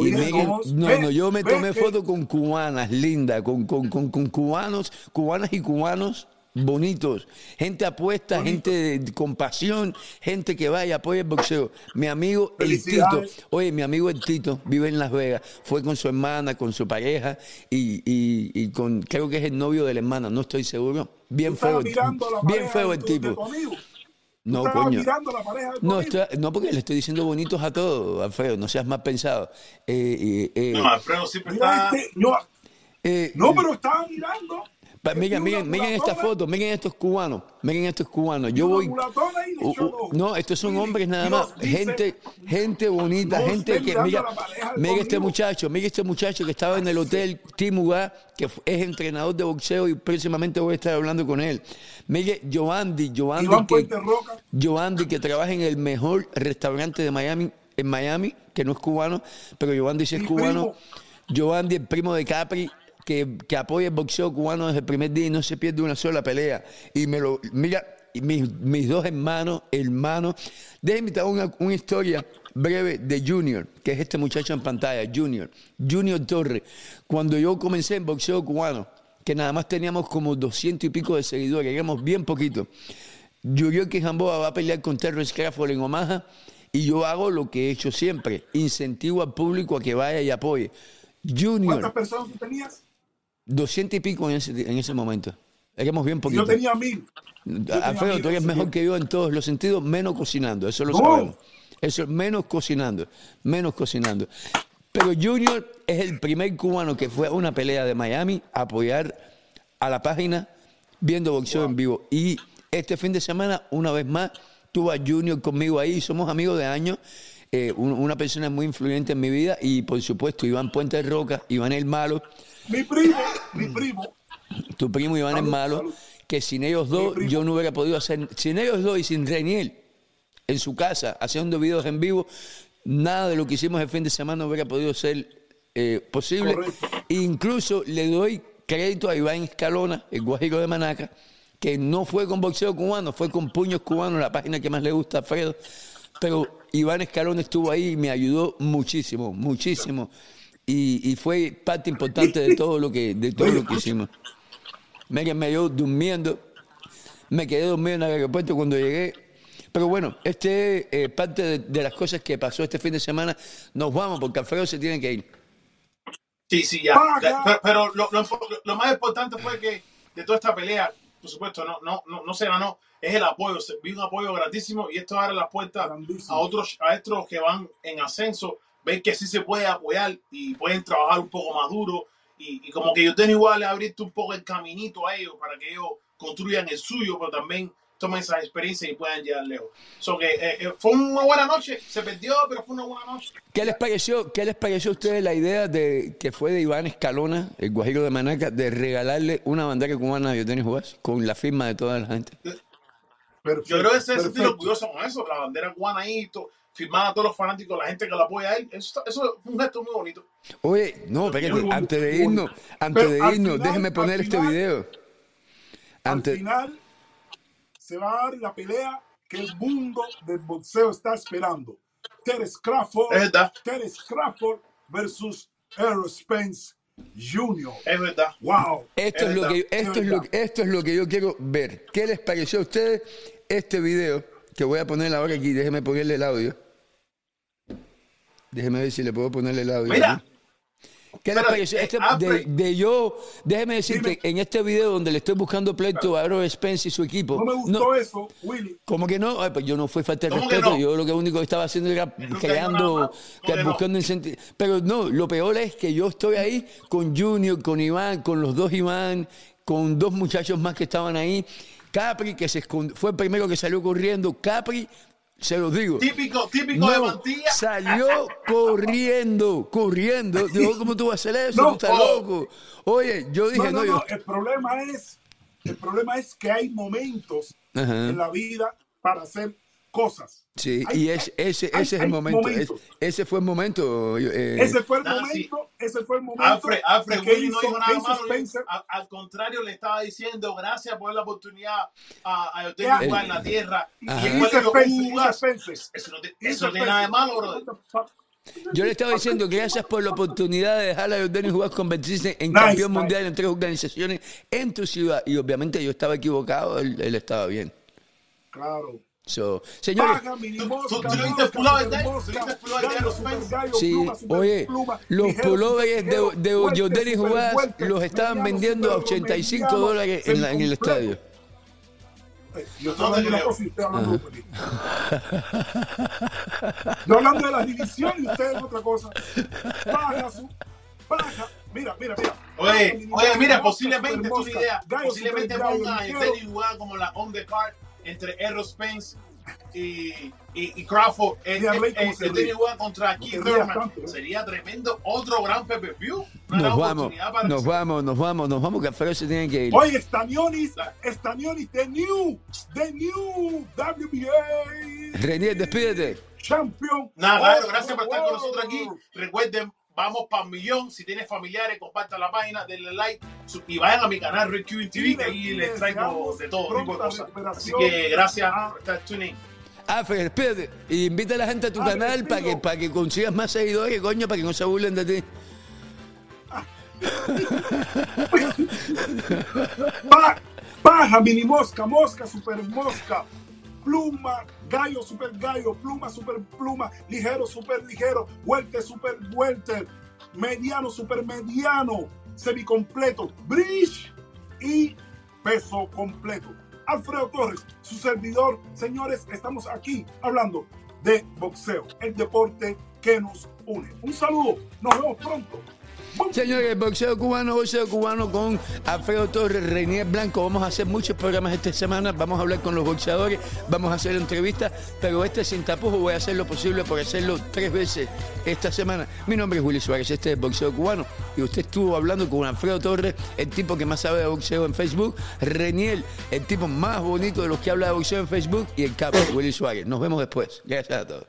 y no, no, yo me tomé fotos con cubanas lindas, con, con, con, con cubanos, cubanas y cubanos bonitos, gente apuesta, gente con pasión, gente que vaya, apoya el boxeo. Mi amigo el Tito, oye, mi amigo el Tito vive en Las Vegas, fue con su hermana, con su pareja y, y, con, creo que es el novio de la hermana, no estoy seguro. Bien feo, bien feo el tipo. No, coño. no, no, porque le estoy diciendo bonitos a todos, Alfredo, no seas más pensado. Eh, eh, no, Alfredo siempre está... Este, no, pero estaba mirando Miren, miren, miren esta foto, miren estos cubanos, miren estos cubanos. Yo voy. no, estos son hombres nada más, gente, gente bonita, gente que mira, mira este muchacho, mira este muchacho que estaba en el hotel Timugá, que es entrenador de boxeo y próximamente voy a estar hablando con él. Mire, Joandy, Joandy que, que trabaja en el mejor restaurante de Miami, en Miami, que no es cubano, pero Joandy sí es cubano. Joandy, el primo de Capri, que, apoya el boxeo cubano desde el primer día y no se pierde una sola pelea. Y me lo, mira, mis, mis dos hermanos, hermanos, déjenme dar una, una historia breve de Junior, que es este muchacho en pantalla, Junior, Junior Torres. Cuando yo comencé en boxeo cubano, que nada más teníamos como doscientos y pico de seguidores, éramos bien poquitos. Junior Quijamboa va a pelear con Terrence Crawford en Omaha y yo hago lo que he hecho siempre, incentivo al público a que vaya y apoye. Junior. ¿Cuántas personas tenías? 200 y pico en ese, en ese momento. Éramos bien poquito. Yo tenía mil. Alfredo, tú eres mejor que yo en todos los sentidos, menos cocinando, eso lo sabemos. Eso, menos cocinando, menos cocinando. Pero Junior es el primer cubano que fue a una pelea de Miami a apoyar a la página viendo boxeo en vivo. Y este fin de semana, una vez más, tuvo a Junior conmigo ahí, somos amigos de años. Eh, una persona muy influyente en mi vida y por supuesto Iván Puente de Roca, Iván el Malo, mi primo, mi primo. Tu primo Iván es malo, que sin ellos dos yo no hubiera podido hacer, sin ellos dos y sin Reniel en su casa haciendo videos en vivo, nada de lo que hicimos el fin de semana hubiera podido ser eh, posible. Incluso le doy crédito a Iván Escalona, el guajiro de Manaca, que no fue con boxeo cubano, fue con puños cubanos, la página que más le gusta a Fredo. Pero Iván Escalona estuvo ahí y me ayudó muchísimo, muchísimo y, fue parte importante de todo lo que, de todo lo que hicimos. Me quedé yo durmiendo, me quedé dormido en el aeropuerto cuando llegué. Pero bueno, este es eh, parte de, las cosas que pasó este fin de semana. Nos vamos porque Alfredo se tiene que ir. Sí, sí, ya. Pero, lo, lo, más importante fue que de toda esta pelea, por supuesto, no, no, no, no se ganó, es el apoyo. Vi un apoyo grandísimo y esto abre las puertas a otros, a estos que van en ascenso ven que sí se puede apoyar y pueden trabajar un poco más duro. Y, como que yo tengo igual abrirte un poco el caminito a ellos para que ellos construyan el suyo, pero también tomen esa experiencia y puedan llegar lejos. So que, eh, eh, fue una buena noche, se perdió, pero fue una buena noche. ¿Qué les pareció, qué les pareció a ustedes la idea de que fue de Iván Escalona, el guajiro de Manaca, de regalarle una bandera cubana a Denis Juárez con la firma de toda la gente? Yo creo que se sentir orgulloso con eso, la bandera cubana ahí, firmar a todos los fanáticos, la gente que lo apoya a él. Eso, eso es un gesto muy bonito. Oye, no, espérate, antes de irnos, antes de irnos, déjeme poner este video. Al final se va a dar la pelea que el mundo del boxeo está esperando. Teres Crawford, Teres Crawford versus Errol Spence Jr. Es verdad. Wow. Esto es, lo que esto es, lo, esto es lo que yo quiero ver. ¿Qué les pareció a ustedes este video que voy a poner ahora aquí? Déjenme ponerle el audio. Déjeme ver si le puedo ponerle el audio. Mira. ¿Qué le pareció? Este, de, yo, déjeme decirte, en este video donde le estoy buscando pleito a Aaron Spence y su equipo. No me gustó eso, Willy. ¿Cómo que no? pues yo no fui falta de respeto. Yo lo que único que estaba haciendo era creando, buscando incentivos. Pero no, lo peor es que yo estoy ahí con Junior, con Iván, con los dos Iván, con dos muchachos más que estaban ahí. Capri, que se fue el primero que salió corriendo. Capri se lo digo. Típico, típico de Mantilla. Salió corriendo, corriendo. *laughs* Digo, ¿cómo tú vas a hacer eso? tú estás oh. loco. Oye, yo dije, no, no, El problema es, el problema es que hay momentos en la vida para hacer cosas. Sí, y ese, ese es el momento. ese fue el momento. Eh, ese fue el momento. ese fue el momento. Alfred, Alfred Willy no dijo nada malo. Al, contrario, le estaba diciendo gracias por la oportunidad a, a usted jugar en la tierra. Y dijo, eso no, eso no tiene nada de malo, brother. Yo le estaba diciendo gracias por la oportunidad de dejar a Jordan jugar convertirse en campeón mundial en tres organizaciones en tu ciudad. Y obviamente yo estaba equivocado, él estaba bien. Claro. So, señores, sí, oye, los pullovers de, de Jordan Juárez los estaban vendiendo a 85 dólares en, la, en el estadio. Yo estoy hablando de una cosa y usted hablando de Yo hablando de la división y usted es otra cosa. Baja su. Baja. Mira, mira, mira. Oye, oye, mira, posiblemente, tu idea. Posiblemente pongan a Jordan Juárez como la on the card entre Errol Spence y, y, y Crawford en, en, contra Keith Thurman sería tremendo otro gran PPV. Nos vamos, nos vamos, nos vamos, nos vamos, que Alfredo se tiene que ir. Oye, Stanionis, Stanionis, The New, The New WBA. Renier, despídete. Champion. Nada, gracias por estar con nosotros aquí. Recuerden, vamos para un millón. Si tienes familiares, compartan la página, denle like y vayan a mi canal Rick TV, que ahí les traigo de todo tipo de cosas. Así que gracias por estar tuning. Ah, espérate, invita a la gente a tu ah, canal para que, para que consigas más seguidores, coño, para que no se burlen de ti. *laughs* Baja, mini mosca, mosca, super mosca, pluma, gallo, super gallo, pluma, super pluma, ligero, super ligero, vuelte, super vuelte, mediano, super mediano, semicompleto, bridge y peso completo. Alfredo Torres, su servidor. Señores, estamos aquí hablando de boxeo, el deporte que nos une. Un saludo, nos vemos pronto. Señores, boxeo cubano, boxeo cubano con Alfredo Torres, Reinier Blanco. Vamos a hacer muchos programas esta semana. Vamos a hablar con los boxeadores, vamos a hacer entrevistas, pero este sin tapujos voy a hacer lo posible por hacerlo tres veces esta semana. Mi nombre es Willy Suárez, este es boxeo cubano y usted estuvo hablando con Alfredo Torres, el tipo que más sabe de boxeo en Facebook, Reniel, el tipo más bonito de los que habla de boxeo en Facebook y el capo, Willy Suárez. Nos vemos después. Gracias a todos.